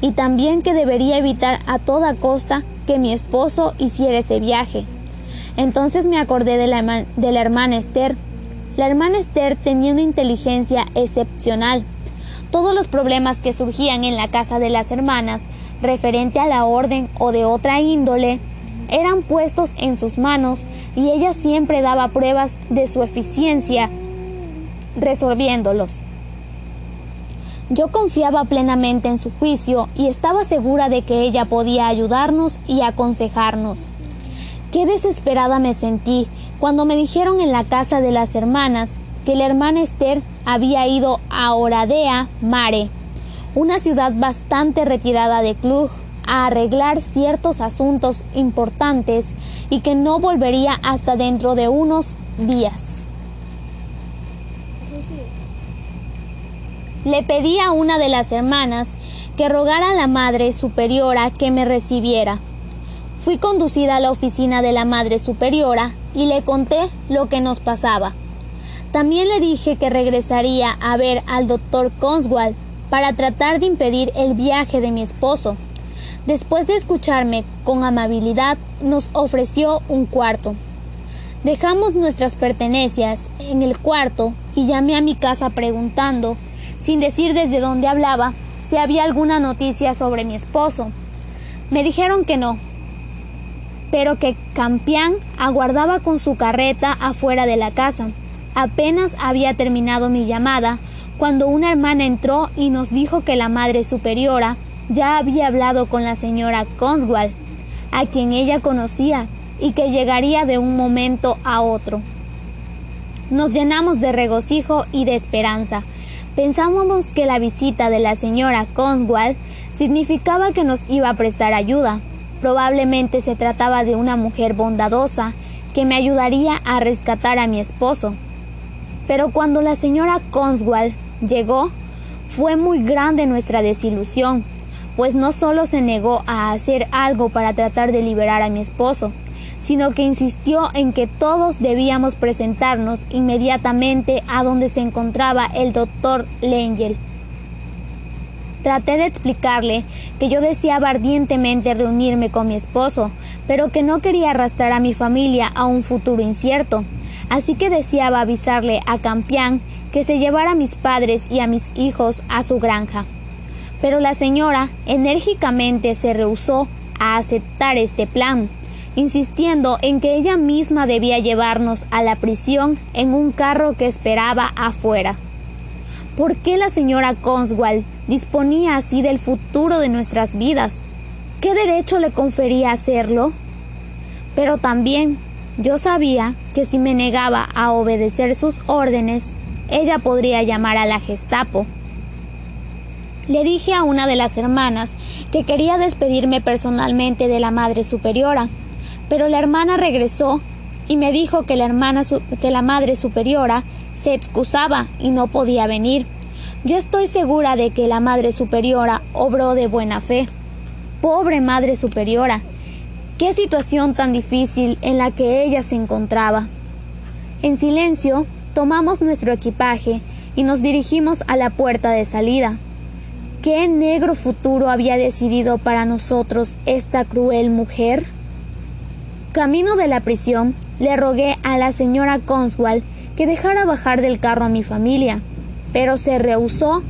y también que debería evitar a toda costa que mi esposo hiciera ese viaje. Entonces me acordé de la, de la hermana Esther. La hermana Esther tenía una inteligencia excepcional. Todos los problemas que surgían en la casa de las hermanas, referente a la orden o de otra índole, eran puestos en sus manos y ella siempre daba pruebas de su eficiencia resolviéndolos. Yo confiaba plenamente en su juicio y estaba segura de que ella podía ayudarnos y aconsejarnos. Qué desesperada me sentí cuando me dijeron en la casa de las hermanas que la hermana Esther había ido a Oradea Mare, una ciudad bastante retirada de Cluj, a arreglar ciertos asuntos importantes y que no volvería hasta dentro de unos días. Le pedí a una de las hermanas que rogara a la Madre Superiora que me recibiera. Fui conducida a la oficina de la Madre Superiora y le conté lo que nos pasaba. También le dije que regresaría a ver al doctor Conswell para tratar de impedir el viaje de mi esposo. Después de escucharme con amabilidad, nos ofreció un cuarto. Dejamos nuestras pertenencias en el cuarto y llamé a mi casa preguntando, sin decir desde dónde hablaba, si había alguna noticia sobre mi esposo. Me dijeron que no, pero que Campián aguardaba con su carreta afuera de la casa. Apenas había terminado mi llamada cuando una hermana entró y nos dijo que la Madre Superiora ya había hablado con la señora Conswell, a quien ella conocía, y que llegaría de un momento a otro. Nos llenamos de regocijo y de esperanza. Pensábamos que la visita de la señora Conswell significaba que nos iba a prestar ayuda. Probablemente se trataba de una mujer bondadosa que me ayudaría a rescatar a mi esposo. Pero cuando la señora Conswell llegó, fue muy grande nuestra desilusión, pues no solo se negó a hacer algo para tratar de liberar a mi esposo, sino que insistió en que todos debíamos presentarnos inmediatamente a donde se encontraba el doctor Lengel. Traté de explicarle que yo deseaba ardientemente reunirme con mi esposo, pero que no quería arrastrar a mi familia a un futuro incierto, así que deseaba avisarle a Campián que se llevara a mis padres y a mis hijos a su granja. Pero la señora enérgicamente se rehusó a aceptar este plan, insistiendo en que ella misma debía llevarnos a la prisión en un carro que esperaba afuera. ¿Por qué la señora Conswell disponía así del futuro de nuestras vidas? ¿Qué derecho le confería hacerlo? Pero también yo sabía que si me negaba a obedecer sus órdenes, ella podría llamar a la Gestapo le dije a una de las hermanas que quería despedirme personalmente de la Madre Superiora, pero la hermana regresó y me dijo que la, hermana que la Madre Superiora se excusaba y no podía venir. Yo estoy segura de que la Madre Superiora obró de buena fe. Pobre Madre Superiora, qué situación tan difícil en la que ella se encontraba. En silencio, tomamos nuestro equipaje y nos dirigimos a la puerta de salida. ¿Qué negro futuro había decidido para nosotros esta cruel mujer? Camino de la prisión, le rogué a la señora Conswell que dejara bajar del carro a mi familia, pero se rehusó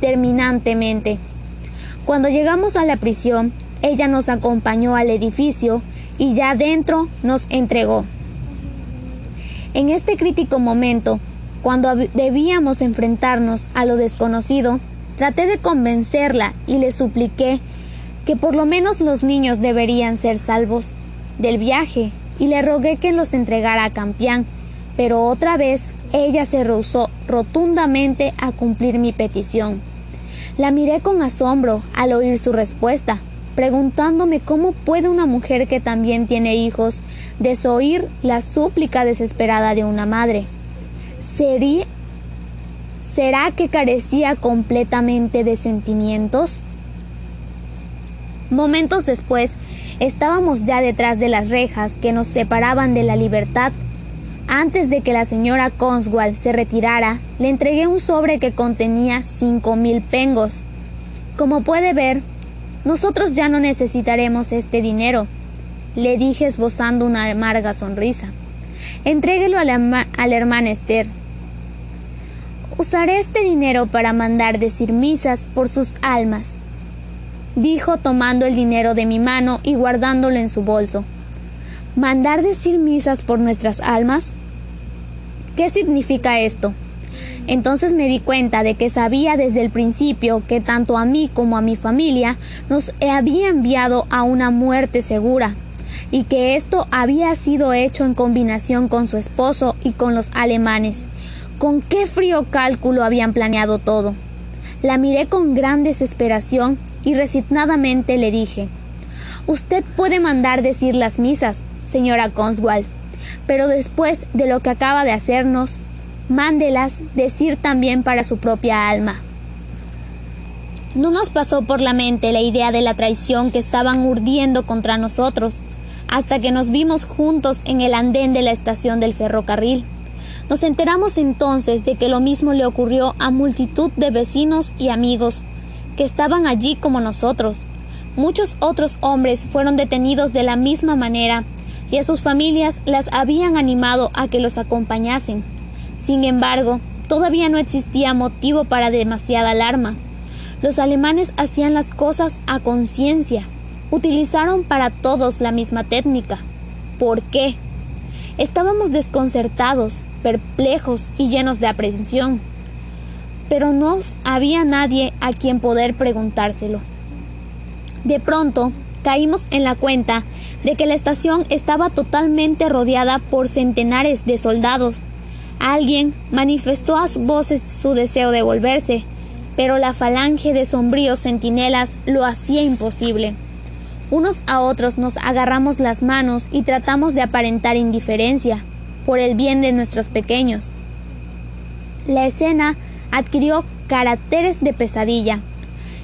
terminantemente. Cuando llegamos a la prisión, ella nos acompañó al edificio y ya dentro nos entregó. En este crítico momento, cuando debíamos enfrentarnos a lo desconocido, Traté de convencerla y le supliqué que por lo menos los niños deberían ser salvos del viaje y le rogué que los entregara a Campián, pero otra vez ella se rehusó rotundamente a cumplir mi petición. La miré con asombro al oír su respuesta, preguntándome cómo puede una mujer que también tiene hijos desoír la súplica desesperada de una madre. ¿Sería, ¿Será que carecía completamente de sentimientos? Momentos después, estábamos ya detrás de las rejas que nos separaban de la libertad. Antes de que la señora Conswell se retirara, le entregué un sobre que contenía cinco mil pengos. Como puede ver, nosotros ya no necesitaremos este dinero, le dije esbozando una amarga sonrisa. Entréguelo a la, hermana Esther. Usaré este dinero para mandar decir misas por sus almas, dijo tomando el dinero de mi mano y guardándolo en su bolso. ¿Mandar decir misas por nuestras almas? ¿Qué significa esto? Entonces me di cuenta de que sabía desde el principio que tanto a mí como a mi familia nos había enviado a una muerte segura, y que esto había sido hecho en combinación con su esposo y con los alemanes, con qué frío cálculo habían planeado todo. La miré con gran desesperación y resignadamente le dije Usted puede mandar decir las misas, señora Conswell, pero después de lo que acaba de hacernos, mándelas decir también para su propia alma. No nos pasó por la mente la idea de la traición que estaban urdiendo contra nosotros, hasta que nos vimos juntos en el andén de la estación del ferrocarril Nos enteramos entonces de que lo mismo le ocurrió a multitud de vecinos y amigos que estaban allí como nosotros. Muchos otros hombres fueron detenidos de la misma manera y a sus familias las habían animado a que los acompañasen. Sin embargo, todavía no existía motivo para demasiada alarma. Los alemanes hacían las cosas a conciencia. Utilizaron para todos la misma técnica. ¿Por qué? Estábamos desconcertados, perplejos y llenos de aprensión. Pero no había nadie a quien poder preguntárselo. De pronto, caímos en la cuenta de que la estación estaba totalmente rodeada por centenares de soldados. Alguien manifestó a voces su deseo de volverse, pero la falange de sombríos centinelas lo hacía imposible. Unos a otros nos agarramos las manos y tratamos de aparentar indiferencia, por el bien de nuestros pequeños. La escena adquirió caracteres de pesadilla.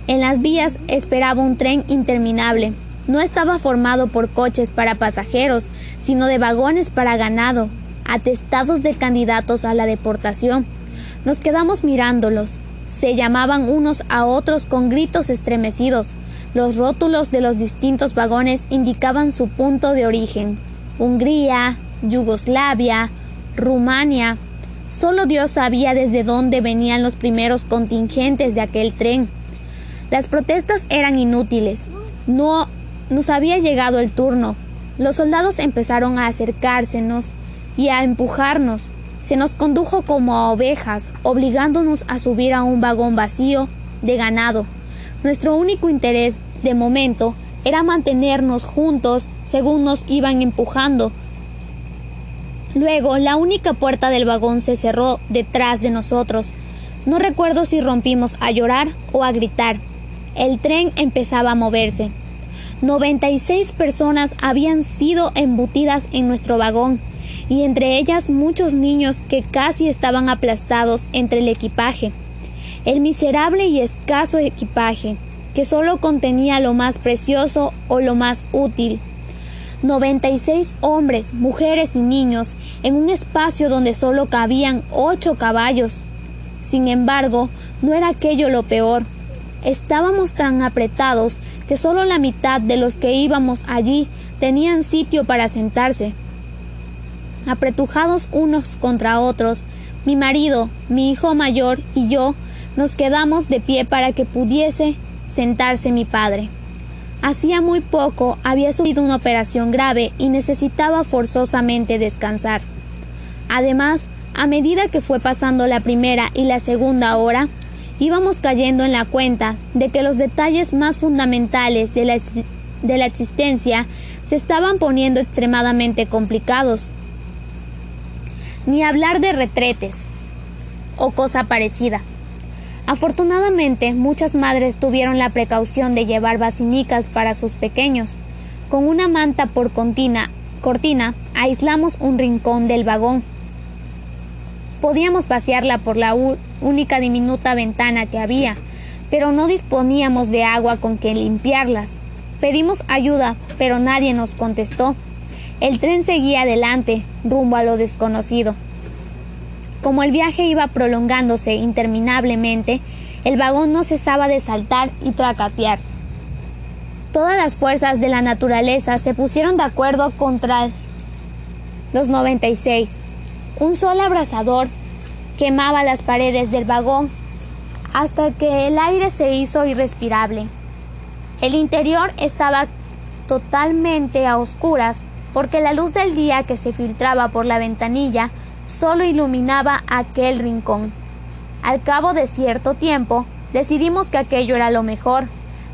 En las vías esperaba un tren interminable. No estaba formado por coches para pasajeros, sino de vagones para ganado, atestados de candidatos a la deportación. Nos quedamos mirándolos. Se llamaban unos a otros con gritos estremecidos. Los rótulos de los distintos vagones indicaban su punto de origen. Hungría, Yugoslavia, Rumania. Solo Dios sabía desde dónde venían los primeros contingentes de aquel tren. Las protestas eran inútiles. No nos había llegado el turno. Los soldados empezaron a acercársenos y a empujarnos. Se nos condujo como a ovejas, obligándonos a subir a un vagón vacío de ganado. Nuestro único interés, de momento, era mantenernos juntos según nos iban empujando, Luego, la única puerta del vagón se cerró detrás de nosotros. No recuerdo si rompimos a llorar o a gritar. El tren empezaba a moverse. 96 personas habían sido embutidas en nuestro vagón, y entre ellas muchos niños que casi estaban aplastados entre el equipaje. El miserable y escaso equipaje, que solo contenía lo más precioso o lo más útil, 96 hombres, mujeres y niños en un espacio donde solo cabían ocho caballos. Sin embargo, no era aquello lo peor. Estábamos tan apretados que solo la mitad de los que íbamos allí tenían sitio para sentarse. Apretujados unos contra otros, mi marido, mi hijo mayor y yo nos quedamos de pie para que pudiese sentarse mi padre. Hacía muy poco había sufrido una operación grave y necesitaba forzosamente descansar. Además, a medida que fue pasando la primera y la segunda hora, íbamos cayendo en la cuenta de que los detalles más fundamentales de la, de la existencia se estaban poniendo extremadamente complicados. Ni hablar de retretes o cosa parecida. Afortunadamente, muchas madres tuvieron la precaución de llevar basinicas para sus pequeños. Con una manta por cortina aislamos un rincón del vagón. Podíamos pasearla por la única diminuta ventana que había, pero no disponíamos de agua con que limpiarlas. Pedimos ayuda, pero nadie nos contestó. El tren seguía adelante, rumbo a lo desconocido. Como el viaje iba prolongándose interminablemente, el vagón no cesaba de saltar y tracatear. Todas las fuerzas de la naturaleza se pusieron de acuerdo contra los 96. Un sol abrasador quemaba las paredes del vagón hasta que el aire se hizo irrespirable. El interior estaba totalmente a oscuras porque la luz del día que se filtraba por la ventanilla solo iluminaba aquel rincón. Al cabo de cierto tiempo, decidimos que aquello era lo mejor.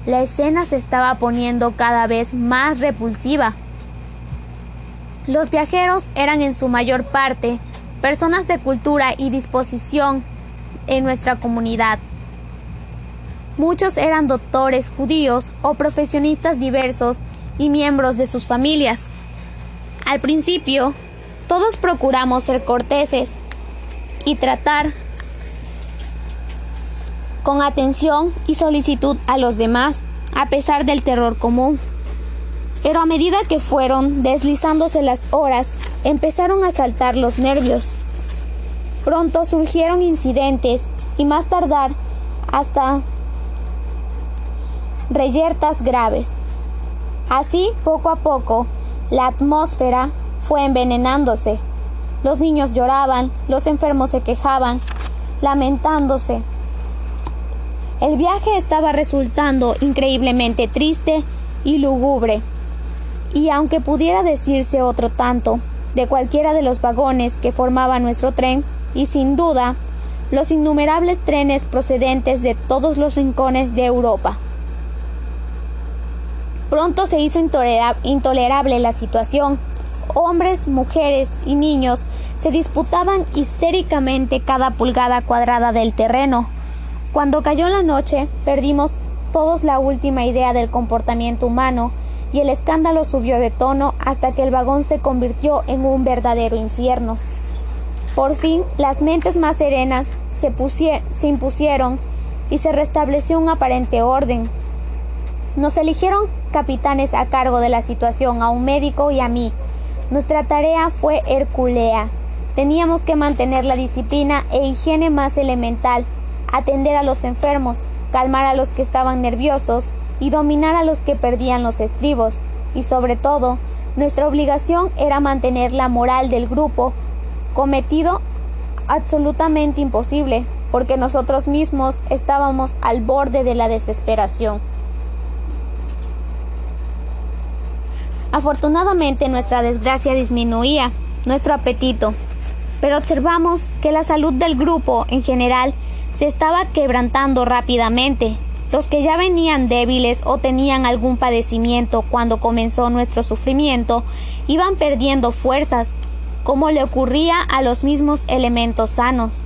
La escena se estaba poniendo cada vez más repulsiva. Los viajeros eran en su mayor parte personas de cultura y disposición en nuestra comunidad. Muchos eran doctores judíos o profesionistas diversos y miembros de sus familias. Al principio, todos procuramos ser corteses y tratar con atención y solicitud a los demás, a pesar del terror común. Pero a medida que fueron deslizándose las horas, empezaron a saltar los nervios. Pronto surgieron incidentes y más tardar hasta reyertas graves. Así, poco a poco, la atmósfera fue envenenándose. Los niños lloraban, los enfermos se quejaban, lamentándose. El viaje estaba resultando increíblemente triste y lúgubre. Y aunque pudiera decirse otro tanto de cualquiera de los vagones que formaban nuestro tren, y sin duda los innumerables trenes procedentes de todos los rincones de Europa. Pronto se hizo intolerable la situación. Hombres, mujeres y niños se disputaban histéricamente cada pulgada cuadrada del terreno. Cuando cayó la noche, perdimos todos la última idea del comportamiento humano y el escándalo subió de tono hasta que el vagón se convirtió en un verdadero infierno. Por fin, las mentes más serenas se, se impusieron y se restableció un aparente orden. Nos eligieron capitanes a cargo de la situación, a un médico y a mí. Nuestra tarea fue herculea. Teníamos que mantener la disciplina e higiene más elemental, atender a los enfermos, calmar a los que estaban nerviosos y dominar a los que perdían los estribos. Y sobre todo, nuestra obligación era mantener la moral del grupo cometido absolutamente imposible, porque nosotros mismos estábamos al borde de la desesperación. Afortunadamente nuestra desgracia disminuía nuestro apetito, pero observamos que la salud del grupo en general se estaba quebrantando rápidamente. Los que ya venían débiles o tenían algún padecimiento cuando comenzó nuestro sufrimiento iban perdiendo fuerzas, como le ocurría a los mismos elementos sanos.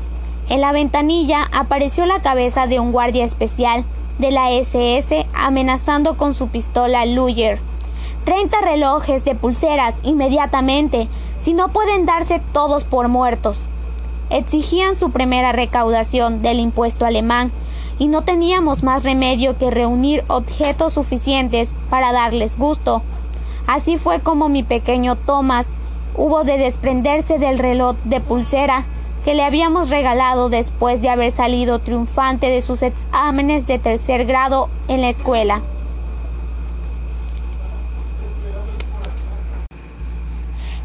En la ventanilla apareció la cabeza de un guardia especial de la SS amenazando con su pistola Luyer 30 relojes de pulseras inmediatamente, si no pueden darse todos por muertos. Exigían su primera recaudación del impuesto alemán y no teníamos más remedio que reunir objetos suficientes para darles gusto. Así fue como mi pequeño Thomas hubo de desprenderse del reloj de pulsera que le habíamos regalado después de haber salido triunfante de sus exámenes de tercer grado en la escuela.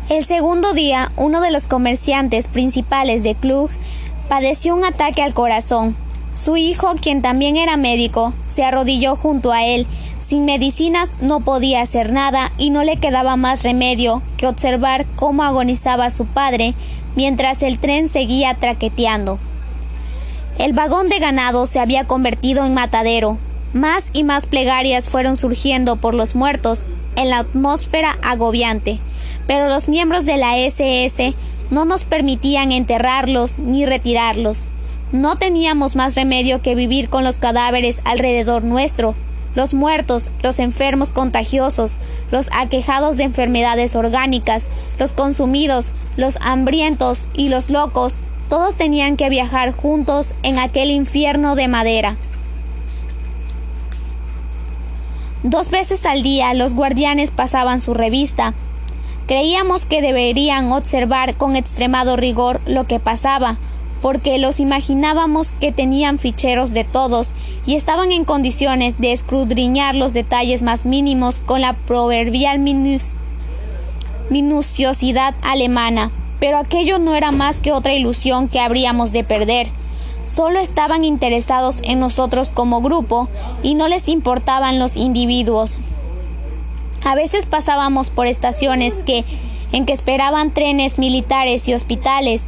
El segundo día, uno de los comerciantes principales de Klug padeció un ataque al corazón. Su hijo, quien también era médico, se arrodilló junto a él sin medicinas no podía hacer nada y no le quedaba más remedio que observar cómo agonizaba su padre mientras el tren seguía traqueteando. El vagón de ganado se había convertido en matadero. Más y más plegarias fueron surgiendo por los muertos en la atmósfera agobiante, pero los miembros de la SS no nos permitían enterrarlos ni retirarlos. No teníamos más remedio que vivir con los cadáveres alrededor nuestro, los muertos, los enfermos contagiosos, los aquejados de enfermedades orgánicas, los consumidos, los hambrientos y los locos, todos tenían que viajar juntos en aquel infierno de madera. Dos veces al día los guardianes pasaban su revista. Creíamos que deberían observar con extremado rigor lo que pasaba, porque los imaginábamos que tenían ficheros de todos y estaban en condiciones de escudriñar los detalles más mínimos con la proverbial minuciosidad alemana. Pero aquello no era más que otra ilusión que habríamos de perder. Solo estaban interesados en nosotros como grupo y no les importaban los individuos. A veces pasábamos por estaciones que en que esperaban trenes militares y hospitales,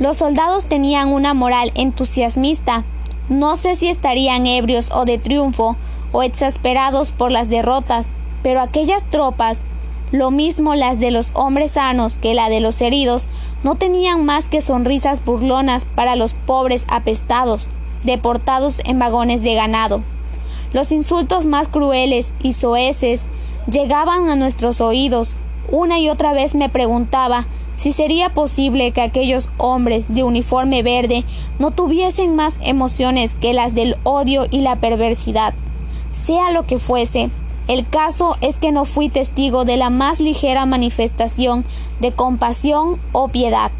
los soldados tenían una moral entusiasmista. No sé si estarían ebrios o de triunfo o exasperados por las derrotas, pero aquellas tropas, lo mismo las de los hombres sanos que la de los heridos, no tenían más que sonrisas burlonas para los pobres apestados, deportados en vagones de ganado. Los insultos más crueles y soeces llegaban a nuestros oídos. Una y otra vez me preguntaba si sería posible que aquellos hombres de uniforme verde no tuviesen más emociones que las del odio y la perversidad. Sea lo que fuese, el caso es que no fui testigo de la más ligera manifestación de compasión o piedad.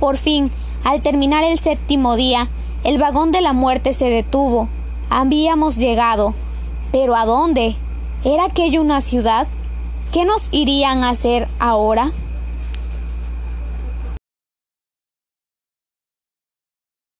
Por fin, al terminar el séptimo día, el vagón de la muerte se detuvo. Habíamos llegado. ¿Pero a dónde? ¿Era aquello una ciudad? ¿Qué nos irían a hacer ahora?